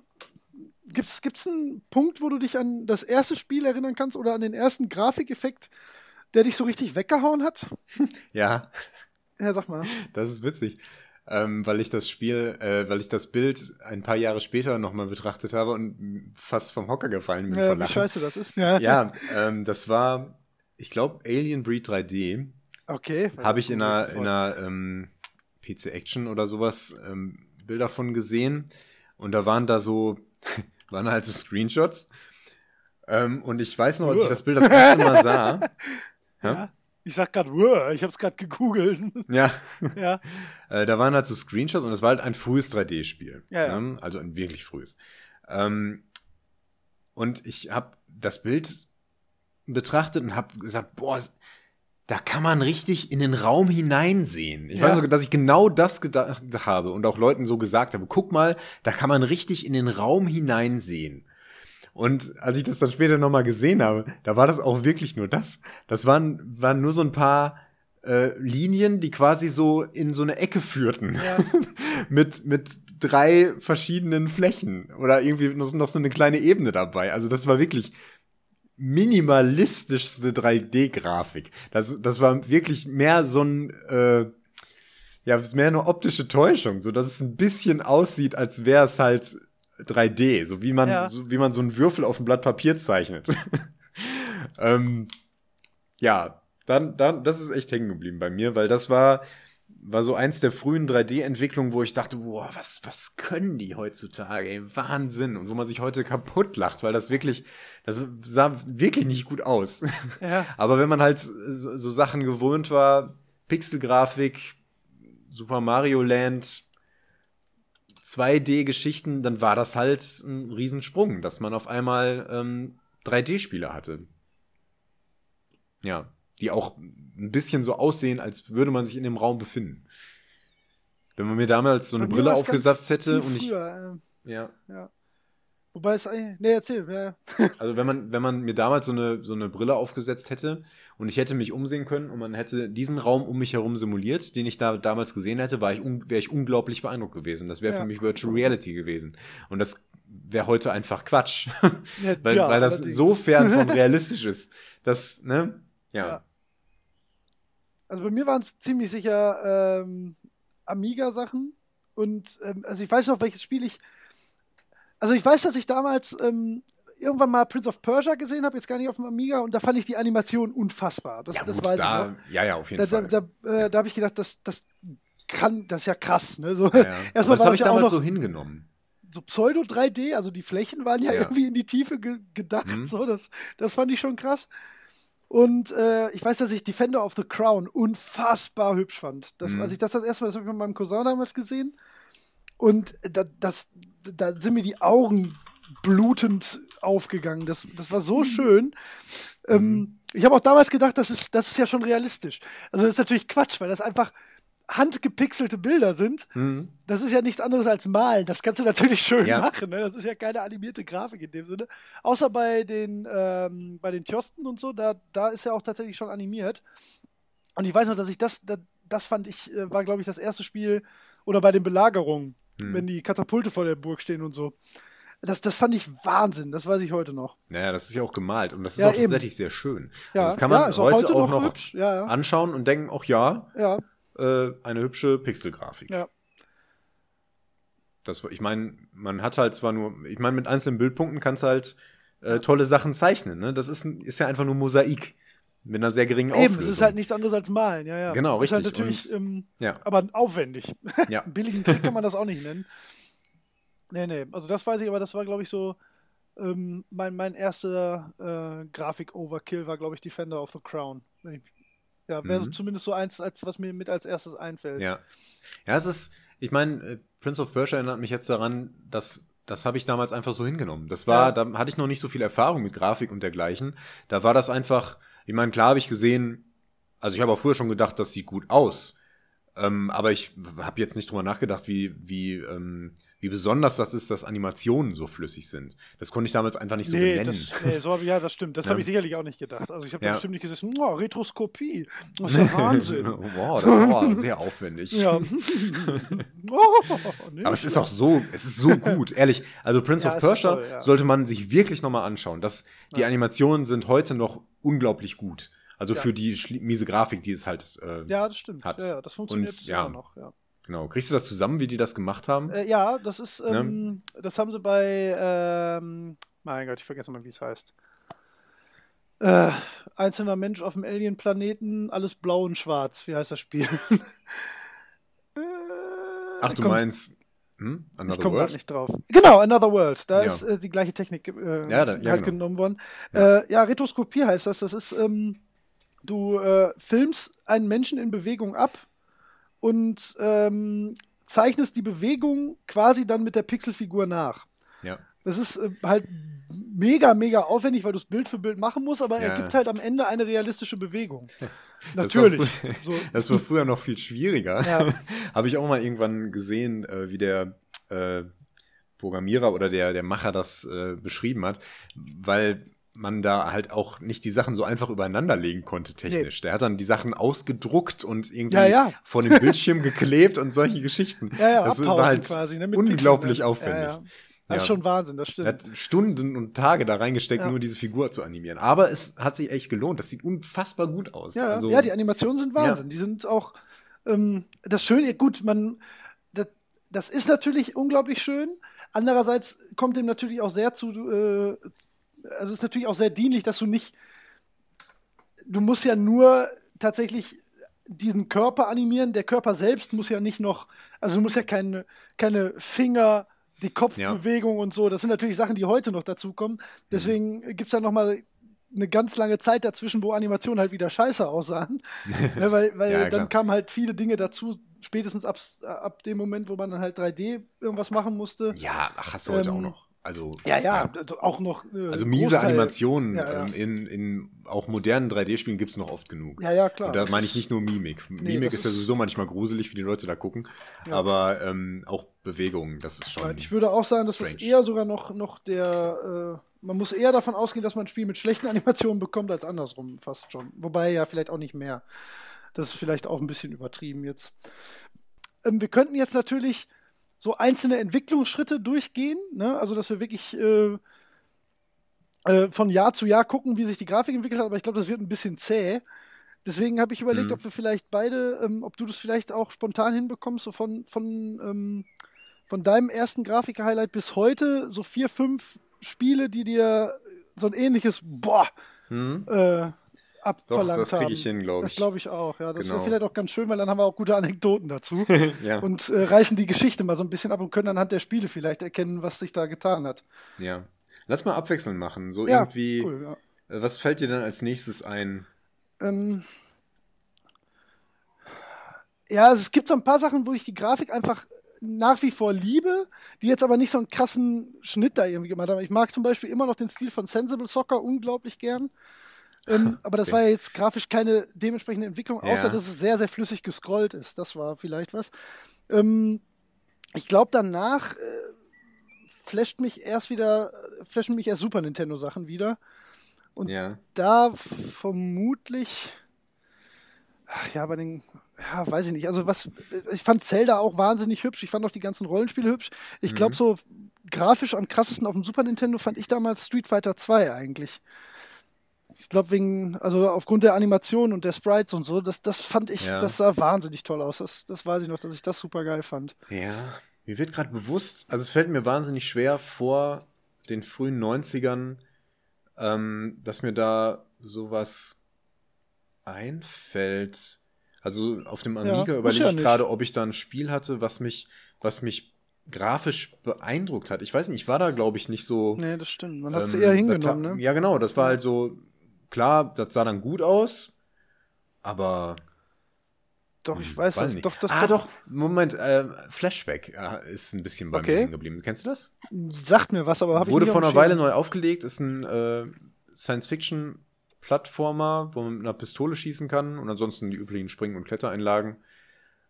Gibt's, gibt's einen Punkt, wo du dich an das erste Spiel erinnern kannst oder an den ersten Grafikeffekt, der dich so richtig weggehauen hat? Ja, Ja, sag mal. das ist witzig. Ähm, weil ich das Spiel, äh, weil ich das Bild ein paar Jahre später nochmal betrachtet habe und fast vom Hocker gefallen bin. Vor wie scheiße das ist. Ja. Ja, ähm, das war, ich glaube, Alien Breed 3D. Okay. Habe ich in einer einer, in einer ähm, PC Action oder sowas ähm, Bilder von gesehen. Und da waren da so, waren halt so Screenshots. Ähm, und ich weiß noch, als ich das Bild das erste Mal sah. Ja. Ich sag grad, "Uah", ich hab's grad gegoogelt. Ja, ja. äh, da waren halt so Screenshots und das war halt ein frühes 3D-Spiel. Ja, ja. Ne? Also ein wirklich frühes. Ähm, und ich habe das Bild betrachtet und habe gesagt, boah, da kann man richtig in den Raum hineinsehen. Ich Ja. weiß sogar, dass ich genau das gedacht habe und auch Leuten so gesagt habe, guck mal, da kann man richtig in den Raum hineinsehen. Und als ich das dann später nochmal gesehen habe, da war das auch wirklich nur das. Das waren, waren nur so ein paar äh, Linien, die quasi so in so eine Ecke führten. Ja. mit, mit drei verschiedenen Flächen. Oder irgendwie noch, noch so eine kleine Ebene dabei. Also das war wirklich minimalistischste 3D-Grafik. Das, das war wirklich mehr so ein, äh, ja, mehr eine optische Täuschung, so dass es ein bisschen aussieht, als wäre es halt 3D, so wie man, Ja. so, wie man so einen Würfel auf ein Blatt Papier zeichnet. ähm, ja, dann, dann, das ist echt hängen geblieben bei mir, weil das war, war so eins der frühen 3D-Entwicklungen, wo ich dachte, boah, was, was können die heutzutage, ey, Wahnsinn. Und wo man sich heute kaputt lacht, weil das wirklich, das sah wirklich nicht gut aus. Ja. Aber wenn man halt so, so Sachen gewohnt war, Pixelgrafik, Super Mario Land, 2D-Geschichten, dann war das halt ein Riesensprung, dass man auf einmal ähm, 3D-Spiele hatte. Ja, die auch ein bisschen so aussehen, als würde man sich in dem Raum befinden. Wenn man mir damals so eine Brille aufgesetzt hätte und ich. früher, Ja. äh, ja. Wobei es eigentlich. Nee, erzähl. Ja. Also wenn man, wenn man mir damals so eine, so eine Brille aufgesetzt hätte und ich hätte mich umsehen können und man hätte diesen Raum um mich herum simuliert, den ich da damals gesehen hätte, war ich wäre ich unglaublich beeindruckt gewesen. Das wäre Ja. für mich Virtual Reality gewesen. Und das wäre heute einfach Quatsch. Ja, weil, ja, weil das allerdings. so fern von realistisch ist. Das, ne? Ja. Ja. Also bei mir waren es ziemlich sicher ähm, Amiga-Sachen. Und ähm, also ich weiß noch, welches Spiel ich. Also ich weiß, dass ich damals ähm, irgendwann mal Prince of Persia gesehen habe, jetzt gar nicht auf dem Amiga, und da fand ich die Animation unfassbar. Das, Ja, das gut, weiß ich da, noch. ja, ja, auf jeden Da, da, Fall. da, äh, da habe ich gedacht, das, das kann, das ist ja krass. Ne? So, ja, ja. Erstmal das habe ich ja auch damals noch so hingenommen. so Pseudo 3D, also die Flächen waren ja, Ja. irgendwie in die Tiefe ge gedacht. Mhm. So, das, das fand ich schon krass. Und äh, ich weiß, dass ich Defender of the Crown unfassbar hübsch fand. Das, Mhm. Als ich das das erste Mal, das habe ich mit meinem Cousin damals gesehen. Und da, das, da sind mir die Augen blutend aufgegangen. Das, das war Mhm. so schön. Ähm, ich habe auch damals gedacht, das ist, das ist ja schon realistisch. Also das ist natürlich Quatsch, weil das einfach handgepixelte Bilder sind. Mhm. Das ist ja nichts anderes als malen. Das kannst du natürlich schön Ja. machen. Ne? Das ist ja keine animierte Grafik in dem Sinne. Außer bei den, ähm, bei den Tjosten und so, da, da ist ja auch tatsächlich schon animiert. Und ich weiß noch, dass ich das, das, das fand ich, äh, war glaube ich das erste Spiel, oder bei den Belagerungen, Hm. wenn die Katapulte vor der Burg stehen und so. Das, das fand ich Wahnsinn, das weiß ich heute noch. Naja, das ist ja auch gemalt und das ist Ja, auch eben. tatsächlich sehr schön. Ja, also das kann man ja, heute, heute auch noch noch anschauen und denken, ach ja, Ja, äh, eine hübsche Pixelgrafik. ja. Das, ich meine, man hat halt zwar nur, ich meine, mit einzelnen Bildpunkten kannst du halt äh, tolle Sachen zeichnen. Ne? Das ist, ist ja einfach nur Mosaik mit einer sehr geringen Auflösung. Eben, es ist halt nichts anderes als malen, ja, ja. Genau, Ist halt richtig. natürlich, Und- ähm, ja. aber aufwendig. Ja. Billigen Trick kann man das auch nicht nennen. Nee, nee, also das weiß ich, aber das war, glaube ich, so ähm, mein, mein erster äh, Grafik-Overkill war, glaube ich, Defender of the Crown. Wenn ich, ja, wäre so Mhm. zumindest so eins, als was mir mit als erstes einfällt. Ja. Ja, es ist, ich meine, äh, Prince of Persia erinnert mich jetzt daran, dass das habe ich damals einfach so hingenommen. Das war, Ja. da hatte ich noch nicht so viel Erfahrung mit Grafik und dergleichen. Da war das einfach, ich meine, klar habe ich gesehen, also ich habe auch früher schon gedacht, das sieht gut aus. Ähm, aber ich habe jetzt nicht drüber nachgedacht, wie, wie, ähm, wie besonders das ist, dass Animationen so flüssig sind. Das konnte ich damals einfach nicht so nee, benennen. das, nee, so, ja, das stimmt. Das Ja. habe ich sicherlich auch nicht gedacht. Also ich habe Ja. da bestimmt nicht gesagt, oh, Retroskopie. Das ist Wahnsinn. wow, das aber sehr aufwendig. ja. oh, nee, Aber es ist auch so, es ist so gut, ehrlich. Also Prince of Persia toll, sollte man sich wirklich nochmal anschauen. Das, die Animationen sind heute noch unglaublich gut. Also für die miese Grafik, die es halt, äh, Ja, das stimmt. Hat. Ja, das funktioniert Und, immer noch. Ja. Genau. Kriegst du das zusammen, wie die das gemacht haben? Äh, ja, das ist, Ne? ähm, das haben sie bei, ähm, mein Gott, ich vergesse mal, wie es heißt. Äh, einzelner Mensch auf dem Alien-Planeten, alles blau und schwarz. Wie heißt das Spiel? Äh, Ach, du komm- meinst, hm? Ich Another komme World? gerade nicht drauf. Genau, Another World. Da Ja. ist äh, die gleiche Technik äh, Ja, da- ja, halt genau. genommen worden. Ja. Äh, ja, Retroskopie heißt das. Das ist, ähm, du äh, filmst einen Menschen in Bewegung ab und ähm, zeichnest die Bewegung quasi dann mit der Pixelfigur nach. Ja. Das ist äh, halt mega, mega aufwendig, weil du es Bild für Bild machen musst, aber er Ja. gibt halt am Ende eine realistische Bewegung. Das war Natürlich. So. Das war früher noch viel schwieriger. Ja. Habe ich auch mal irgendwann gesehen, äh, wie der äh, Programmierer oder der, der Macher das äh, beschrieben hat, weil man da halt auch nicht die Sachen so einfach übereinander legen konnte technisch. Der hat dann die Sachen ausgedruckt und irgendwie Ja, ja. vor dem Bildschirm geklebt und solche Geschichten. Ja, ja, das war halt quasi. Ne, mit unglaublich Pixeln, ne? aufwendig. Ja. Das ist schon Wahnsinn, das Er stimmt. hat Stunden und Tage da reingesteckt, nur diese Figur zu animieren. Aber es hat sich echt gelohnt. Das sieht unfassbar gut aus. Ja, also, ja, die Animationen sind Wahnsinn. Die sind auch ähm, das Schöne, gut, man das, das ist natürlich unglaublich schön. Andererseits kommt dem natürlich auch sehr zu, äh, also es ist natürlich auch sehr dienlich, dass du nicht, du musst ja nur tatsächlich diesen Körper animieren. Der Körper selbst muss ja nicht noch, also du musst ja keine, keine Finger, die Kopfbewegung und so. Das sind natürlich Sachen, die heute noch dazukommen. Deswegen gibt es da noch mal eine ganz lange Zeit dazwischen, wo Animationen halt wieder scheiße aussahen. ja, weil weil Ja, dann klar. kamen halt viele Dinge dazu, spätestens ab, ab dem Moment, wo man dann halt 3D irgendwas machen musste. ja, ach, hast du heute Ähm, auch noch. Also, Ja, ja, d- auch noch. äh, Also miese Großteil- Animationen Ja, ja. ähm, in, in auch modernen 3D-Spielen gibt es noch oft genug. Ja, ja, klar. Und da meine ich nicht nur Mimik. Mimik das ist ja sowieso manchmal gruselig, wie die Leute da gucken. Ja. Aber ähm, auch Bewegungen, das ist schon. Ich würde auch sagen, dass das eher sogar noch, noch der. Äh, man muss eher davon ausgehen, dass man ein Spiel mit schlechten Animationen bekommt, als andersrum fast schon. Wobei ja vielleicht auch nicht mehr. Das ist vielleicht auch ein bisschen übertrieben jetzt. Ähm, wir könnten jetzt natürlich so einzelne Entwicklungsschritte durchgehen, ne? also dass wir wirklich äh, äh, von Jahr zu Jahr gucken, wie sich die Grafik entwickelt hat, aber ich glaube, das wird ein bisschen zäh. Deswegen habe ich überlegt, Mhm. ob wir vielleicht beide, ähm, ob du das vielleicht auch spontan hinbekommst, so von, von, ähm, von deinem ersten Grafiker-Highlight bis heute, so vier, fünf Spiele, die dir so ein ähnliches Boah Hm? äh, abverlangt das krieg haben. ich hin, glaub Das ich. glaube ich auch, ja. Das wäre Genau. vielleicht auch ganz schön, weil dann haben wir auch gute Anekdoten dazu ja, und äh, reißen die Geschichte mal so ein bisschen ab und können anhand der Spiele vielleicht erkennen, was sich da getan hat. ja. Lass mal abwechselnd machen. So Ja, irgendwie. cool, ja. äh, Was fällt dir denn als nächstes ein? Ähm, ja, also es gibt so ein paar Sachen, wo ich die Grafik einfach nach wie vor liebe, die jetzt aber nicht so einen krassen Schnitt da irgendwie gemacht haben. Ich mag zum Beispiel immer noch den Stil von Sensible Soccer unglaublich gern. Ähm, aber das Okay. war ja jetzt grafisch keine dementsprechende Entwicklung, außer Ja. dass es sehr, sehr flüssig gescrollt ist. Das war vielleicht was. Ähm, ich glaube, danach äh, flasht mich erst wieder, flashen mich erst Super Nintendo Sachen wieder. Und Ja. da vermutlich. Ja, bei den. Ja, weiß ich nicht. Also, was. Ich fand Zelda auch wahnsinnig hübsch. Ich fand auch die ganzen Rollenspiele hübsch. Ich glaube, so grafisch am krassesten auf dem Super Nintendo fand ich damals Street Fighter 2 eigentlich. Ich glaube, wegen. Also, aufgrund der Animation und der Sprites und so, das, das fand ich. Ja. Das sah wahnsinnig toll aus. Das, das weiß ich noch, dass ich das super geil fand. Ja, mir wird gerade bewusst, also es fällt mir wahnsinnig schwer vor den frühen 90ern, ähm, dass mir da sowas einfällt. Also auf dem Ja, Amiga muss überlege ja ich gerade, ob ich da ein Spiel hatte, was mich, was mich grafisch beeindruckt hat. Ich weiß nicht, ich war da, glaube ich, nicht so. Nee, das stimmt. Man hat es ähm, eher hingenommen, ne? Ja, genau, das war halt so, klar, das sah dann gut aus, aber Doch, ich weiß, Weiß das. nicht. Doch, das ah, doch, Moment, äh, Flashback äh, ist ein bisschen bei Okay. mir hängen geblieben. Kennst du das? Sagt mir was, aber habe ich Wurde vor einer Weile neu aufgelegt, ist ein äh, Science-Fiction-Plattformer, wo man mit einer Pistole schießen kann und ansonsten die üblichen Springen- und Klettereinlagen.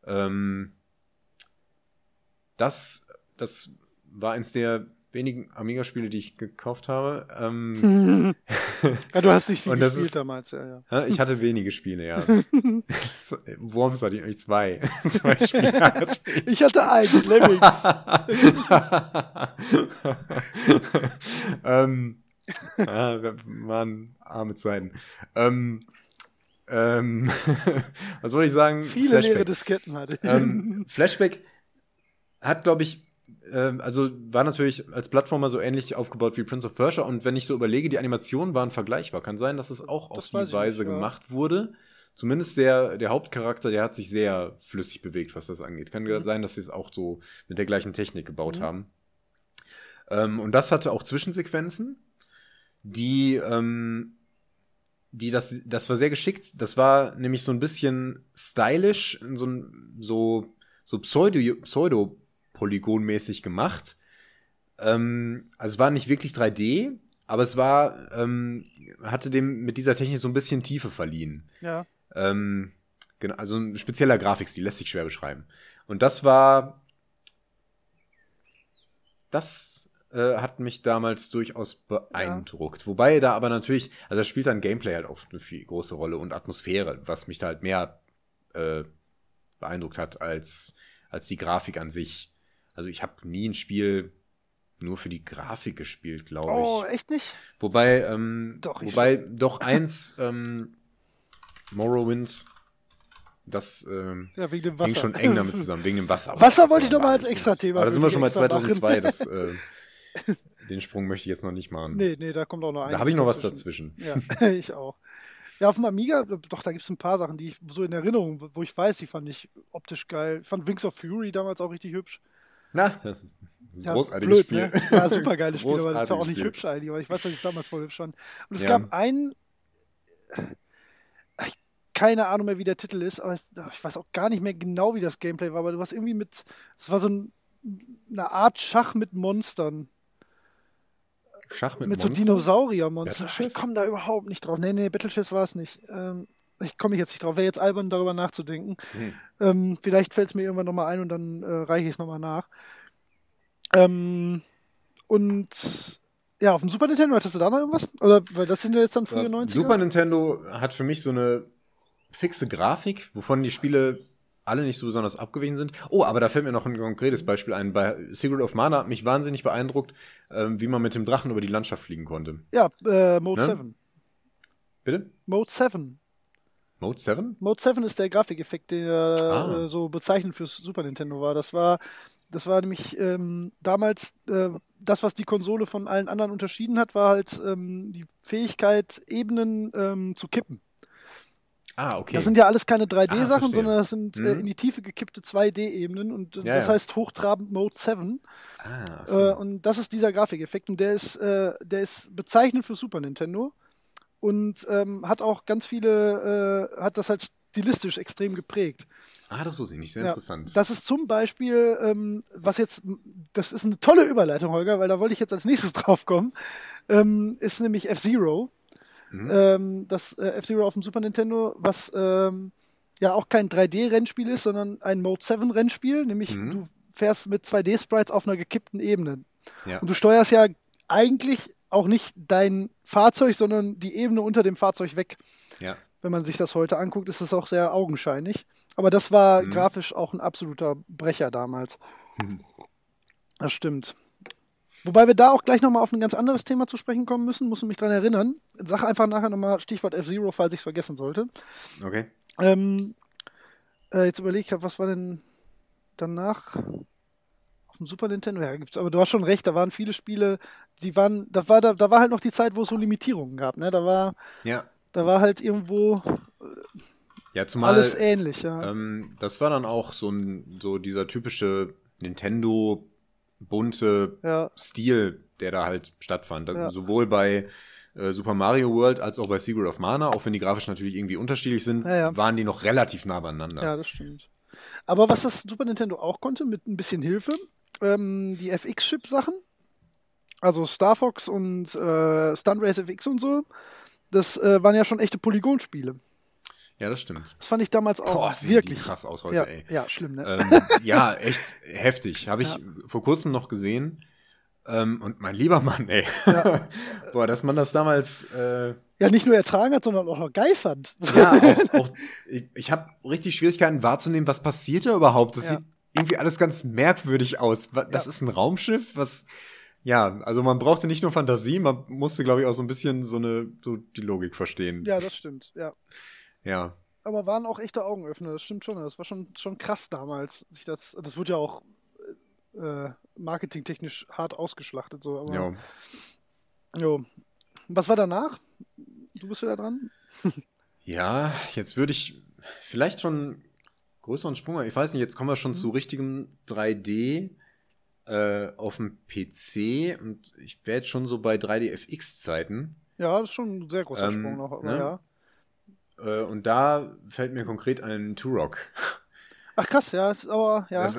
Ähm, das, das war eins der wenigen Amiga-Spiele, die ich gekauft habe. Ähm, ja, du hast nicht viel gespielt ist- damals, ja, ja. Ich hatte wenige Spiele, ja. Z- Worms hatte ich eigentlich zwei. zwei Spiele hatte ich. Ich hatte eins, Lemmings. ähm, ja, wir waren arme Zeiten. Ähm, ähm, was wollte ich sagen? Viele leere Flashback. Disketten hatte ich. Ähm, Flashback hat, glaube ich, ähm, also war natürlich als Plattformer so ähnlich aufgebaut wie Prince of Persia und wenn ich so überlege, die Animationen waren vergleichbar. Kann sein, dass es auch Das auf die Weise nicht, ja. gemacht wurde. Zumindest der, der Hauptcharakter, der hat sich sehr flüssig bewegt, was das angeht. Kann Mhm. sein, dass sie es auch so mit der gleichen Technik gebaut haben. Ähm, und das hatte auch Zwischensequenzen, die, ähm, die das, das war sehr geschickt. Das war nämlich so ein bisschen stylisch, so, so, so pseudo, pseudo-polygonmäßig gemacht. Ähm, also es war nicht wirklich 3D, aber es war, ähm, hatte dem mit dieser Technik so ein bisschen Tiefe verliehen. ja. Ähm, genau, also ein spezieller Grafikstil, lässt sich schwer beschreiben. Und das war. Das äh, hat mich damals durchaus beeindruckt. Wobei da aber natürlich, also da spielt dann Gameplay halt auch eine viel große Rolle und Atmosphäre, was mich da halt mehr äh, beeindruckt hat als, als die Grafik an sich. Also ich habe nie ein Spiel nur für die Grafik gespielt, glaube ich. Oh, echt nicht? Wobei, ähm, Doch, ich- wobei doch eins, ähm, Morrowind, das ähm, Ja, wegen dem hing schon eng damit zusammen, wegen dem Wasser. Wasser wollte ich Das noch mal als wahnsinnig Extra-Thema Aber da sind wir schon bei extra machen. 2002, das, äh, den Sprung möchte ich jetzt noch nicht machen. Nee, nee, da kommt auch noch da einiges habe ich noch was dazwischen. Ja, ich auch. Ja, auf dem Amiga, doch, da gibt es ein paar Sachen, die ich so in Erinnerung, wo ich weiß, die fand ich optisch geil. Ich fand Wings of Fury damals auch richtig hübsch. Na, das ist, das Ja, großartiges blöd, Spiel. Ne? Ja, super geiles Spiel, aber das ist ja auch nicht Spiel. hübsch eigentlich. Aber ich weiß, dass ich es damals voll hübsch fand. Und es Ja. gab einen, keine Ahnung mehr, wie der Titel ist, aber ich weiß auch gar nicht mehr genau, wie das Gameplay war, aber du warst irgendwie mit, es war so ein, eine Art Schach mit Monstern. Schach mit, Mit so Monstern? Dinosaurier-Monstern. Ich komme da überhaupt nicht drauf. Nee, nee, Battlechess war es nicht. Ähm, ich komme jetzt nicht drauf. Wäre jetzt albern, darüber nachzudenken. Hm. Ähm, vielleicht fällt es mir irgendwann nochmal ein und dann äh, reiche ich es nochmal nach. Ähm, und ja, auf dem Super Nintendo hattest du da noch irgendwas? Oder weil das sind ja jetzt dann frühe Ja, 90er? Super Nintendo hat für mich so eine fixe Grafik, wovon die Spiele alle nicht so besonders abgewichen sind. Oh, aber da fällt mir noch ein konkretes Beispiel ein. Bei Secret of Mana hat mich wahnsinnig beeindruckt, ähm, wie man mit dem Drachen über die Landschaft fliegen konnte. Ja, äh, Mode Ne? 7. Bitte? Mode 7. Mode 7? Mode 7 ist der Grafikeffekt, der Ah. äh, so bezeichnend fürs Super Nintendo war. Das war, das war nämlich ähm, damals äh, das, was die Konsole von allen anderen unterschieden hat, war halt ähm, die Fähigkeit, Ebenen ähm, zu kippen. Ah, okay. Das sind ja alles keine Ah, 3D-Sachen, verstehe. sondern das sind äh, Mhm. in die Tiefe gekippte 2D-Ebenen und äh, Ja, das ja. heißt hochtrabend Mode 7. ah, Äh, und das ist dieser Grafikeffekt und der ist, äh, der ist bezeichnend für Super Nintendo und ähm, hat auch ganz viele, äh, hat das halt stilistisch extrem geprägt. ah, das wusste ich nicht. Sehr Ja, interessant. Das ist zum Beispiel, ähm, was jetzt, das ist eine tolle Überleitung, Holger, weil da wollte ich jetzt als nächstes drauf kommen, ähm, ist nämlich F-Zero. Mhm. Ähm, das äh, F-Zero auf dem Super Nintendo, was ähm, ja auch kein 3D-Rennspiel ist, sondern ein Mode 7-Rennspiel, nämlich Mhm. du fährst mit 2D-Sprites auf einer gekippten Ebene. ja. Und du steuerst ja eigentlich auch nicht dein Fahrzeug, sondern die Ebene unter dem Fahrzeug weg. ja. Wenn man sich das heute anguckt, ist es auch sehr augenscheinlich. Aber das war Mhm. grafisch auch ein absoluter Brecher damals. Das stimmt. Wobei wir da auch gleich nochmal auf ein ganz anderes Thema zu sprechen kommen müssen, muss ich mich dran erinnern. Sag einfach nachher nochmal Stichwort F-Zero, falls ich es vergessen sollte. Okay. Ähm, äh, jetzt überlege ich was war denn danach auf dem Super Nintendo? Ja, gibt's, aber du hast schon recht, da waren viele Spiele, die waren, da war, da, da war halt noch die Zeit, wo es so Limitierungen gab, ne? Da war, Ja. da war halt irgendwo Ja, zumal alles ähnlich, ja. ähm, das war dann auch so ein so dieser typische Nintendo bunte ja. Stil, der da halt stattfand. Ja. Sowohl bei äh, Super Mario World als auch bei Secret of Mana, auch wenn die grafisch natürlich irgendwie unterschiedlich sind, ja. waren die noch relativ nah beieinander. Ja, das stimmt. Aber was das Super Nintendo auch konnte, mit ein bisschen Hilfe, ähm, die FX-Chip-Sachen, also Star Fox und äh, Stunt Race FX und so, das äh, waren ja schon echte Polygonspiele. Ja, das stimmt. Das fand ich damals auch Boah, wirklich krass aus heute, ja, ey. ja, schlimm, ne? ähm, ja, echt heftig. Habe ich Ja. vor kurzem noch gesehen. Ähm, und mein lieber Mann, ey. Boah, dass man das damals, äh, ja, nicht nur ertragen hat, sondern auch noch geil fand. ja, auch, auch ich, ich habe richtig Schwierigkeiten wahrzunehmen, was passiert da überhaupt. Das Ja. sieht irgendwie alles ganz merkwürdig aus. Das Ja. ist ein Raumschiff, was, ja, also man brauchte nicht nur Fantasie, man musste, glaube ich, auch so ein bisschen so eine, so die Logik verstehen. ja, das stimmt, ja. Ja. Aber waren auch echte Augenöffner, das stimmt schon. Das war schon, schon krass damals. Sich das, das wird ja auch äh, marketingtechnisch hart ausgeschlachtet. So, aber, ja. jo. Was war danach? Du bist wieder dran? Ja, jetzt würde ich vielleicht schon größeren Sprung. Ich weiß nicht, jetzt kommen wir Mhm. schon zu richtigem 3D äh, auf dem PC und ich wäre jetzt schon so bei 3D-FX-Zeiten. Ja, das ist schon ein sehr großer Ähm, Sprung noch, aber ne? ja. Äh, und da fällt mir konkret ein Turok. Ach krass, ja, ist, aber ja. Das,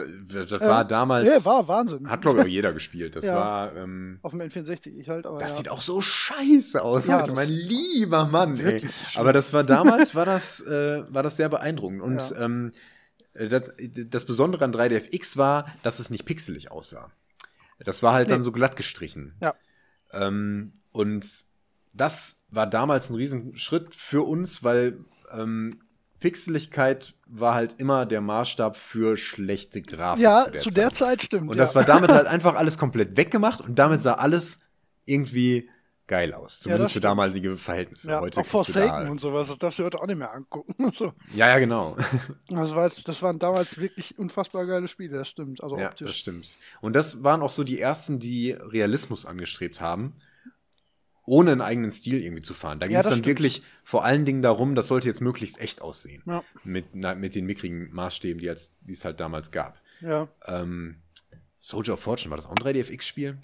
das war Ähm, damals. nee, war Wahnsinn. Hat, glaube ich, auch jeder gespielt. Das Ja. war. Ähm, Auf dem N64, ich halt, aber das ja. sieht auch so scheiße aus Ja, heute, mein lieber Mann. Ey. Aber das war damals, war das, äh, war das sehr beeindruckend. Und Ja. ähm, das, das Besondere an 3DFX war, dass es nicht pixelig aussah. Das war halt Nee. dann so glatt gestrichen. Ja. Ähm, und das war damals ein Riesenschritt für uns, weil ähm, Pixeligkeit war halt immer der Maßstab für schlechte Grafik. Ja, zu der zu Zeit. der Zeit stimmt. Und ja. das war damit halt einfach alles komplett weggemacht und damit sah alles irgendwie geil aus. Zumindest für stimmt. damalige Verhältnisse. ja, Heute auch Forsaken da, und sowas, das darfst du heute auch nicht mehr angucken. so. Ja, ja, genau. jetzt, das waren damals wirklich unfassbar geile Spiele, das stimmt. Also ja, das optisch. stimmt. Und das waren auch so die ersten, die Realismus angestrebt haben, ohne einen eigenen Stil irgendwie zu fahren. Da ging Ja, es dann stimmt. wirklich vor allen Dingen darum, das sollte jetzt möglichst echt aussehen. Ja. Mit, na, mit den mickrigen Maßstäben, die, als, die es halt damals gab. Ja, Ähm, Soldier of Fortune, war das auch ein 3DFX-Spiel?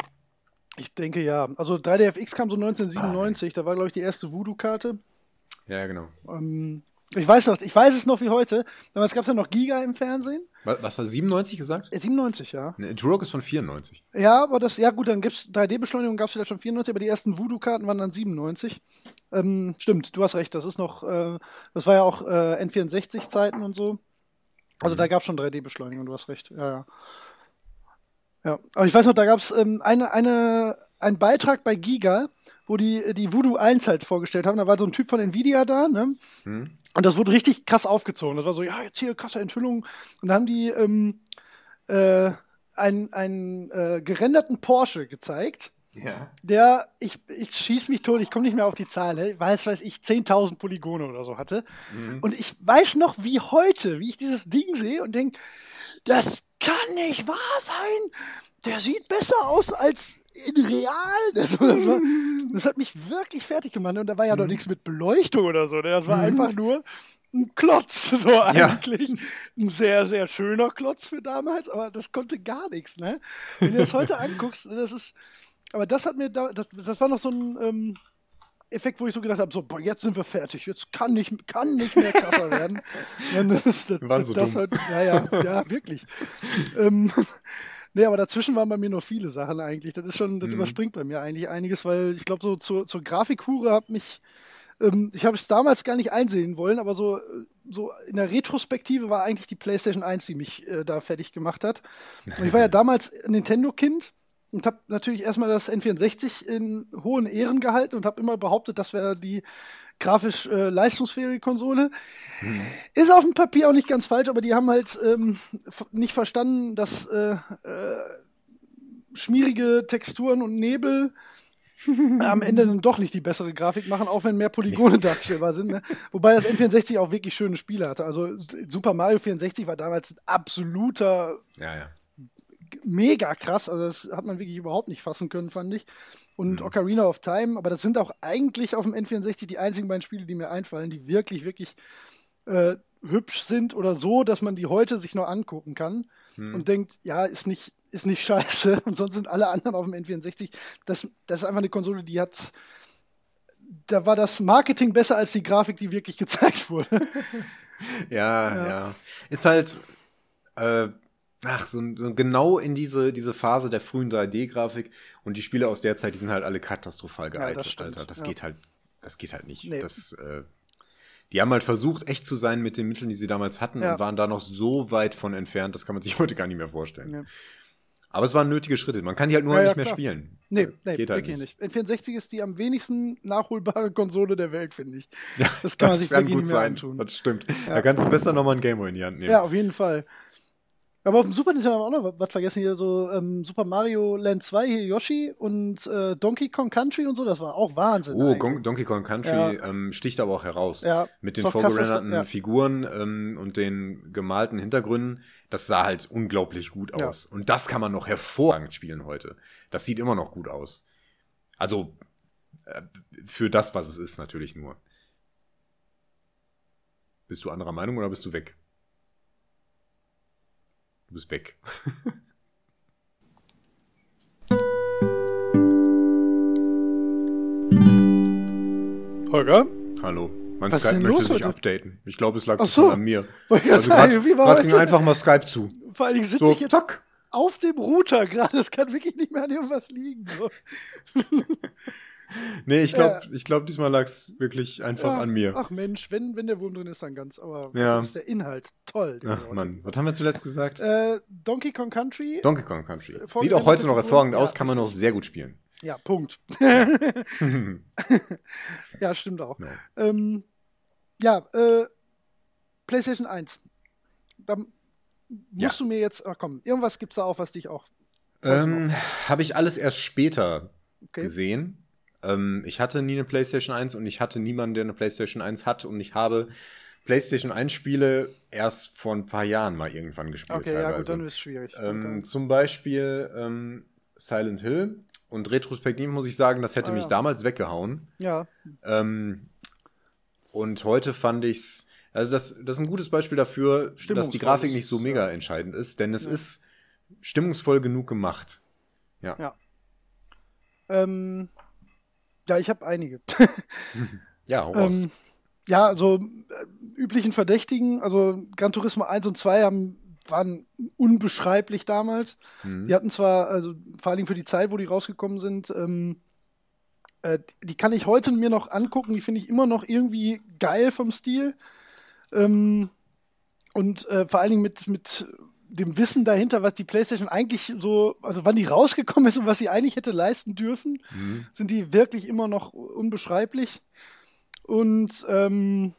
Ich denke ja. Also 3DFX kam so 1997, da war, glaube ich, die erste Voodoo-Karte. Ja, genau. Ähm, ich weiß noch, ich weiß es noch wie heute. Gab es ja noch Giga im Fernsehen. Was, was war 97 gesagt? Äh, 97, ja. Ne, Turok ist von 94. Ja, aber das, ja gut, dann gibt's 3D-Beschleunigung gab es vielleicht schon 94, aber die ersten Voodoo-Karten waren dann 97. Ähm, stimmt, du hast recht, das ist noch, äh, das war ja auch äh, N64-Zeiten und so. Also da gab es schon 3D-Beschleunigung, du hast recht, ja, ja. Ja, aber ich weiß noch, da gab es ähm, eine, eine, einen Beitrag bei Giga, wo die die Voodoo 1 halt vorgestellt haben. Da war so ein Typ von Nvidia da, ne? Und das wurde richtig krass aufgezogen. Das war so, ja, jetzt hier krasse Enthüllung. Und da haben die ähm, äh, einen, einen äh, gerenderten Porsche gezeigt, Ja. der, ich, ich schieß mich tot, ich komme nicht mehr auf die Zahl, ne? weiß, weiß ich, 10.000 Polygone oder so hatte. Und ich weiß noch wie heute, wie ich dieses Ding sehe und denke, das kann nicht wahr sein. Der sieht besser aus als in real. Das, das, war, das hat mich wirklich fertig gemacht. Und da war ja noch nichts mit Beleuchtung oder so. ne? Das war einfach nur ein Klotz, so eigentlich. Ein sehr, sehr schöner Klotz für damals, aber das konnte gar nichts, ne? Wenn du das heute anguckst, das ist. Aber das hat mir da, das, das war noch so ein ähm, Effekt, wo ich so gedacht habe, so, boah, jetzt sind wir fertig, jetzt kann nicht, kann nicht mehr krasser werden. Ja, das ist das, das, so das dumm. halt, ja, ja, ja, wirklich. ähm, nee, aber dazwischen waren bei mir noch viele Sachen eigentlich. Das ist schon, Mhm. das überspringt bei mir eigentlich einiges, weil ich glaube, so zur, zur Grafikhure hat mich, ähm, ich habe es damals gar nicht einsehen wollen, aber so, äh, so in der Retrospektive war eigentlich die PlayStation 1, die mich äh, da fertig gemacht hat. Und ich war ja damals Nintendo-Kind und habe natürlich erstmal das N64 in hohen Ehren gehalten und habe immer behauptet, das wäre die grafisch äh, leistungsfähige Konsole. Ist auf dem Papier auch nicht ganz falsch, aber die haben halt ähm, nicht verstanden, dass äh, äh, schmierige Texturen und Nebel am Ende dann doch nicht die bessere Grafik machen, auch wenn mehr Polygone darstellbar sind. Ne? Wobei das N64 auch wirklich schöne Spiele hatte. Also Super Mario 64 war damals ein absoluter Ja, ja. Mega krass. Also das hat man wirklich überhaupt nicht fassen können, fand ich. Mhm. Und Ocarina of Time, aber das sind auch eigentlich auf dem N64 die einzigen beiden Spiele, die mir einfallen, die wirklich, wirklich äh, hübsch sind oder so, dass man die heute sich noch angucken kann Mhm. und denkt, ja, ist nicht, ist nicht scheiße. Und sonst sind alle anderen auf dem N64. Das, das ist einfach eine Konsole, die hat. Da war das Marketing besser als die Grafik, die wirklich gezeigt wurde. Ja, ja. Ist halt, äh, ach, so, so genau in diese, diese Phase der frühen 3D-Grafik und die Spiele aus der Zeit, die sind halt alle katastrophal das gealtert, stimmt, Alter. Das ja. geht halt, das geht halt nicht. Nee. Das, äh, Die haben halt versucht, echt zu sein mit den Mitteln, die sie damals hatten Ja. und waren da noch so weit von entfernt, das kann man sich heute gar nicht mehr vorstellen. Ja. Aber es waren nötige Schritte. Man kann die halt nur Ja, ja, nicht mehr klar. spielen. Nee, Äh, nee geht halt wirklich nicht. N64 ist die am wenigsten nachholbare Konsole der Welt, finde ich. Ja, Das kann man sich wirklich nicht mehr antun. Das stimmt. Da kannst du besser nochmal einen Gameboy in die Hand nehmen. Ja, auf jeden Fall. Aber auf dem Super Nintendo haben wir auch noch was vergessen hier, so ähm, Super Mario Land 2 hier Yoshi und äh, Donkey Kong Country und so, das war auch Wahnsinn. Oh, eigentlich. Donkey Kong Country Ja. ähm, sticht aber auch heraus. Ja, Mit den vorgerenderten ja. Figuren ähm, und den gemalten Hintergründen. Das sah halt unglaublich gut aus. Und das kann man noch hervorragend spielen heute. Das sieht immer noch gut aus. Also äh, für das, was es ist, natürlich nur. Bist du anderer Meinung oder bist du weg? Du bist weg. Holger? Hallo. Mein Was ist Skype denn möchte los sich heute? updaten. Ich glaube, es lag so. an mir. Wollte ich Also grad- wie war ging einfach mal Skype zu. Vor allen Dingen sitze So, ich jetzt zack. auf dem Router gerade, das kann wirklich nicht mehr an irgendwas liegen. So. Nee, ich glaube, ich glaub, diesmal lag es wirklich einfach Ja, an mir. Ach Mensch, wenn, wenn der Wurm drin ist, dann ganz. Aber Ja. ist der Inhalt. Toll. Ach Mann, was haben wir zuletzt gesagt? Äh, Donkey Kong Country. Donkey Kong Country. Sieht vorgerenderte auch heute noch hervorragend ja, aus, kann man noch richtig. sehr gut spielen. Ja, Punkt. ja, stimmt auch. Ja. Ähm, ja, äh, PlayStation 1. Da musst Ja. du mir jetzt, ach komm, irgendwas gibt's da auch, was dich auch. Ähm, Habe ich alles erst später Okay. gesehen. Ähm, ich hatte nie eine PlayStation 1 und ich hatte niemanden, der eine PlayStation 1 hat und ich habe PlayStation 1 Spiele erst vor ein paar Jahren mal irgendwann gespielt. Okay, ja gut, teilweise. dann ist es schwierig. Ähm, zum Beispiel ähm, Silent Hill. Und retrospektiv muss ich sagen, das hätte Ah, mich ja. damals weggehauen. ja, Ähm, und heute fand ich's, also das, das ist ein gutes Beispiel dafür, dass die Grafik nicht so mega ja. entscheidend ist, denn es Ja. ist stimmungsvoll genug gemacht. ähm, ja, ich habe einige. Ja, hau. Ähm, ja, also äh, üblichen Verdächtigen, also Gran Turismo 1 und 2 haben, waren unbeschreiblich damals. Mhm. Die hatten zwar, also vor allen Dingen für die Zeit, wo die rausgekommen sind, ähm, äh, die kann ich heute mir noch angucken, die finde ich immer noch irgendwie geil vom Stil. Ähm, und äh, vor allen Dingen mit, mit dem Wissen dahinter, was die PlayStation eigentlich so, also wann die rausgekommen ist und was sie eigentlich hätte leisten dürfen, Mhm. sind die wirklich immer noch unbeschreiblich. Und ähm,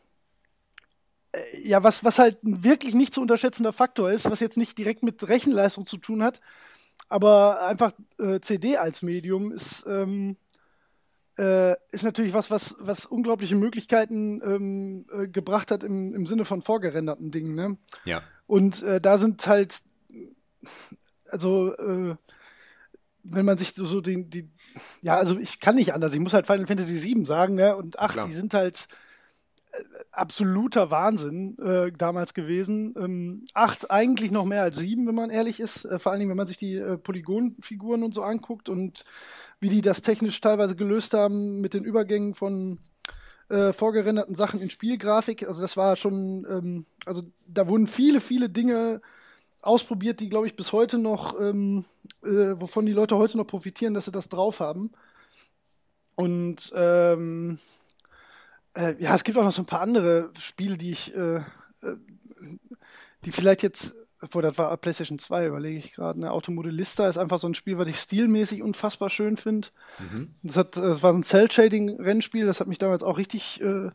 äh, ja, was, was halt ein wirklich nicht zu unterschätzender Faktor ist, was jetzt nicht direkt mit Rechenleistung zu tun hat, aber einfach äh, CD als Medium ist, ähm, äh, ist natürlich was, was, was unglaubliche Möglichkeiten ähm, äh, gebracht hat im, im Sinne von vorgerenderten Dingen. Ne? Ja. Und äh, da sind halt, also, äh, wenn man sich so, so den, die, ja, also ich kann nicht anders, ich muss halt Final Fantasy VII sagen, ne? Und 8, Klar. die sind halt äh, absoluter Wahnsinn äh, damals gewesen. Ähm, 8 eigentlich noch mehr als 7, wenn man ehrlich ist. Äh, vor allen Dingen, wenn man sich die äh, Polygonfiguren und so anguckt und wie die das technisch teilweise gelöst haben mit den Übergängen von äh, vorgerenderten Sachen in Spielgrafik. Also das war schon, ähm, also da wurden viele, viele Dinge ausprobiert, die, glaube ich, bis heute noch, ähm, äh, wovon die Leute heute noch profitieren, dass sie das drauf haben. Und ähm, äh, ja, es gibt auch noch so ein paar andere Spiele, die ich, äh, äh, die vielleicht jetzt, obwohl das war PlayStation 2, überlege ich gerade, ne? Automodellista ist einfach so ein Spiel, was ich stilmäßig unfassbar schön finde. Das, hat, das war ein Cell-Shading-Rennspiel, das hat mich damals auch richtig, äh,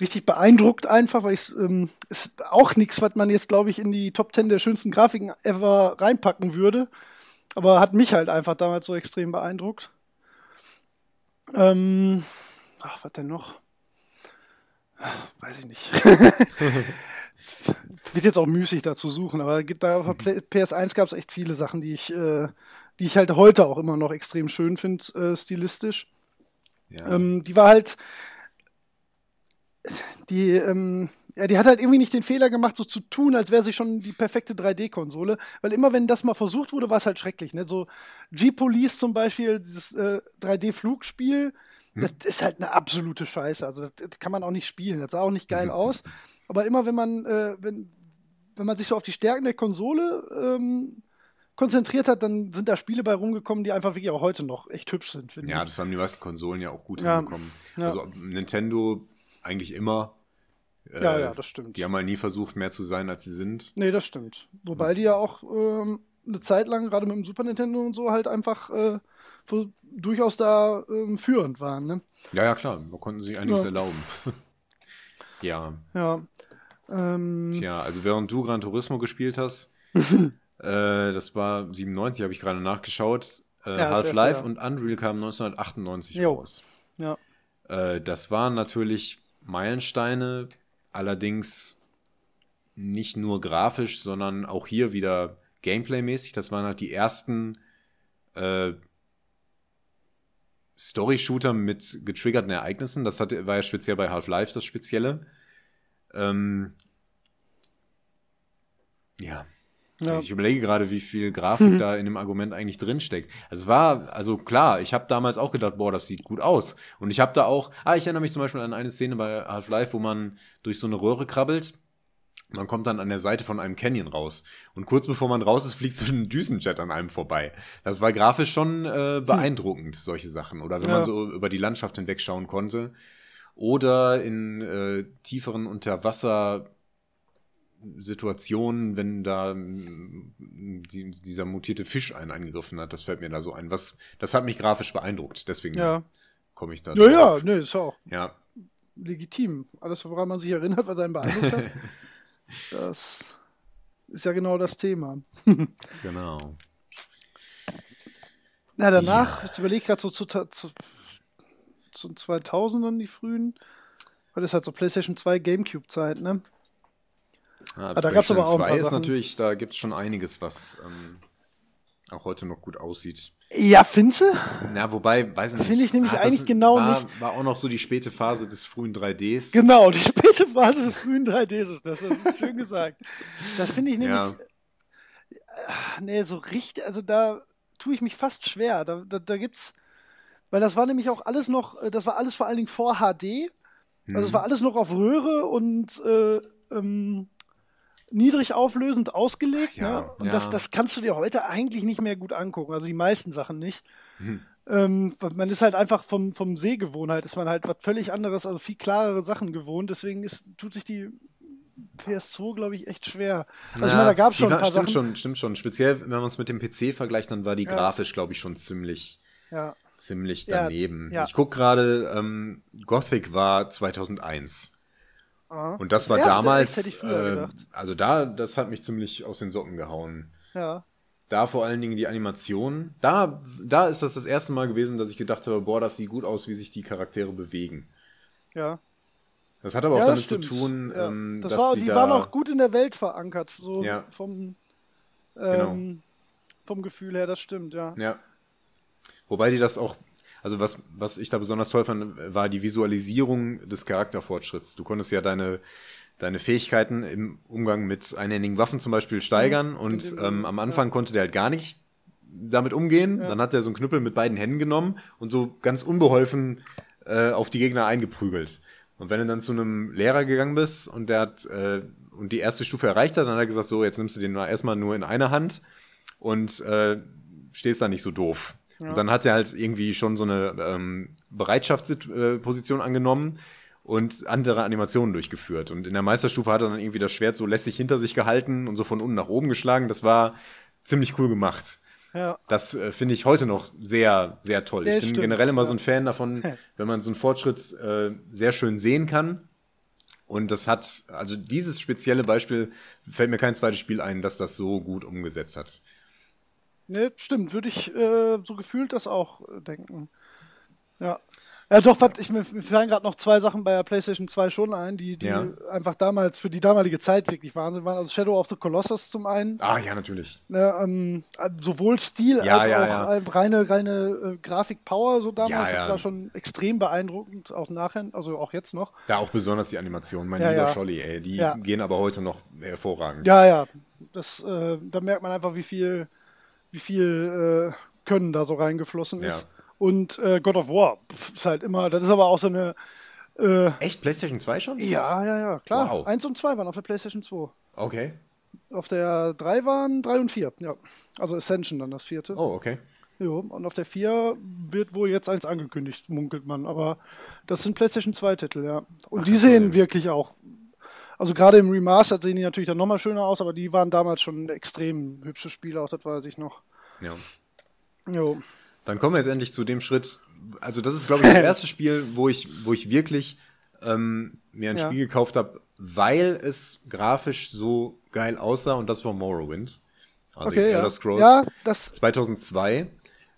richtig beeindruckt, einfach, weil es ähm, ist auch nichts, was man jetzt, glaube ich, in die Top 10 der schönsten Grafiken ever reinpacken würde. Aber hat mich halt einfach damals so extrem beeindruckt. Ähm, ach, was denn noch? Ach, Weiß ich nicht. Wird jetzt auch müßig da zu suchen, aber da auf der Play- PS1 gab es echt viele Sachen, die ich, äh, die ich halt heute auch immer noch extrem schön finde, äh, stilistisch. ja. Ähm, die war halt, die, ähm, ja, die hat halt irgendwie nicht den Fehler gemacht, so zu tun, als wäre sie schon die perfekte 3D-Konsole. Weil immer, wenn das mal versucht wurde, war es halt schrecklich. Ne? So G-Police zum Beispiel, dieses äh, 3D-Flugspiel, das ist halt eine absolute Scheiße. Also das, das kann man auch nicht spielen. Das sah auch nicht geil aus. Aber immer, wenn man, äh, wenn, wenn man sich so auf die Stärken der Konsole ähm, konzentriert hat, dann sind da Spiele bei rumgekommen, die einfach wirklich auch heute noch echt hübsch sind, finde ja, ich. das haben die meisten Konsolen ja auch gut Ja. hinbekommen. Ja. Also Nintendo eigentlich immer. Äh, Ja, ja, das stimmt. Die haben mal nie versucht, mehr zu sein, als sie sind. Nee, das stimmt. Wobei die ja auch ähm, eine Zeit lang, gerade mit dem Super Nintendo und so, halt einfach äh, durchaus da ähm, führend waren, ne? Ja, ja, klar. Man konnten sich einiges Ja. erlauben. ja. Ja. Ähm, Tja, also während du Gran Turismo gespielt hast, äh, das war 97, habe ich gerade nachgeschaut. Äh, Ja, Half-Life Jahr. und Unreal kamen 1998 Jo. raus. ja. Äh, das waren natürlich Meilensteine, allerdings nicht nur grafisch, sondern auch hier wieder Gameplay-mäßig. Das waren halt die ersten äh, Story-Shooter mit getriggerten Ereignissen. Das hatte, war ja speziell bei Half-Life das Spezielle. Ähm, ja. Ja. Ich überlege gerade, wie viel Grafik da in dem Argument eigentlich drinsteckt. Also es war, also klar, ich habe damals auch gedacht, boah, das sieht gut aus. Und ich habe da auch, ah, ich erinnere mich zum Beispiel an eine Szene bei Half-Life, wo man durch so eine Röhre krabbelt. Man kommt dann an der Seite von einem Canyon raus. Und kurz bevor man raus ist, fliegt so ein Düsenjet an einem vorbei. Das war grafisch schon äh, beeindruckend, solche Sachen. Oder wenn Ja. man so über die Landschaft hinwegschauen konnte. Oder in äh, tieferen Unterwasser Situationen, wenn da mm, die, dieser mutierte Fisch einen angegriffen hat, das fällt mir da so ein. Was, das hat mich grafisch beeindruckt, deswegen Ja. komme ich da Ja, ja, drauf. nee, ist ja auch Ja, legitim. Alles, woran man sich erinnert, was einen beeindruckt hat, das ist ja genau das Thema. genau. Ja, danach, ich überlege gerade so zu, zu, zu 2000ern, die frühen, weil das halt so PlayStation 2, Gamecube-Zeit, ne? Ja, da gab's aber auch ein paar 2 ist Sachen. natürlich, da gibt es schon einiges, was ähm, auch heute noch gut aussieht. Ja, findest? Na, wobei, weiß ich nicht. Finde ich nämlich das eigentlich genau war, nicht. War auch noch so die späte Phase des frühen 3Ds. Genau, die späte Phase des frühen 3Ds ist das. Das ist schön gesagt. Das finde ich nämlich. Ja. Ach, nee, so richtig, also da tue ich mich fast schwer. Da, da, da gibt's, weil das war nämlich auch alles noch, äh, das war alles vor allen Dingen vor HD. Also Mhm. es war alles noch auf Röhre und äh, ähm, niedrig auflösend ausgelegt. Ja, ne? Und ja. das, das kannst du dir heute eigentlich nicht mehr gut angucken. Also die meisten Sachen nicht. Mhm. Ähm, man ist halt einfach vom, vom Sehgewohnheit, ist man halt was völlig anderes, also viel klarere Sachen gewohnt. Deswegen ist, tut sich die PS2, glaube ich, echt schwer. Also ich Ja, meine, da gab es schon war- ein paar stimmt Sachen. schon, stimmt schon. Speziell, wenn man es mit dem PC vergleicht, dann war die Ja. grafisch, glaube ich, schon ziemlich, Ja. ziemlich daneben. ja. Ich gucke gerade, ähm, Gothic war 2001. Aha. Und das war erste, damals, echt, hätte ich früher äh, also da, das hat mich ziemlich aus den Socken gehauen. Ja. Da vor allen Dingen die Animation. Da, da ist das das erste Mal gewesen, dass ich gedacht habe, boah, das sieht gut aus, wie sich die Charaktere bewegen. Ja. Das hat aber auch ja, damit das zu stimmt. tun, ja. ähm, das dass war, sie die da, waren auch gut in der Welt verankert, so Ja. vom, Genau. ähm, vom Gefühl her, das stimmt, ja. Ja. Wobei die das auch, also was, was ich da besonders toll fand, war die Visualisierung des Charakterfortschritts. Du konntest ja deine, deine Fähigkeiten im Umgang mit einhändigen Waffen zum Beispiel steigern und Indem du- ähm, am Anfang konnte der halt gar nicht damit umgehen. Ja. Dann hat er so einen Knüppel mit beiden Händen genommen und so ganz unbeholfen äh, auf die Gegner eingeprügelt. Und wenn du dann zu einem Lehrer gegangen bist und der hat äh, und die erste Stufe erreicht hat, dann hat er gesagt, so, jetzt nimmst du den mal erstmal nur in einer Hand und äh, stehst da nicht so doof. Und dann hat er halt irgendwie schon so eine ähm, Bereitschaftsposition angenommen und andere Animationen durchgeführt. Und in der Meisterstufe hat er dann irgendwie das Schwert so lässig hinter sich gehalten und so von unten nach oben geschlagen. Das war ziemlich cool gemacht. Ja. Das äh, finde ich heute noch sehr, sehr toll. Ja, ich bin stimmt, generell immer ja. so ein Fan davon, wenn man so einen Fortschritt äh, sehr schön sehen kann. Und das hat, also dieses spezielle Beispiel fällt mir kein zweites Spiel ein, das das so gut umgesetzt hat. Ne, stimmt, würde ich äh, so gefühlt das auch äh, denken. Ja. Ja, doch, was, ich, mir, fallen gerade noch zwei Sachen bei der PlayStation 2 schon ein, die, die Ja. einfach damals für die damalige Zeit wirklich Wahnsinn waren. Also Shadow of the Colossus zum einen. Ah, ja, natürlich. Ne, ähm, äh, sowohl Stil Ja, als ja, auch ja. reine, reine äh, Grafik-Power so damals. Ja, ja. Das war schon extrem beeindruckend, auch nachher, also auch jetzt noch. Da auch besonders die Animation, mein Ja, lieber ja. Scholli, ey. Die Ja. gehen aber heute noch hervorragend. Ja, ja. Das, äh, da merkt man einfach, wie viel, wie viel äh, Können da so reingeflossen ist. Ja. Und äh, God of War pf, ist halt immer, das ist aber auch so eine. Äh, Echt? PlayStation 2 schon? ja, ja, ja, klar. Wow. Eins und zwei waren auf der PlayStation 2. Okay. Auf der 3 waren 3 und 4, ja. Also Ascension dann das vierte. Oh, okay. Jo, und auf der 4 wird wohl jetzt eins angekündigt, munkelt man. Aber das sind PlayStation 2 Titel, ja. Und die sehen wirklich auch Also gerade im Remastered sehen die natürlich dann nochmal schöner aus, aber die waren damals schon extrem hübsche Spiele, auch das weiß ich noch. Ja. Jo. Dann kommen wir jetzt endlich zu dem Schritt. Also, das ist, glaube ich, das erste Spiel, wo ich, wo ich wirklich ähm, mir ein Ja. Spiel gekauft habe, weil es grafisch so geil aussah und das war Morrowind. Also Okay, ja. Elder Scrolls Ja, das, 2002.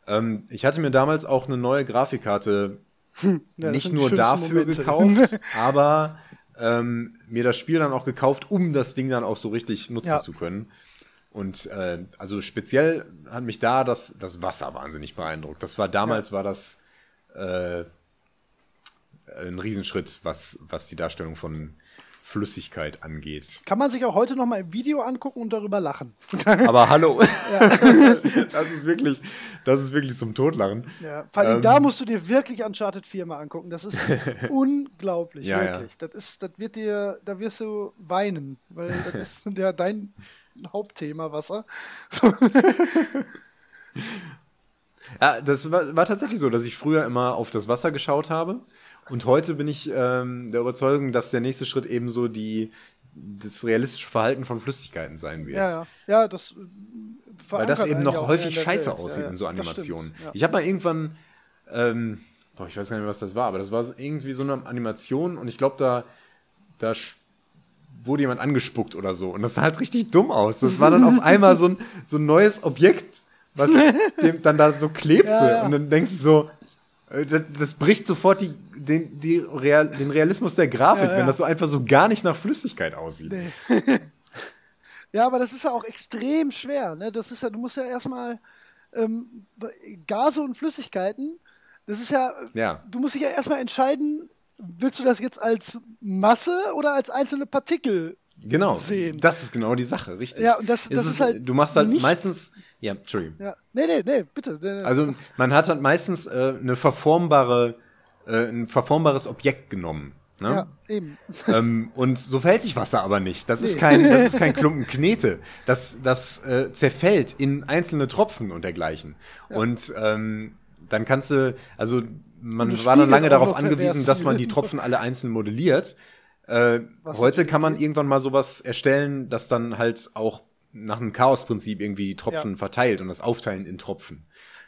Ähm, ich hatte mir damals auch eine neue Grafikkarte ja, das nicht nur dafür Momente. gekauft, aber ähm, mir das Spiel dann auch gekauft, um das Ding dann auch so richtig nutzen Ja. zu können. Und äh, also speziell hat mich da das, das Wasser wahnsinnig beeindruckt. Das war damals war das äh, ein Riesenschritt, was, was die Darstellung von Flüssigkeit angeht. Kann man sich auch heute noch mal im Video angucken und darüber lachen. Aber hallo, das ist wirklich, das ist wirklich zum Totlachen. Ja, vor allem Ähm. da musst du dir wirklich Uncharted 4 mal angucken. Das ist unglaublich, Ja, ja. wirklich. Das ist, das wird dir, da wirst du weinen, weil das ist ja dein Hauptthema Wasser. Ja, das war, war tatsächlich so, dass ich früher immer auf das Wasser geschaut habe. Und heute bin ich ähm, der Überzeugung, dass der nächste Schritt eben so die, das realistische Verhalten von Flüssigkeiten sein wird. Ja, ja, ja, das. äh, Weil das eben noch häufig scheiße Welt. aussieht Ja, in so stimmt, Animationen. ja. Ich habe mal irgendwann, ähm, boah, ich weiß gar nicht mehr, was das war, aber das war irgendwie so eine Animation und ich glaube, da, da wurde jemand angespuckt oder so. Und das sah halt richtig dumm aus. Das war dann auf einmal so ein, so ein neues Objekt, was dem dann da so klebte. Und dann denkst du so, äh, das, das bricht sofort die, den, die Real, den Realismus der Grafik, Ja, ja. wenn das so einfach so gar nicht nach Flüssigkeit aussieht. Ja, aber das ist ja auch extrem schwer. Ne? Das ist ja, du musst ja erstmal ähm, Gase und Flüssigkeiten. Das ist ja, Ja. du musst dich ja erstmal entscheiden, willst du das jetzt als Masse oder als einzelne Partikel Genau. sehen? Das ist genau die Sache, richtig. Ja, und das- das ist halt Du machst halt meistens. Ja, Entschuldigung. Ja. Nee, nee, nee, bitte. Nee, nee. Also man hat halt meistens äh, eine verformbare, äh, ein verformbares Objekt genommen. Ne? ja, eben. ähm, und so verhält sich Wasser aber nicht. Das ist kein, das ist kein Klumpen Knete. Das, das äh, zerfällt in einzelne Tropfen und dergleichen. Und ähm, dann kannst du, also man war dann lange darauf angewiesen, dass man die. Tropfen alle einzeln modelliert. Äh, heute kann man irgendwann mal sowas erstellen, das dann halt auch nach einem Chaosprinzip irgendwie die Tropfen Ja. verteilt und das Aufteilen in Tropfen.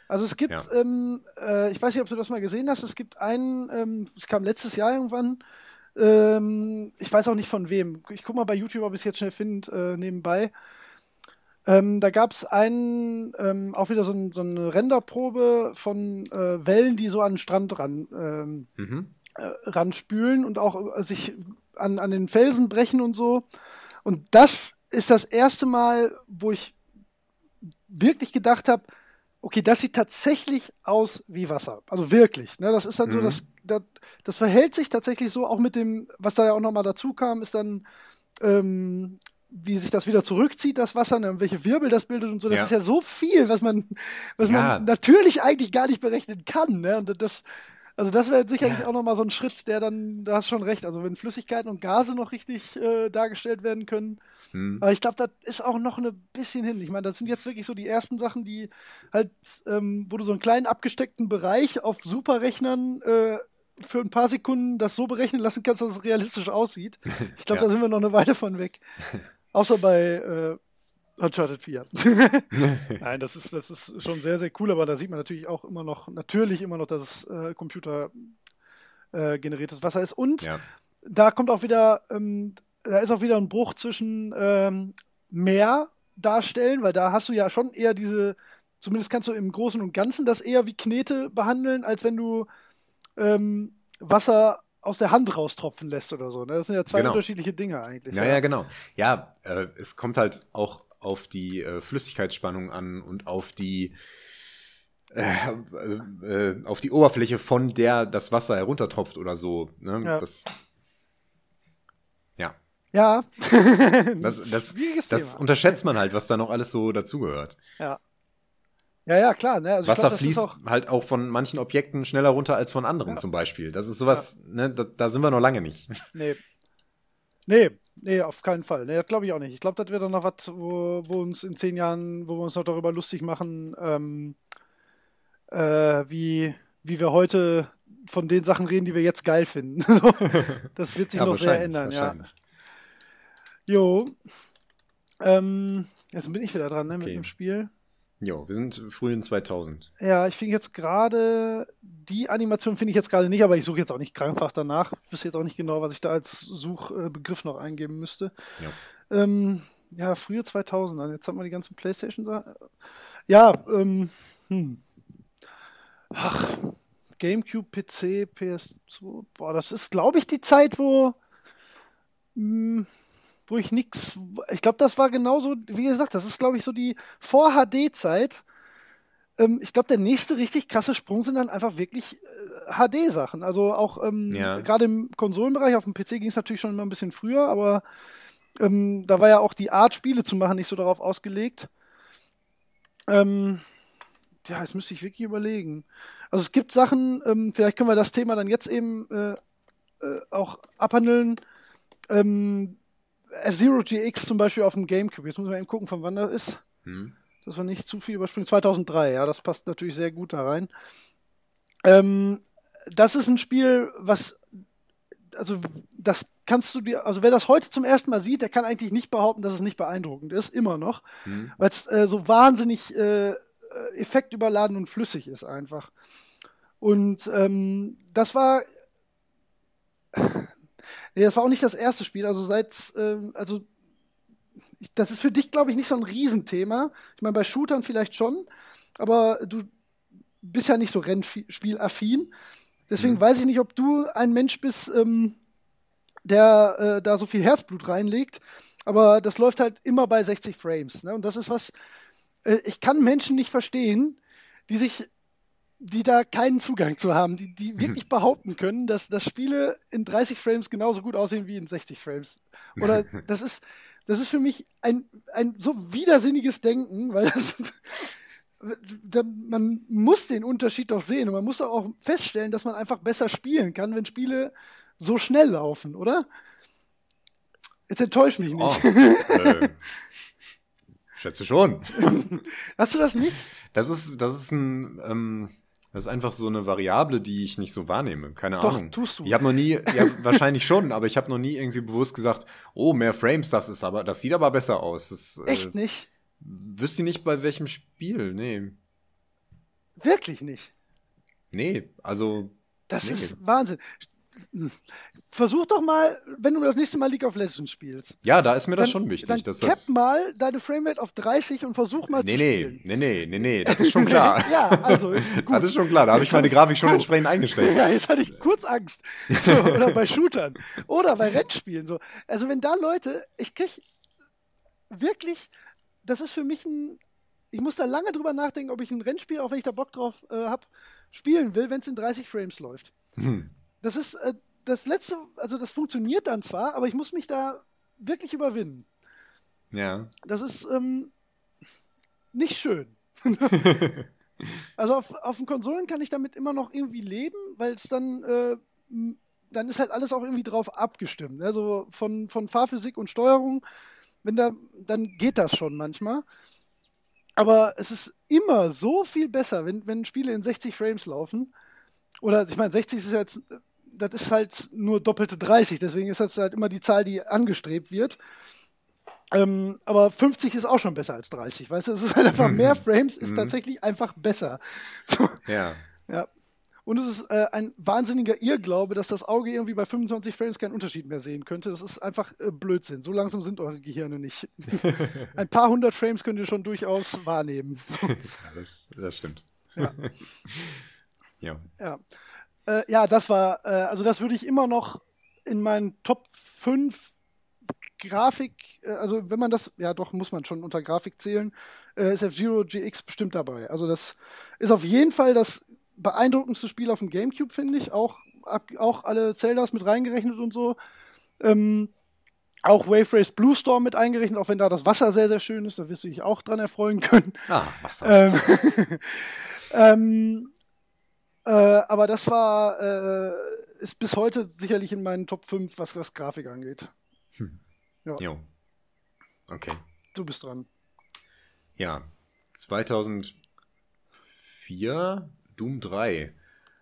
Also es gibt, Ja. ähm, äh, ich weiß nicht, ob du das mal gesehen hast, es gibt einen, ähm, es kam letztes Jahr irgendwann, ähm, ich weiß auch nicht von wem. Ich guck mal bei YouTube, ob ich es jetzt schnell finde, äh, nebenbei. Ähm, da gab es einen, ähm, auch wieder so, ein, so eine Renderprobe von äh, Wellen, die so an den Strand ran, ähm, Mhm. äh, ranspülen und auch äh, sich an, an den Felsen brechen und so. Und das ist das erste Mal, wo ich wirklich gedacht habe, okay, das sieht tatsächlich aus wie Wasser. Also wirklich. Ne? Das ist dann so, das, das, das verhält sich tatsächlich so, auch mit dem, was da ja auch nochmal dazu kam, ist dann, ähm, wie sich das wieder zurückzieht, das Wasser, ne? welche Wirbel das bildet und so. Das Ja. ist ja so viel, was man, was Ja. man natürlich eigentlich gar nicht berechnen kann. Ne? Und das, also das wäre sicherlich auch nochmal so ein Schritt, der dann, da hast schon recht, also wenn Flüssigkeiten und Gase noch richtig äh, dargestellt werden können. Hm. Aber ich glaube, das ist auch noch ein bisschen hin. Ich meine, das sind jetzt wirklich so die ersten Sachen, die halt, ähm, wo du so einen kleinen abgesteckten Bereich auf Superrechnern äh, für ein paar Sekunden das so berechnen lassen kannst, dass es realistisch aussieht. Ich glaube, Ja. da sind wir noch eine Weile von weg. Außer bei äh, Uncharted 4. Nein, das ist, das ist schon sehr, sehr cool, aber da sieht man natürlich auch immer noch, natürlich immer noch, dass es äh, Computer äh, Wasser ist. Und Ja. da kommt auch wieder, ähm, da ist auch wieder ein Bruch zwischen ähm, Meer darstellen, weil da hast du ja schon eher diese, zumindest kannst du im Großen und Ganzen das eher wie Knete behandeln, als wenn du ähm, Wasser aus der Hand raustropfen lässt oder so. Ne? Das sind ja zwei Genau. unterschiedliche Dinge eigentlich. Ja, ja, genau. Ja, äh, es kommt halt auch auf die äh, Flüssigkeitsspannung an und auf die äh, äh, äh, auf die Oberfläche, von der das Wasser heruntertropft oder so. Ne? Ja. Das, ja, Ja, das, das, das unterschätzt man halt, was da noch alles so dazugehört. ja. Ja, ja, klar. Ne? Also Wasser glaub, fließt auch, halt auch von manchen Objekten schneller runter als von anderen zum Beispiel. Das ist sowas, ne, da, da sind wir noch lange nicht. Nee. Nee, nee, auf keinen Fall. Nee, das glaube ich auch nicht. Ich glaube, das wird doch noch was, wo, wo uns in zehn Jahren, wo wir uns noch darüber lustig machen, ähm, äh, wie, wie wir heute von den Sachen reden, die wir jetzt geil finden. Das wird sich Ja, noch sehr ändern, ja. Jo. Ähm, jetzt bin ich wieder dran, ne, mit Okay. dem Spiel. Jo, wir sind frühen 2000. Ja, ich finde jetzt gerade, die Animation finde ich jetzt gerade nicht, aber ich suche jetzt auch nicht krankhaft danach. Ich wüsste jetzt auch nicht genau, was ich da als Suchbegriff noch eingeben müsste. Ja. Ähm, ja, frühe 2000er. Jetzt haben wir die ganzen Playstation. Ja, ähm, hm. Ach, Gamecube, PC, PS2. Boah, das ist, glaube ich, die Zeit, wo, mh, wo ich nix. Ich glaube, das war genauso, wie gesagt, das ist, glaube ich, so die Vor-HD-Zeit. Ähm, ich glaube, der nächste richtig krasse Sprung sind dann einfach wirklich äh, HD-Sachen. Also auch ähm, Ja. gerade im Konsolenbereich, auf dem PC ging es natürlich schon immer ein bisschen früher, aber ähm, da war ja auch die Art, Spiele zu machen, nicht so darauf ausgelegt. Ähm, ja, jetzt müsste ich wirklich überlegen. Also es gibt Sachen, ähm, vielleicht können wir das Thema dann jetzt eben äh, äh, auch abhandeln. Ähm, F-Zero GX zum Beispiel auf dem Gamecube. Jetzt müssen wir eben gucken, von wann das ist. Hm? Das war nicht zu viel überspringen. 2003, ja, das passt natürlich sehr gut da rein. Ähm, das ist ein Spiel, was, also das kannst du dir, also wer das heute zum ersten Mal sieht, der kann eigentlich nicht behaupten, dass es nicht beeindruckend ist, immer noch, Hm? weil es äh, so wahnsinnig äh, äh, effektüberladen und flüssig ist einfach. Und ähm, das war, nee, das war auch nicht das erste Spiel, also seit, ähm, also ich, das ist für dich, glaube ich, nicht so ein Riesenthema. Ich meine, bei Shootern vielleicht schon, aber du bist ja nicht so Rennspielaffin. Deswegen weiß ich nicht, ob du ein Mensch bist, ähm, der äh, da so viel Herzblut reinlegt. Aber das läuft halt immer bei 60 Frames. Ne? Und das ist was, äh, ich kann Menschen nicht verstehen, die sich, die da keinen Zugang zu haben, die, die wirklich behaupten können, dass, dass Spiele in 30 Frames genauso gut aussehen wie in 60 Frames. Oder das ist, das ist für mich ein, ein so widersinniges Denken, weil das, da, man muss den Unterschied doch sehen und man muss doch auch feststellen, dass man einfach besser spielen kann, wenn Spiele so schnell laufen, oder? Jetzt enttäusch mich nicht. Oh, äh, schätze schon. Hast du das nicht? Das ist, das ist ein, ähm, das ist einfach so eine Variable, die ich nicht so wahrnehme. Keine Doch, Ahnung. tust du. Ich habe noch nie, ja, wahrscheinlich schon, aber ich habe noch nie irgendwie bewusst gesagt, oh, mehr Frames, das ist aber, das sieht aber besser aus. Das, Echt äh, nicht? Wüsste nicht bei welchem Spiel, nee. Wirklich nicht. Nee, also, Das Nee. ist Wahnsinn. Versuch doch mal, wenn du das nächste Mal League of Legends spielst. ja, da ist mir das dann, schon wichtig. Dann dass cap das, mal deine Framerate auf 30 und versuch mal nee, zu nee, spielen. nee, nee, nee, nee, das ist schon klar. ja, also gut. Das ist schon klar, da habe ich meine Grafik schon entsprechend eingestellt. Ja, jetzt hatte ich kurz Angst. So, oder bei Shootern. Oder bei Rennspielen. So. Also wenn da Leute, ich krieg wirklich, das ist für mich ein, ich muss da lange drüber nachdenken, ob ich ein Rennspiel, auch wenn ich da Bock drauf äh, habe, spielen will, wenn es in 30 Frames läuft. Hm. Das ist äh, das letzte, also das funktioniert dann zwar, aber ich muss mich da wirklich überwinden. Ja. Das ist ähm, nicht schön. also auf, auf den Konsolen kann ich damit immer noch irgendwie leben, weil es dann, äh, dann ist halt alles auch irgendwie drauf abgestimmt. Also von, von Fahrphysik und Steuerung, wenn da, dann geht das schon manchmal. Aber es ist immer so viel besser, wenn, wenn Spiele in 60 Frames laufen. Oder ich meine, 60 ist jetzt, das ist halt nur doppelte 30, deswegen ist das halt immer die Zahl, die angestrebt wird. Ähm, aber 50 ist auch schon besser als 30, weißt du? Es ist halt einfach mehr Frames, ist tatsächlich einfach besser. So, Ja. ja. Und es ist äh, ein wahnsinniger Irrglaube, dass das Auge irgendwie bei 25 Frames keinen Unterschied mehr sehen könnte. Das ist einfach äh, Blödsinn. So langsam sind eure Gehirne nicht. ein paar hundert Frames könnt ihr schon durchaus wahrnehmen. So, Ja, das, das stimmt. Ja. ja. ja. Äh, ja, das war, äh, also das würde ich immer noch in meinen Top 5 Grafik, äh, also wenn man das, ja doch, muss man schon unter Grafik zählen, äh, ist F-Zero GX bestimmt dabei. Also das ist auf jeden Fall das beeindruckendste Spiel auf dem Gamecube, finde ich. Auch, ab, auch alle Zeldas mit reingerechnet und so. Ähm, auch Wave Race Blue Storm mit eingerechnet, auch wenn da das Wasser sehr, sehr schön ist, da wirst du dich auch dran erfreuen können. Ah, was da? Ähm, ähm, äh, aber das war, äh, ist bis heute sicherlich in meinen Top 5, was das Grafik angeht. Jo. Okay. Du bist dran. Ja. 2004 Doom 3.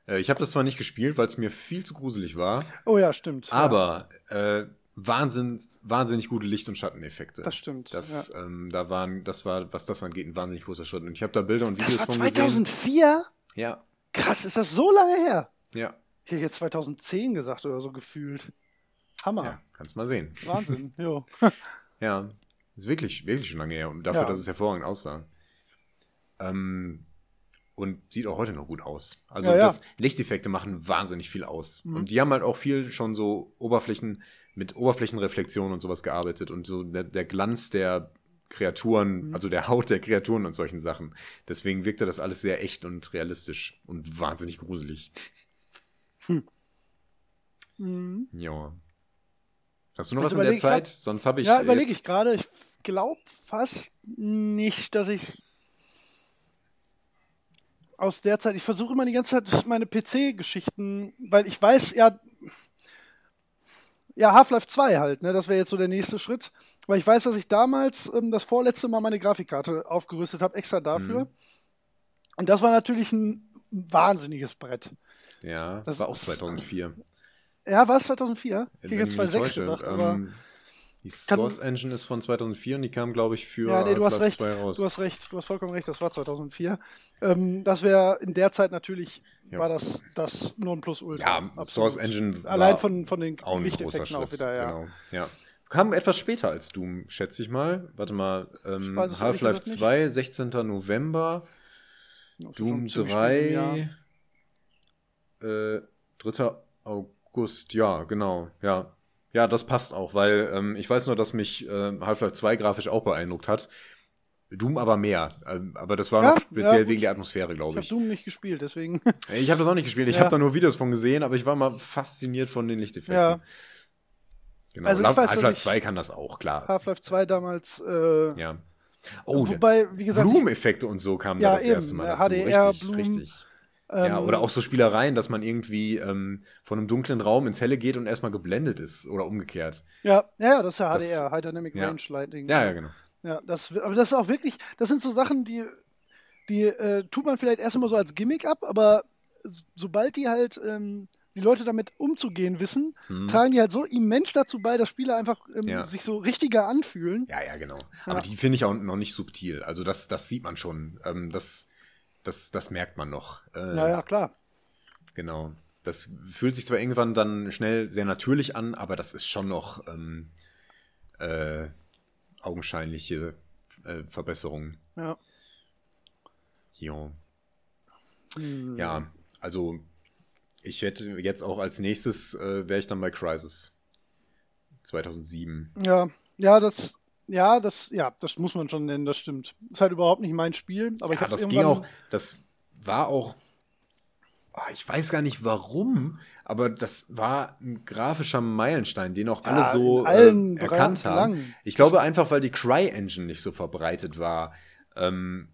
Äh, ich habe das zwar nicht gespielt, weil es mir viel zu gruselig war, Oh ja, stimmt. aber äh, wahnsinnig, wahnsinnig gute Licht- und Schatteneffekte. Das stimmt. Das, ja. ähm, da waren, das war, was das angeht, ein wahnsinnig großer Schritt. Und ich habe da Bilder und das Videos war von gesehen. 2004? Ja, Krass, ist das so lange her? ja, Ich hätte jetzt 2010 gesagt oder so gefühlt. Hammer. ja, kannst mal sehen. Wahnsinn. jo. Ja, ist wirklich, wirklich schon lange her. Und dafür, Ja. dass es hervorragend aussah. Ähm, und sieht auch heute noch gut aus. Also Ja, das Lichteffekte machen wahnsinnig viel aus. Und die haben halt auch viel schon so Oberflächen mit Oberflächenreflexion und sowas gearbeitet und so der, der Glanz der Kreaturen, also der Haut der Kreaturen und solchen Sachen. Deswegen wirkte das alles sehr echt und realistisch und wahnsinnig gruselig. Ja. Hast du noch Also was in der Zeit? grad- Sonst habe ich. Ja, überlege ich gerade. Ich glaube fast nicht, dass ich aus der Zeit, ich versuche immer die ganze Zeit meine PC-Geschichten, weil ich weiß, ja, ja, Half-Life 2 halt, ne, das wäre jetzt so der nächste Schritt. Weil ich weiß, dass ich damals ähm, das vorletzte Mal meine Grafikkarte aufgerüstet habe, extra dafür. Und das war natürlich ein wahnsinniges Brett. Ja, das war auch ist- 2004. Ja, war es 2004? Ich hätte jetzt ich mich nicht 2006 täusche. gesagt, aber. Die Source Engine ist von 2004 und die kam, glaube ich, für Ja, nee, du hast recht. 2 raus. Du hast recht. Du hast vollkommen recht. Das war 2004. Ähm, das wäre in der Zeit natürlich, Ja. war das das Nonplusultra. ja, Absolut. Source Engine Allein war von, von den auch Lichteffekten Schritt. auch wieder, ja. Genau. ja. Kam etwas später als Doom, schätze ich mal. Warte mal, ähm, Half-Life gesagt nicht. 2, 16. November, ist Doom schon ziemlich spät im Jahr. 3, äh, 3. August, ja, genau, ja. Ja, das passt auch, weil ähm, ich weiß nur, dass mich äh, Half-Life 2 grafisch auch beeindruckt hat. Doom aber mehr. Ähm, aber das war Ja, noch speziell ja, wegen der Atmosphäre, Ich glaube habe ich. Doom nicht gespielt, deswegen. Ich habe das auch nicht gespielt. Ich Ja. habe da nur Videos von gesehen, aber ich war mal fasziniert von den Lichteffekten. Ja. Genau. Also ich Half-Life ich- 2 kann das auch, klar. Half-Life 2 damals. Äh, Ja. Oh, wobei, wie gesagt, ich- Blumeneffekte und so kamen Ja, da das eben. erste Mal Ja, dazu. HDR, richtig, Blumen, richtig. Ja, ähm, oder auch so Spielereien, dass man irgendwie ähm, von einem dunklen Raum ins Helle geht und erstmal geblendet ist oder umgekehrt. ja, ja, ja, das ist ja Das- HDR, High Dynamic ja. Range Lighting. Ja, ja, genau. Ja, das, aber das ist auch wirklich, das sind so Sachen, die, die äh, tut man vielleicht erst immer so als Gimmick ab, aber sobald die halt ähm, die Leute damit umzugehen wissen, tragen die halt so immens dazu bei, dass Spiele einfach ähm. Ja. sich so richtiger anfühlen. Ja, ja, genau. Aber die finde ich auch noch nicht subtil. Also das, das sieht man schon. Ähm, das, das, das merkt man noch. Äh, Ja, ja, klar. Genau. Das fühlt sich zwar irgendwann dann schnell sehr natürlich an, aber das ist schon noch ähm, äh, augenscheinliche äh, Verbesserung. Ja. Jo. Hm. Ja, also ich hätte jetzt auch als nächstes äh, wäre ich dann bei Crisis 2007. Ja, ja, das, ja, das, ja, das muss man schon nennen, das stimmt. Ist halt überhaupt nicht mein Spiel, aber ich Ja, hab's das ging irgendwann. auch, das war auch, ah, ich weiß gar nicht warum, aber das war ein grafischer Meilenstein, den auch alle Ja, so äh, erkannt haben. Ich glaube einfach, weil die Cry-Engine nicht so verbreitet war. Ähm,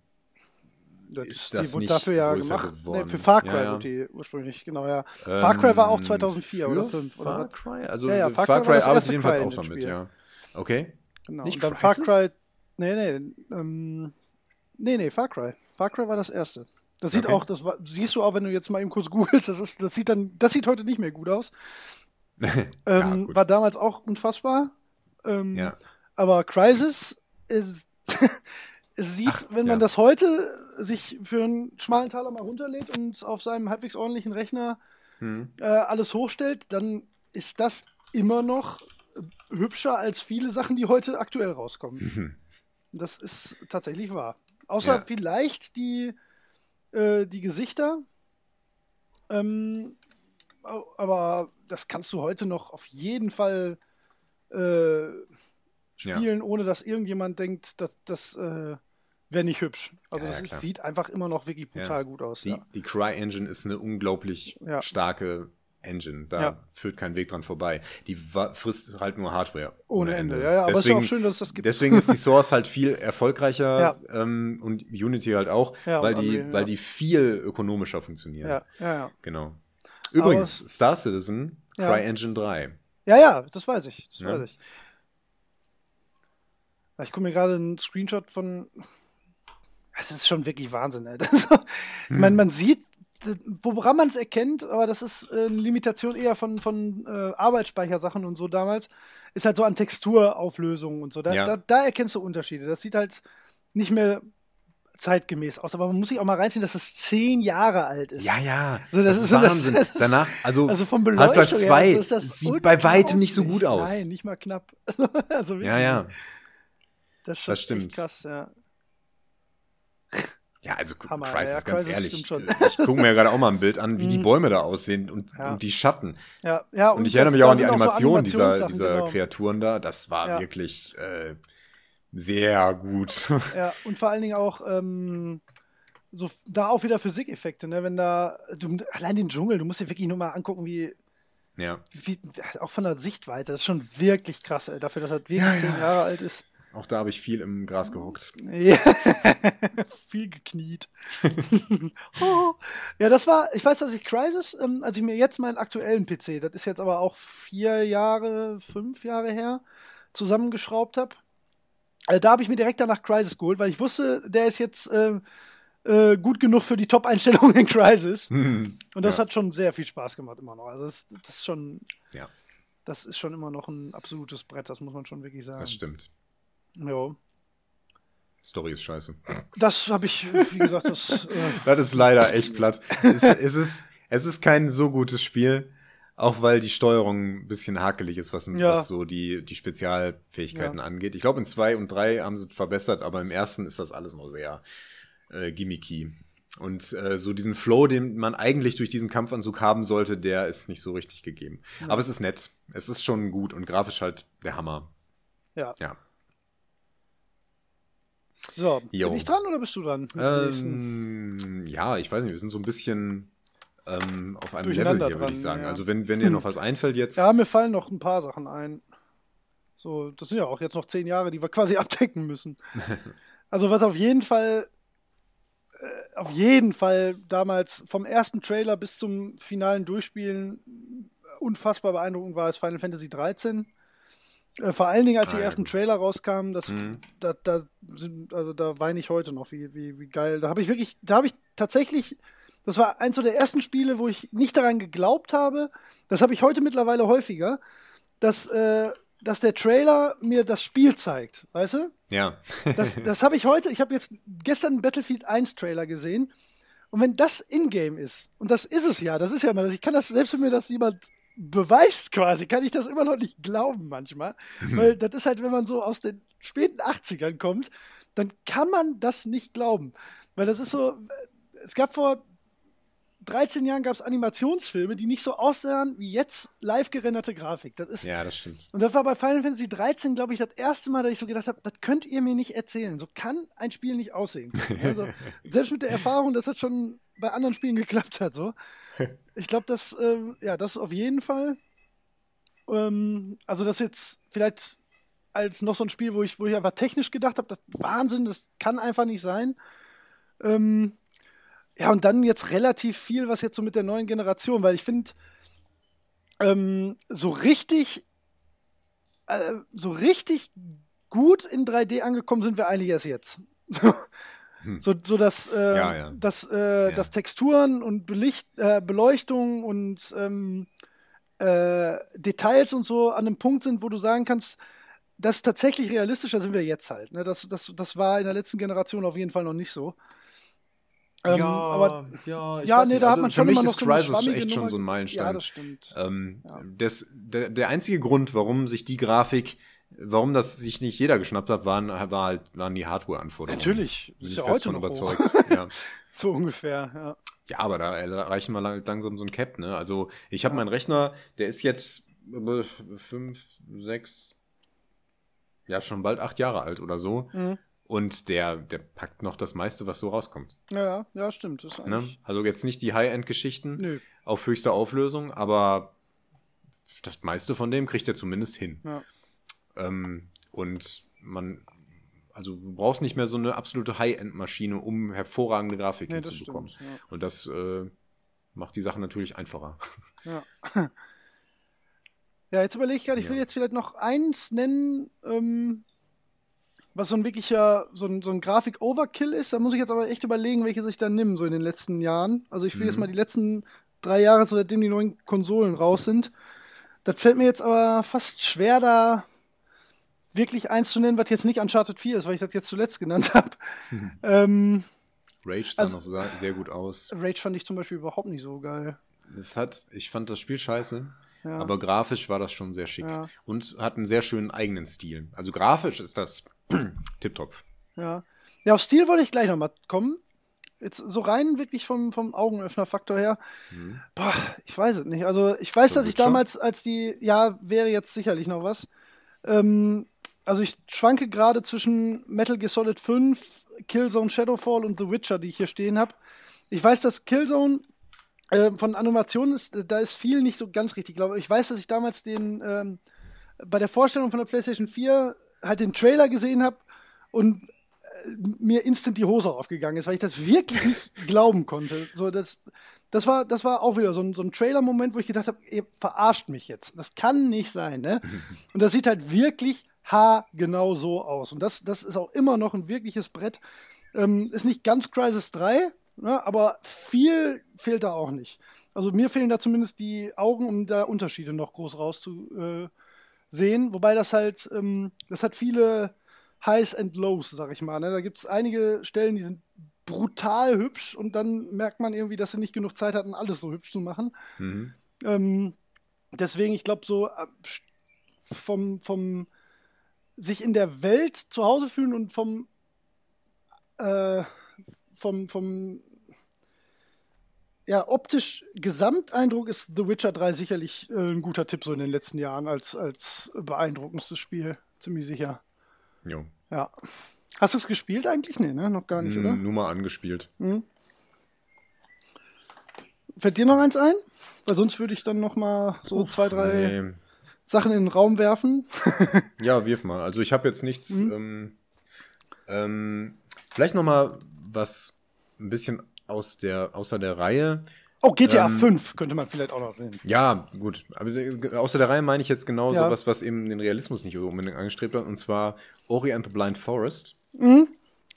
Das, ist die das wurde nicht dafür ja gemacht. Nee, für Far Cry Ja, ja. wurde die ursprünglich, genau, ja. Far Cry war auch ähm, 2004 für oder 5 oder Far was? Cry? Also Ja, Far, Far Cry Cry, arbeitet jedenfalls auch damit, ja. Okay. Genau. Nicht und Far? Cry. Nee, nee, ähm, nee, nee, Far Cry. Far Cry war das erste. Das sieht Okay. auch, das war, siehst du auch, wenn du jetzt mal eben kurz googelst, das ist, das sieht dann, das sieht heute nicht mehr gut aus. Ähm, gut. war damals auch unfassbar. Ähm, Ja. Aber Crisis ist, sieht, Ach, wenn man ja. das heute sich für einen schmalen Taler mal runterlädt und auf seinem halbwegs ordentlichen Rechner Hm. äh, alles hochstellt, dann ist das immer noch hübscher als viele Sachen, die heute aktuell rauskommen. Das ist tatsächlich wahr. Außer Ja. vielleicht die, äh, die Gesichter. Ähm, aber das kannst du heute noch auf jeden Fall äh, spielen, ohne dass irgendjemand denkt, dass das äh, wäre nicht hübsch. Also Ja, das ja, ist, sieht einfach immer noch wirklich brutal gut aus. Die, ja. die Cry-Engine ist eine unglaublich Ja. starke Engine. Da Ja. führt kein Weg dran vorbei. Die frisst halt nur Hardware. Ohne Ende. Ja, ja, aber es ist auch schön, dass es das gibt. Deswegen ist die Source halt viel erfolgreicher Ja. ähm, und Unity halt auch, Ja, weil, und die, Unreal, ja. weil die viel ökonomischer funktionieren. Ja, ja, ja. Genau. Übrigens, Star Citizen, Ja. Cry-Engine 3. Ja, ja, das weiß ich. Das Ja. weiß ich. Ich gucke mir gerade einen Screenshot von. Es ist schon wirklich Wahnsinn, ey. Das, ich meine, man sieht woran man es erkennt, aber das ist äh, eine Limitation eher von, von äh, Arbeitsspeichersachen und so damals, ist halt so an Texturauflösungen und so. Da, Ja. da, da erkennst du Unterschiede. Das sieht halt nicht mehr zeitgemäß aus. Aber man muss sich auch mal reinziehen, dass das zehn Jahre alt ist. Ja, ja. So, das das, ist das- Wahnsinn. das ist- Danach, also, Also Beleuchtung Half-Life 2 her das sieht bei weitem nicht so gut aus. Nein, nicht mal knapp. also wirklich, Ja, ja. Das ist schon das stimmt. krass, ja. Ja, also Hammer, Crisis, ja, ganz Crysis ehrlich. schon. Ich gucke mir gerade auch mal ein Bild an, wie die Mhm. Bäume da aussehen und, Ja. und die Schatten. Ja, ja, Und, ich erinnere mich auch an die sind so Animation dieser, dieser genau. Kreaturen da. Das war Ja. wirklich äh, sehr gut. Ja, und vor allen Dingen auch ähm, so da auch wieder Physikeffekte, ne? Wenn da du, allein den Dschungel, du musst dir wirklich nur mal angucken, wie, ja. wie auch von der Sichtweite, das ist schon wirklich krass, ey, dafür, dass er wirklich Ja, zehn ja. Jahre alt ist. Auch da habe ich viel im Gras gehockt. Ja. Viel gekniet. oh. Ja, das war, ich weiß, dass ich Crisis, ähm, als ich mir jetzt meinen aktuellen PC, das ist jetzt aber auch vier Jahre, fünf Jahre her, zusammengeschraubt habe. Äh, da habe ich mir direkt danach Crisis geholt, weil ich wusste, der ist jetzt ähm, äh, gut genug für die Top-Einstellungen in Crisis. Und das Ja. hat schon sehr viel Spaß gemacht immer noch. Also das, das ist schon, Ja, das ist schon immer noch ein absolutes Brett, das muss man schon wirklich sagen. das stimmt. Ja. Story ist scheiße. Das habe ich, wie gesagt, das. Äh, Das ist leider echt platt. es, es, ist, es ist kein so gutes Spiel, auch weil die Steuerung ein bisschen hakelig ist, was, Ja. was so die, die Spezialfähigkeiten Ja. angeht. Ich glaube, in zwei und drei haben sie es verbessert, aber im ersten ist das alles noch sehr äh, gimmicky. Und äh, so diesen Flow, den man eigentlich durch diesen Kampfanzug haben sollte, der ist nicht so richtig gegeben. Aber es ist nett. Es ist schon gut und grafisch halt der Hammer. ja. Ja. So, Jo. bin ich dran oder bist du dran? Ähm, ja, ich weiß nicht, wir sind so ein bisschen ähm, auf einem Level hier, würde ich sagen. ja. Also wenn, wenn dir noch was einfällt jetzt. Ja, mir fallen noch ein paar Sachen ein. So, das sind ja auch jetzt noch zehn Jahre, die wir quasi abdecken müssen. Also was auf jeden Fall, äh, auf jeden Fall damals vom ersten Trailer bis zum finalen Durchspielen unfassbar beeindruckend war, ist Final Fantasy 13. Äh, vor allen Dingen, als Ah, die ja, ersten. Trailer rauskamen, das, Mhm. da, da, sind, also da weine ich heute noch, wie, wie, wie geil. Da habe ich wirklich, da habe ich tatsächlich, das war eins der ersten Spiele, wo ich nicht daran geglaubt habe. Das habe ich heute mittlerweile häufiger, dass, äh, dass der Trailer mir das Spiel zeigt, weißt du? Ja. Das, das habe ich heute, ich habe jetzt gestern einen Battlefield 1 Trailer gesehen. Und wenn das Ingame ist, und das ist es ja, das ist ja mal, ich kann das, selbst wenn mir das jemand beweist quasi, kann ich das immer noch nicht glauben manchmal. Weil das ist halt, wenn man so aus den späten 80ern kommt, dann kann man das nicht glauben. Weil das ist so, es gab vor 13 Jahren gab es Animationsfilme, die nicht so aussahen wie jetzt live gerenderte Grafik. Das ist, ja, das stimmt. und das war bei Final Fantasy 13, glaube ich, das erste Mal, dass ich so gedacht habe, das könnt ihr mir nicht erzählen. So kann ein Spiel nicht aussehen. Also, selbst mit der Erfahrung, dass das schon bei anderen Spielen geklappt hat, so. Ich glaube, das, ähm, ja, das auf jeden Fall. Ähm, also, das jetzt vielleicht als noch so ein Spiel, wo ich, wo ich einfach technisch gedacht habe, das Wahnsinn, das kann einfach nicht sein. Ähm, ja, und dann jetzt relativ viel, was jetzt so mit der neuen Generation, weil ich finde, ähm, so richtig, äh, so richtig gut in 3D angekommen sind wir eigentlich erst jetzt. so, so dass, äh, Hm. Ja, ja. Dass, äh, Ja. dass Texturen und Belicht, äh, Beleuchtung und ähm, äh, Details und so an einem Punkt sind, wo du sagen kannst, das ist tatsächlich realistischer sind wir jetzt halt. Ne? Das, das, das war in der letzten Generation auf jeden Fall noch nicht so. Ähm, aber ja, ja, nee, da hat man Also für schon mich immer noch ist so Crisis echt schon so ein Meilenstein. Ja, das stimmt. Ähm, das, der, der einzige Grund, warum sich die Grafik, warum das sich nicht jeder geschnappt hat, waren, war halt, waren die Hardware-Anforderungen. Natürlich, Bin ist ich ja fest heute von noch überzeugt. ja. So ungefähr, ja. ja, aber da erreichen wir lang, langsam so ein Cap, ne? Also ich habe meinen Rechner, der ist jetzt äh, fünf, sechs, ja schon bald acht Jahre alt oder so. Mhm. Und der, der packt noch das meiste, was so rauskommt. Ja, ja, stimmt. Ne? Also jetzt nicht die High-End-Geschichten auf höchster Auflösung, aber das meiste von dem kriegt er zumindest hin. Ja. Ähm, und man, also du brauchst nicht mehr so eine absolute High-End-Maschine, um hervorragende Grafik Nee, hinzubekommen. stimmt. Ja. Und das äh, macht die Sache natürlich einfacher. Ja. ja, jetzt überlege ich gerade, ich will jetzt vielleicht noch eins nennen, ähm, was so ein wirklicher, so ein, so ein Grafik-Overkill ist. Da muss ich jetzt aber echt überlegen, welche sich da nehmen, so in den letzten Jahren. Also ich will jetzt mal die letzten drei Jahre, so seitdem die neuen Konsolen raus sind. Das fällt mir jetzt aber fast schwer, da wirklich eins zu nennen, was jetzt nicht Uncharted 4 ist, weil ich das jetzt zuletzt genannt habe. ähm, Rage sah Also- noch sehr, sehr gut aus. Rage fand ich zum Beispiel überhaupt nicht so geil. Es hat, ich fand das Spiel scheiße, Ja. aber grafisch war das schon sehr schick. Ja. Und hat einen sehr schönen eigenen Stil. Also grafisch ist das tipptopp. Ja. Ja, auf Stil wollte ich gleich nochmal kommen. Jetzt so rein wirklich vom, vom Augenöffner-Faktor her. Boah, ich weiß es nicht. Also ich weiß, So dass ich damals, als die, ja, wäre jetzt sicherlich noch was. Ähm, also ich schwanke gerade zwischen Metal Gear Solid 5, Killzone Shadowfall und The Witcher, die ich hier stehen habe. Ich weiß, dass Killzone äh, von Animationen ist, da ist viel nicht so ganz richtig, glaube ich. Ich weiß, dass ich damals den ähm, bei der Vorstellung von der PlayStation 4 halt den Trailer gesehen habe und äh, mir instant die Hose aufgegangen ist, weil ich das wirklich nicht glauben konnte. So, das, das, war, das war auch wieder so ein, so ein Trailer-Moment, wo ich gedacht habe, ihr verarscht mich jetzt. Das kann nicht sein, ne? Und das sieht halt wirklich haargenau so aus. Und das, das ist auch immer noch ein wirkliches Brett. Ähm, ist nicht ganz Crisis 3, ne, aber viel fehlt da auch nicht. Also mir fehlen da zumindest die Augen, um da Unterschiede noch groß rauszusehen. Äh, sehen. Wobei das halt, ähm, das hat viele Highs and Lows, sag ich mal. Ne? Da gibt es einige Stellen, die sind brutal hübsch und dann merkt man irgendwie, dass sie nicht genug Zeit hatten, alles so hübsch zu machen. Mhm. Ähm, deswegen, ich glaube, so äh, vom, vom sich in der Welt zu Hause fühlen und vom, äh, vom, vom ja, optisch Gesamteindruck ist The Witcher 3 sicherlich äh, ein guter Tipp so in den letzten Jahren als, als beeindruckendstes Spiel. Ziemlich sicher. Jo. Ja. Hast du es gespielt eigentlich? Nee, ne? Noch gar nicht, oder? N- Nur mal angespielt. Fällt dir noch eins ein? Weil sonst würde ich dann noch mal so zwei, drei Nee. Sachen in den Raum werfen. Ja, wirf mal. Also ich habe jetzt nichts. Mhm. Ähm, ähm, vielleicht noch mal was ein bisschen aus der außer der Reihe. Oh, GTA Ähm, 5 könnte man vielleicht auch noch sehen. Ja, gut. Aber äh, außer der Reihe meine ich jetzt genau Ja. so was, was eben den Realismus nicht unbedingt angestrebt hat. Und zwar Ori and the Blind Forest.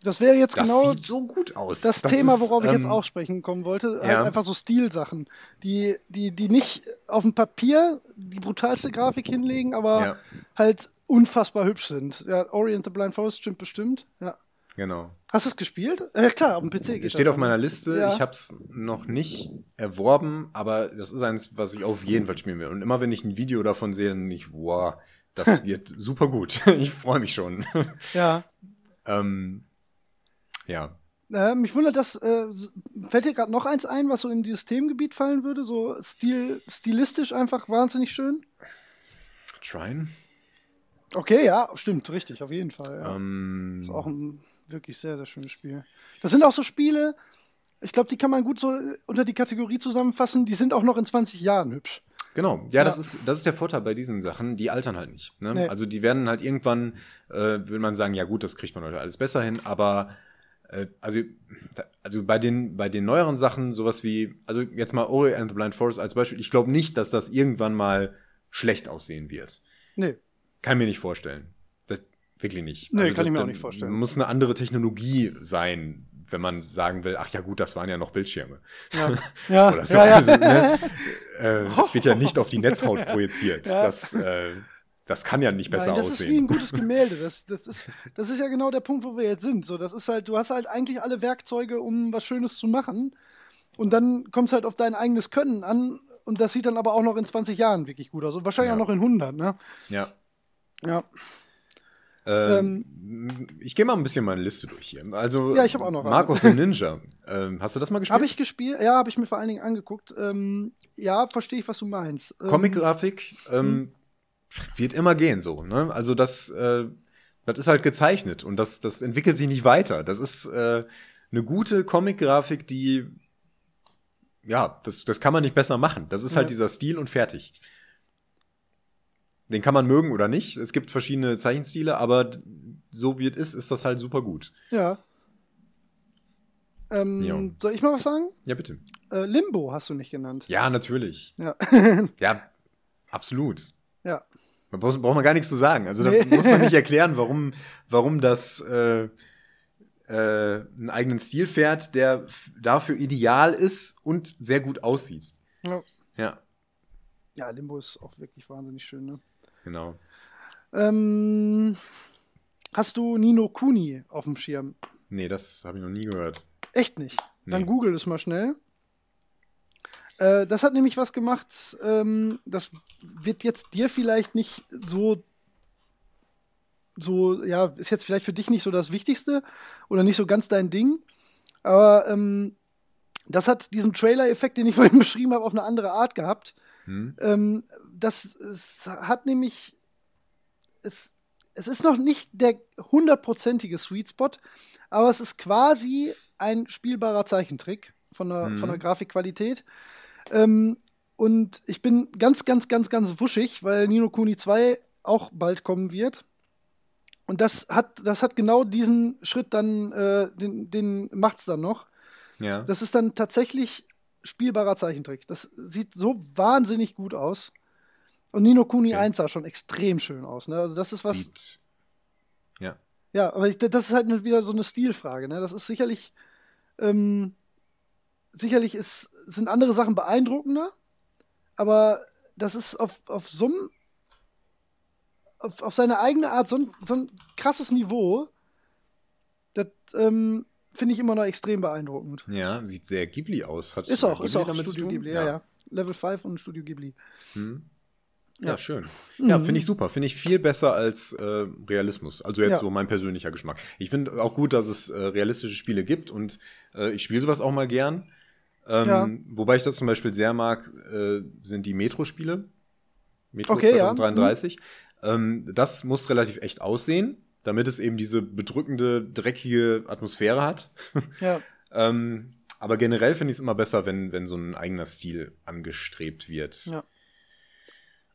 Das wäre jetzt Das genau sieht so gut aus. das, Thema, ist, worauf ich jetzt ähm, auch sprechen kommen wollte. Halt ja. einfach so Stilsachen, die, die, die nicht auf dem Papier die brutalste Grafik hinlegen, aber Ja. halt unfassbar hübsch sind. Ja, Ori and the Blind Forest stimmt bestimmt. Ja. Genau. Hast du es gespielt? Ja, klar, auf dem PC geht Es steht auf meiner Liste. Ja. Ich habe es noch nicht erworben, aber das ist eins, was ich auf jeden Fall spielen will. Und immer wenn ich ein Video davon sehe, dann denke ich, wow, das wird super gut. Ich freue mich schon. Ja. ähm, ja. Äh, mich wundert, dass äh, fällt dir gerade noch eins ein, was so in dieses Themengebiet fallen würde? So stil, stilistisch einfach wahnsinnig schön? Trine. Okay, ja, stimmt, richtig, auf jeden Fall. Ja. Ähm, Ist auch ein wirklich sehr, sehr schönes Spiel. Das sind auch so Spiele, ich glaube, die kann man gut so äh, unter die Kategorie zusammenfassen, die sind auch noch in 20 Jahren hübsch. Genau, ja, das ist das ist der Vorteil bei diesen Sachen, die altern halt nicht. Ne? Nee. Also die werden halt irgendwann, äh, will man sagen, ja gut, das kriegt man heute alles besser hin, aber äh, also also bei den bei den neueren Sachen sowas wie, also jetzt mal Ori and the Blind Forest als Beispiel, ich glaube nicht, dass das irgendwann mal schlecht aussehen wird. Nee, Kann mir nicht vorstellen. Das, wirklich nicht. Nee, Also kann ich das- mir auch das nicht vorstellen. Muss eine andere Technologie sein, wenn man sagen will, ach ja gut, das waren ja noch Bildschirme. ja, ja, Oder so. ja, ja. Also, ne? äh, das wird ja nicht auf die Netzhaut projiziert. Das, äh, das kann ja nicht besser Nein, das ist wie ein aussehen. gutes Gemälde. Das, das, ist, das ist ja genau der Punkt, wo wir jetzt sind. So, das ist halt, du hast halt eigentlich alle Werkzeuge, um was Schönes zu machen. Und dann kommt es halt auf dein eigenes Können an. Und das sieht dann aber auch noch in 20 Jahren wirklich gut aus. Und wahrscheinlich Ja. auch noch in 100, ne? Ja. Ja. Ähm, ich gehe mal ein bisschen meine Liste durch hier. Also, Ja, ich hab auch noch of the Ninja. ähm, hast du das mal gespielt? Habe ich gespielt? Ja, habe ich mir vor allen Dingen angeguckt. Ähm, ja, verstehe ich, was du meinst. Ähm, Comic-Grafik ähm, wird immer gehen so. Ne? Also das, äh, das ist halt gezeichnet und das, das entwickelt sich nicht weiter. Das ist äh, eine gute Comic-Grafik, die ja, das, das kann man nicht besser machen. Das ist halt Ja. dieser Stil und fertig. Den kann man mögen oder nicht. Es gibt verschiedene Zeichenstile, aber so wie es ist, ist das halt super gut. Ja. Ähm, Ja. Soll ich mal was sagen? Ja, bitte. Äh, Limbo hast du nicht genannt. Ja, natürlich. Ja. Ja, absolut. ja. Da braucht man gar nichts zu sagen. Also da nee. muss man nicht erklären, warum, warum das äh, äh, einen eigenen Stil fährt, der dafür ideal ist und sehr gut aussieht. Ja. Ja. Ja, Limbo ist auch wirklich wahnsinnig schön, ne? Genau. Ähm, hast du Nino Kuni auf dem Schirm? Nee, das habe ich noch nie gehört. Echt nicht? Dann nee. google es mal schnell. Äh, das hat nämlich was gemacht, ähm, das wird jetzt dir vielleicht nicht so so, ja, ist jetzt vielleicht für dich nicht so das Wichtigste oder nicht so ganz dein Ding. Aber ähm, das hat diesen Trailer-Effekt, den ich vorhin beschrieben habe, auf eine andere Art gehabt. Hm. Ähm, das hat nämlich, es, es ist noch nicht der hundertprozentige Sweet Spot, aber es ist quasi ein spielbarer Zeichentrick von der, hm. von der Grafikqualität. Ähm, und ich bin ganz, ganz, ganz, ganz wuschig, weil Nino Kuni 2 auch bald kommen wird. Und das hat, das hat genau diesen Schritt dann, äh, den, den macht's dann noch. Ja. Das ist dann tatsächlich spielbarer Zeichentrick. Das sieht so wahnsinnig gut aus. Und Nino Kuni okay. 1 sah schon extrem schön aus. Ne? Also das ist was. Sieht. Ja. Ja, aber ich, das ist halt wieder so eine Stilfrage. Ne? Das ist sicherlich. Ähm, sicherlich ist, sind andere Sachen beeindruckender, aber das ist auf, auf so einem auf, auf seine eigene Art so ein, so ein krasses Niveau. Das ähm, finde ich immer noch extrem beeindruckend. Ja, sieht sehr Ghibli aus. Hat ist auch, ist auch Studio Ghibli, ja, ja, ja. Level 5 und Studio Ghibli. Hm. Ja, ja, schön. Mhm. Ja, finde ich super. Finde ich viel besser als äh, Realismus. Also jetzt ja. so mein persönlicher Geschmack. Ich finde auch gut, dass es äh, realistische Spiele gibt und äh, ich spiele sowas auch mal gern. Ähm, ja. Wobei ich das zum Beispiel sehr mag, äh, sind die Metro-Spiele. Metro okay, 2033. Ja. Mhm. Ähm, das muss relativ echt aussehen damit es eben diese bedrückende, dreckige Atmosphäre hat. Ja. ähm, aber generell finde ich es immer besser, wenn, wenn so ein eigener Stil angestrebt wird. Ja.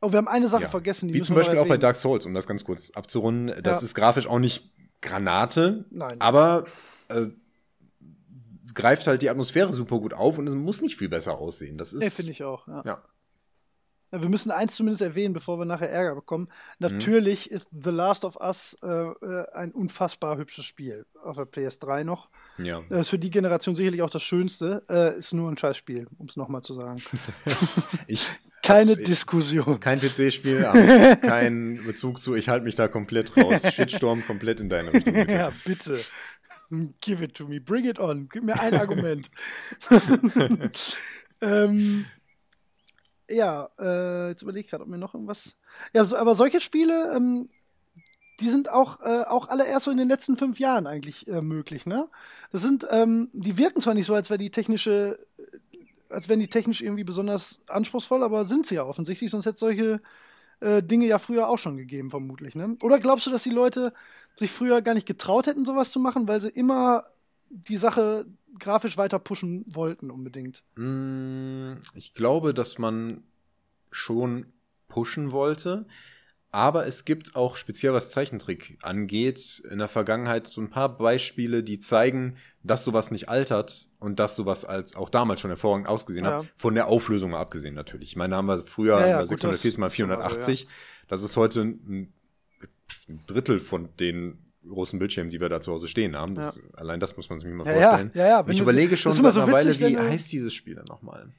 Oh, wir haben eine Sache ja. vergessen. Wie zum Beispiel auch bei Dark Souls, um das ganz kurz abzurunden. Das ja. ist grafisch auch nicht Granate, Nein. aber äh, greift halt die Atmosphäre super gut auf und es muss nicht viel besser aussehen. Das ist. Nee, finde ich auch. Ja. ja. Wir müssen eins zumindest erwähnen, bevor wir nachher Ärger bekommen. Natürlich mhm. ist The Last of Us äh, äh, ein unfassbar hübsches Spiel. Auf der PS3 noch. Ja. Das ist für die Generation sicherlich auch das Schönste. Äh, ist nur ein Scheißspiel, um es nochmal zu sagen. ich, Keine ich, Diskussion. Kein PC-Spiel, kein Bezug zu, ich halte mich da komplett raus. Shitstorm komplett in deine Richtung. Bitte. Ja, bitte. Give it to me, bring it on. Gib mir ein Argument. ähm, ja, äh, jetzt überlege ich gerade, ob mir noch irgendwas. Ja, so, aber solche Spiele, ähm, die sind auch, äh, auch alle erst so in den letzten fünf Jahren eigentlich äh, möglich, ne? Das sind, ähm, die wirken zwar nicht so, als wäre die technische, äh, als wären die technisch irgendwie besonders anspruchsvoll, aber sind sie ja offensichtlich, sonst hätte es solche äh, Dinge ja früher auch schon gegeben, vermutlich, ne? Oder glaubst du, dass die Leute sich früher gar nicht getraut hätten, sowas zu machen, weil sie immer die Sache grafisch weiter pushen wollten unbedingt? Mm, ich glaube, dass man schon pushen wollte. Aber es gibt auch speziell was Zeichentrick angeht in der Vergangenheit so ein paar Beispiele, die zeigen, dass sowas nicht altert und dass sowas als auch damals schon hervorragend ausgesehen ja. hat. Von der Auflösung mal abgesehen natürlich. Ich meine, da haben wir früher ja, ja, 640 mal 480. Ja. Das ist heute ein Drittel von den großen Bildschirmen, die wir da zu Hause stehen haben. Das, ja. Allein das muss man sich mal ja, vorstellen. Ja, ja, ich überlege schon seit so einer Weile, wie heißt dieses Spiel denn nochmal?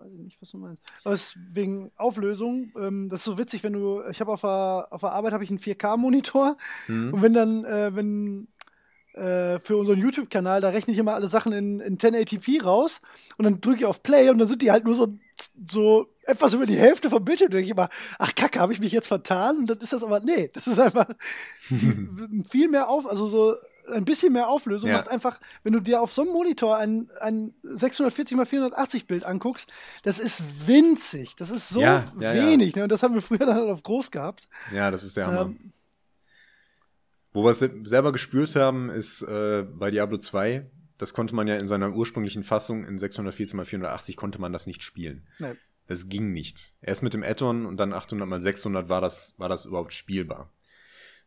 Weiß ich nicht, was du meinst. Aber es wegen Auflösung, ähm, das ist so witzig, wenn du, ich habe auf der, auf der Arbeit habe ich einen 4K-Monitor mhm. und wenn dann, äh, wenn äh, für unseren YouTube-Kanal, da rechne ich immer alle Sachen in, in 1080p raus und dann drücke ich auf Play und dann sind die halt nur so, so etwas über die Hälfte vom Bildschirm. Da denke ich immer, ach Kacke, habe ich mich jetzt vertan? Und dann ist das aber, nee, das ist einfach viel mehr auf, also so ein bisschen mehr Auflösung ja. macht einfach, wenn du dir auf so einem Monitor ein, ein 640 x 480 Bild anguckst, das ist winzig. Das ist so ja, ja, wenig. Ne? Und das haben wir früher dann halt auf groß gehabt. Ja, das ist der Hammer. Ähm, wo wir es selber gespürt haben, ist äh, bei Diablo 2. Das konnte man ja in seiner ursprünglichen Fassung in 614 x 480 konnte man das nicht spielen. Nee. Das ging nicht. Erst mit dem Add-on und dann 800 x 600 war das, war das überhaupt spielbar.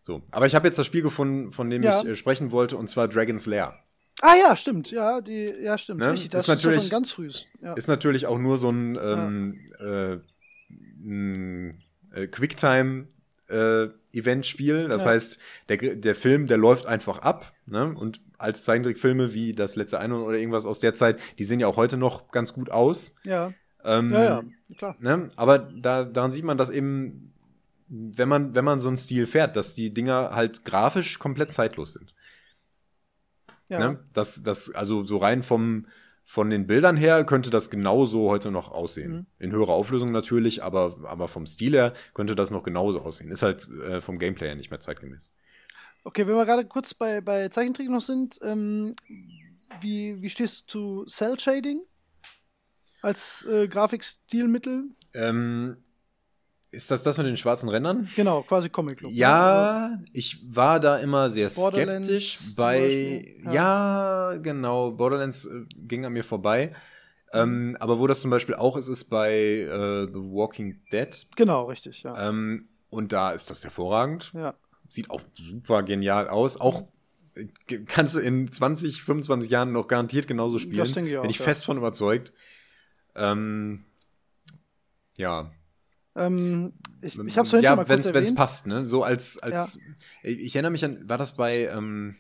So, aber ich habe jetzt das Spiel gefunden, von dem ja. ich äh, sprechen wollte, und zwar Dragon's Lair. Ah ja, stimmt, ja, die, ja stimmt, ne? richtig. Das ist, natürlich, schon ganz früh. Ja. Ist natürlich auch nur so ein, ähm, ja. äh, äh, Quicktime Event-Spiel. Das Ja. heißt, der, der Film, der läuft einfach ab. Ne? Und als Zeichentrickfilme wie das letzte Einhorn oder irgendwas aus der Zeit, die sehen ja auch heute noch ganz gut aus. Ja, Ähm, ja, ja, klar. Ne? Aber da, daran sieht man, dass eben, wenn man, wenn man so einen Stil fährt, dass die Dinger halt grafisch komplett zeitlos sind. Ja. Ne? Das, das, also so rein vom, von den Bildern her könnte das genauso heute noch aussehen. Mhm. In höherer Auflösung natürlich, aber, aber vom Stil her könnte das noch genauso aussehen. Ist halt äh, vom Gameplay her nicht mehr zeitgemäß. Okay, wenn wir gerade kurz bei, bei Zeichentrick noch sind, ähm, wie, wie stehst du zu Cell Shading als äh, Grafikstilmittel? Ähm, ist das das mit den schwarzen Rändern? Genau, quasi Comic Look. ne? Ja, ich war da immer sehr Borderlands skeptisch bei. Ja. Ja. genau. Borderlands äh, ging an mir vorbei. Ähm, aber wo das zum Beispiel auch ist, ist bei äh, The Walking Dead. Genau, richtig, ja. Ähm, und da ist das hervorragend. ja. Sieht auch super genial aus. Auch äh, kannst du in 20, 25 Jahren noch garantiert genauso spielen. Das denke ich auch, Bin ich ja. fest von überzeugt. Ähm, ja, Ähm, ich ich habe es ja, schon mal kurz wenn's, wenn's erwähnt. passt, ne? So als, als ich, ich erinnere mich an, war das bei ähm,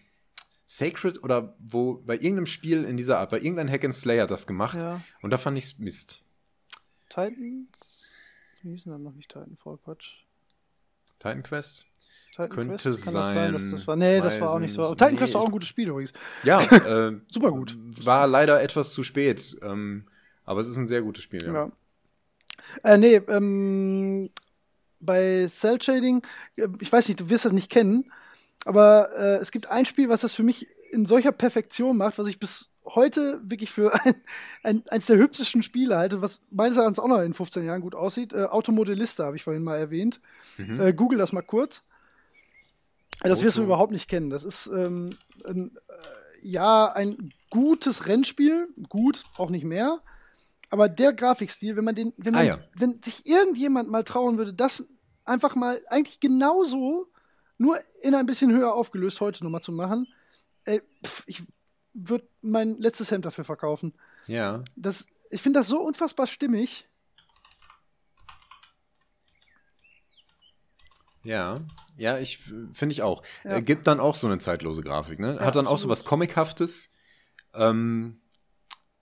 Sacred oder wo bei irgendeinem Spiel in dieser Art, bei irgendeinem Hack and Slayer das gemacht Ja. und da fand ich's Mist. Titans? Wie hießen dann noch nicht Titanfall? Quatsch. Titan Quest? Titan Könnte Quest? Kann das sein, dass sein, das war? Nee, das war auch nicht so. Titan Nee, Quest war auch ein gutes Spiel übrigens. Ja, äh, Super gut. War leider etwas zu spät, ähm, aber es ist ein sehr gutes Spiel. Ja. Ja. Äh, nee, ähm, bei Cell Shading, äh, ich weiß nicht, du wirst das nicht kennen, aber äh, es gibt ein Spiel, was das für mich in solcher Perfektion macht, was ich bis heute wirklich für ein, ein, eins der hübschesten Spiele halte, was meines Erachtens auch noch in 15 Jahren gut aussieht. Äh, Automodellista habe ich vorhin mal erwähnt. Mhm. Äh, Google das mal kurz. Das wirst du überhaupt nicht kennen. Das ist ähm, ein, äh, ja ein gutes Rennspiel, gut, auch nicht mehr. Aber der Grafikstil, wenn man den, wenn man, Ah, ja. wenn sich irgendjemand mal trauen würde, das einfach mal eigentlich genauso, nur in ein bisschen höher aufgelöst heute nochmal zu machen, ey, pff, ich würde mein letztes Hemd dafür verkaufen. ja. Das, ich finde das so unfassbar stimmig. Ja, ja, ich finde ich auch. Ja. Äh, gibt dann auch so eine zeitlose Grafik, ne? Ja, Hat dann auch so was Comichaftes, ähm,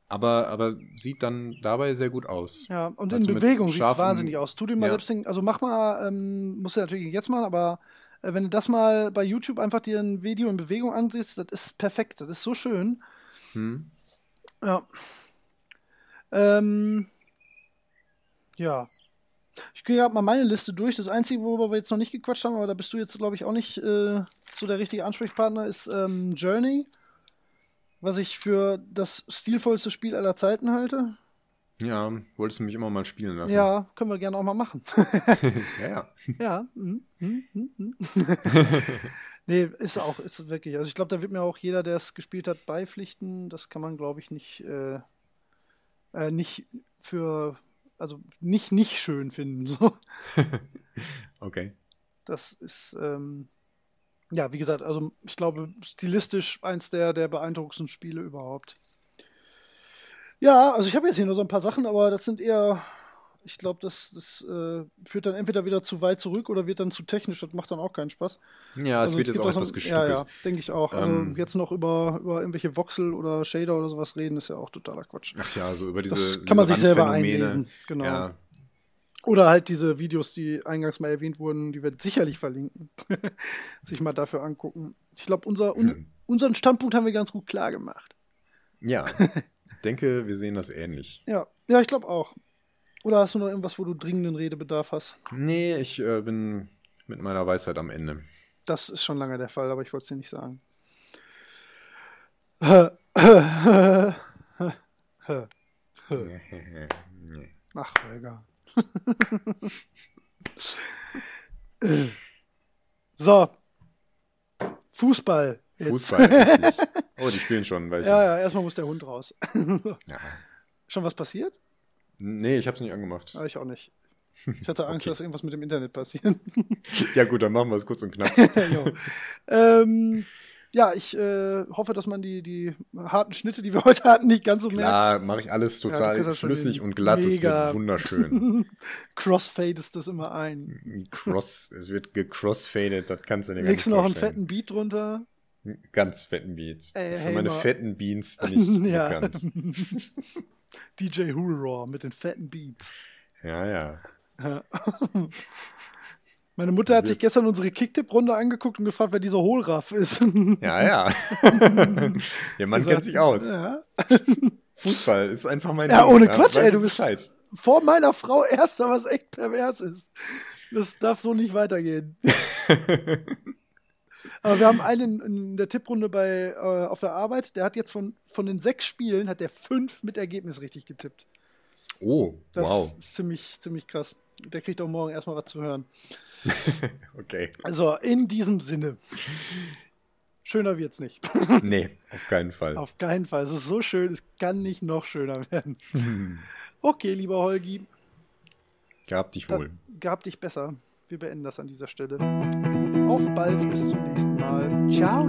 aber, aber sieht dann dabei sehr gut aus. Ja, und Also in Bewegung sieht es wahnsinnig aus. Tu dir mal Ja. selbst den, also mach mal, ähm, musst du natürlich jetzt machen, aber äh, wenn du das mal bei YouTube einfach dir ein Video in Bewegung ansiehst, das ist perfekt, das ist so schön. Hm? Ja. Ähm, ja. Ich gehe gerade mal meine Liste durch. Das Einzige, worüber wir jetzt noch nicht gequatscht haben, aber da bist du jetzt, glaube ich, auch nicht äh, so der richtige Ansprechpartner, ist ähm, Journey. Was ich für das stilvollste Spiel aller Zeiten halte. Ja, wolltest du mich immer mal spielen lassen. Ja, können wir gerne auch mal machen. ja, ja. ja. mhm, mhm, mhm. nee, ist auch, ist wirklich. Also ich glaube, da wird mir auch jeder, der es gespielt hat, beipflichten. Das kann man, glaube ich, nicht, äh, äh, nicht für, also nicht nicht schön finden. So. Okay. Das ist, ähm, ja, wie gesagt, also ich glaube, stilistisch eins der, der beeindruckendsten Spiele überhaupt. Ja, also ich habe jetzt hier nur so ein paar Sachen, aber das sind eher, ich glaube, das, das äh, führt dann entweder wieder zu weit zurück oder wird dann zu technisch. Das macht dann auch keinen Spaß. Ja, es Also wird jetzt auch etwas gestückelt. Ja, ja, denke ich auch. Also Ähm, jetzt noch über, über irgendwelche Voxel oder Shader oder sowas reden, ist ja auch totaler Quatsch. Ach ja, so über diese. Das kann man sich selber einlesen. Genau. Ja, Oder halt diese Videos, die eingangs mal erwähnt wurden, die wir sicherlich verlinken. Sich mal dafür angucken. Ich glaube, unser, un, Hm. unseren Standpunkt haben wir ganz gut klar gemacht. ja. Ich denke, wir sehen das ähnlich. Ja, ja, ich glaube auch. Oder hast du noch irgendwas, wo du dringenden Redebedarf hast? Nee, ich äh, bin mit meiner Weisheit am Ende. Das ist schon lange der Fall, aber ich wollte es dir nicht sagen. Ach, Holger. so. Fußball. Jetzt. Fußball. Oh, die spielen schon. Weil ich, Ja, ja, erstmal muss der Hund raus. Ja. Schon was passiert? Nee, ich hab's nicht angemacht. Ah, ich auch nicht. Ich hatte Angst, Okay. dass irgendwas mit dem Internet passiert. Ja, gut, dann machen wir es kurz und knapp. ähm, ja, ich äh, hoffe, dass man die, die harten Schnitte, die wir heute hatten, nicht ganz so merkt. Klar, mache ich alles total das schon flüssig und glatt. Es Mega. wird wunderschön. Crossfade ist das immer ein. Cross, es wird gecrossfadet, das kannst du gar Legst nicht du noch einen fetten Beat drunter? Ganz fetten Beats. Ey, Für hey, meine mal. fetten Beans bin ich Ja. bekannt. DJ Hoolraw mit den fetten Beats. Ja, ja. Meine Mutter hat sich gestern unsere Kicktipp-Runde angeguckt und gefragt, wer dieser Hohlraff ist. Ja, ja. Der Mann kennt sich aus. Ja. Fußball ist einfach mein Ja, Ding. ohne Quatsch, ey, du bist Bescheid. vor meiner Frau erster, was echt pervers ist. Das darf so nicht weitergehen. Aber wir haben einen in der Tipprunde bei, äh, auf der Arbeit, der hat jetzt von, von den sechs Spielen, hat der fünf mit Ergebnis richtig getippt. Oh, Das wow. ist ziemlich, ziemlich krass. Der kriegt auch morgen erstmal was zu hören. Okay. Also in diesem Sinne. Schöner wird's nicht. Nee, auf keinen Fall. Auf keinen Fall. Es ist so schön, es kann nicht noch schöner werden. Okay, lieber Holgi, Gehabt dich wohl. gab dich besser. Wir beenden das an dieser Stelle. Auf bald, bis zum nächsten Mal. Ciao.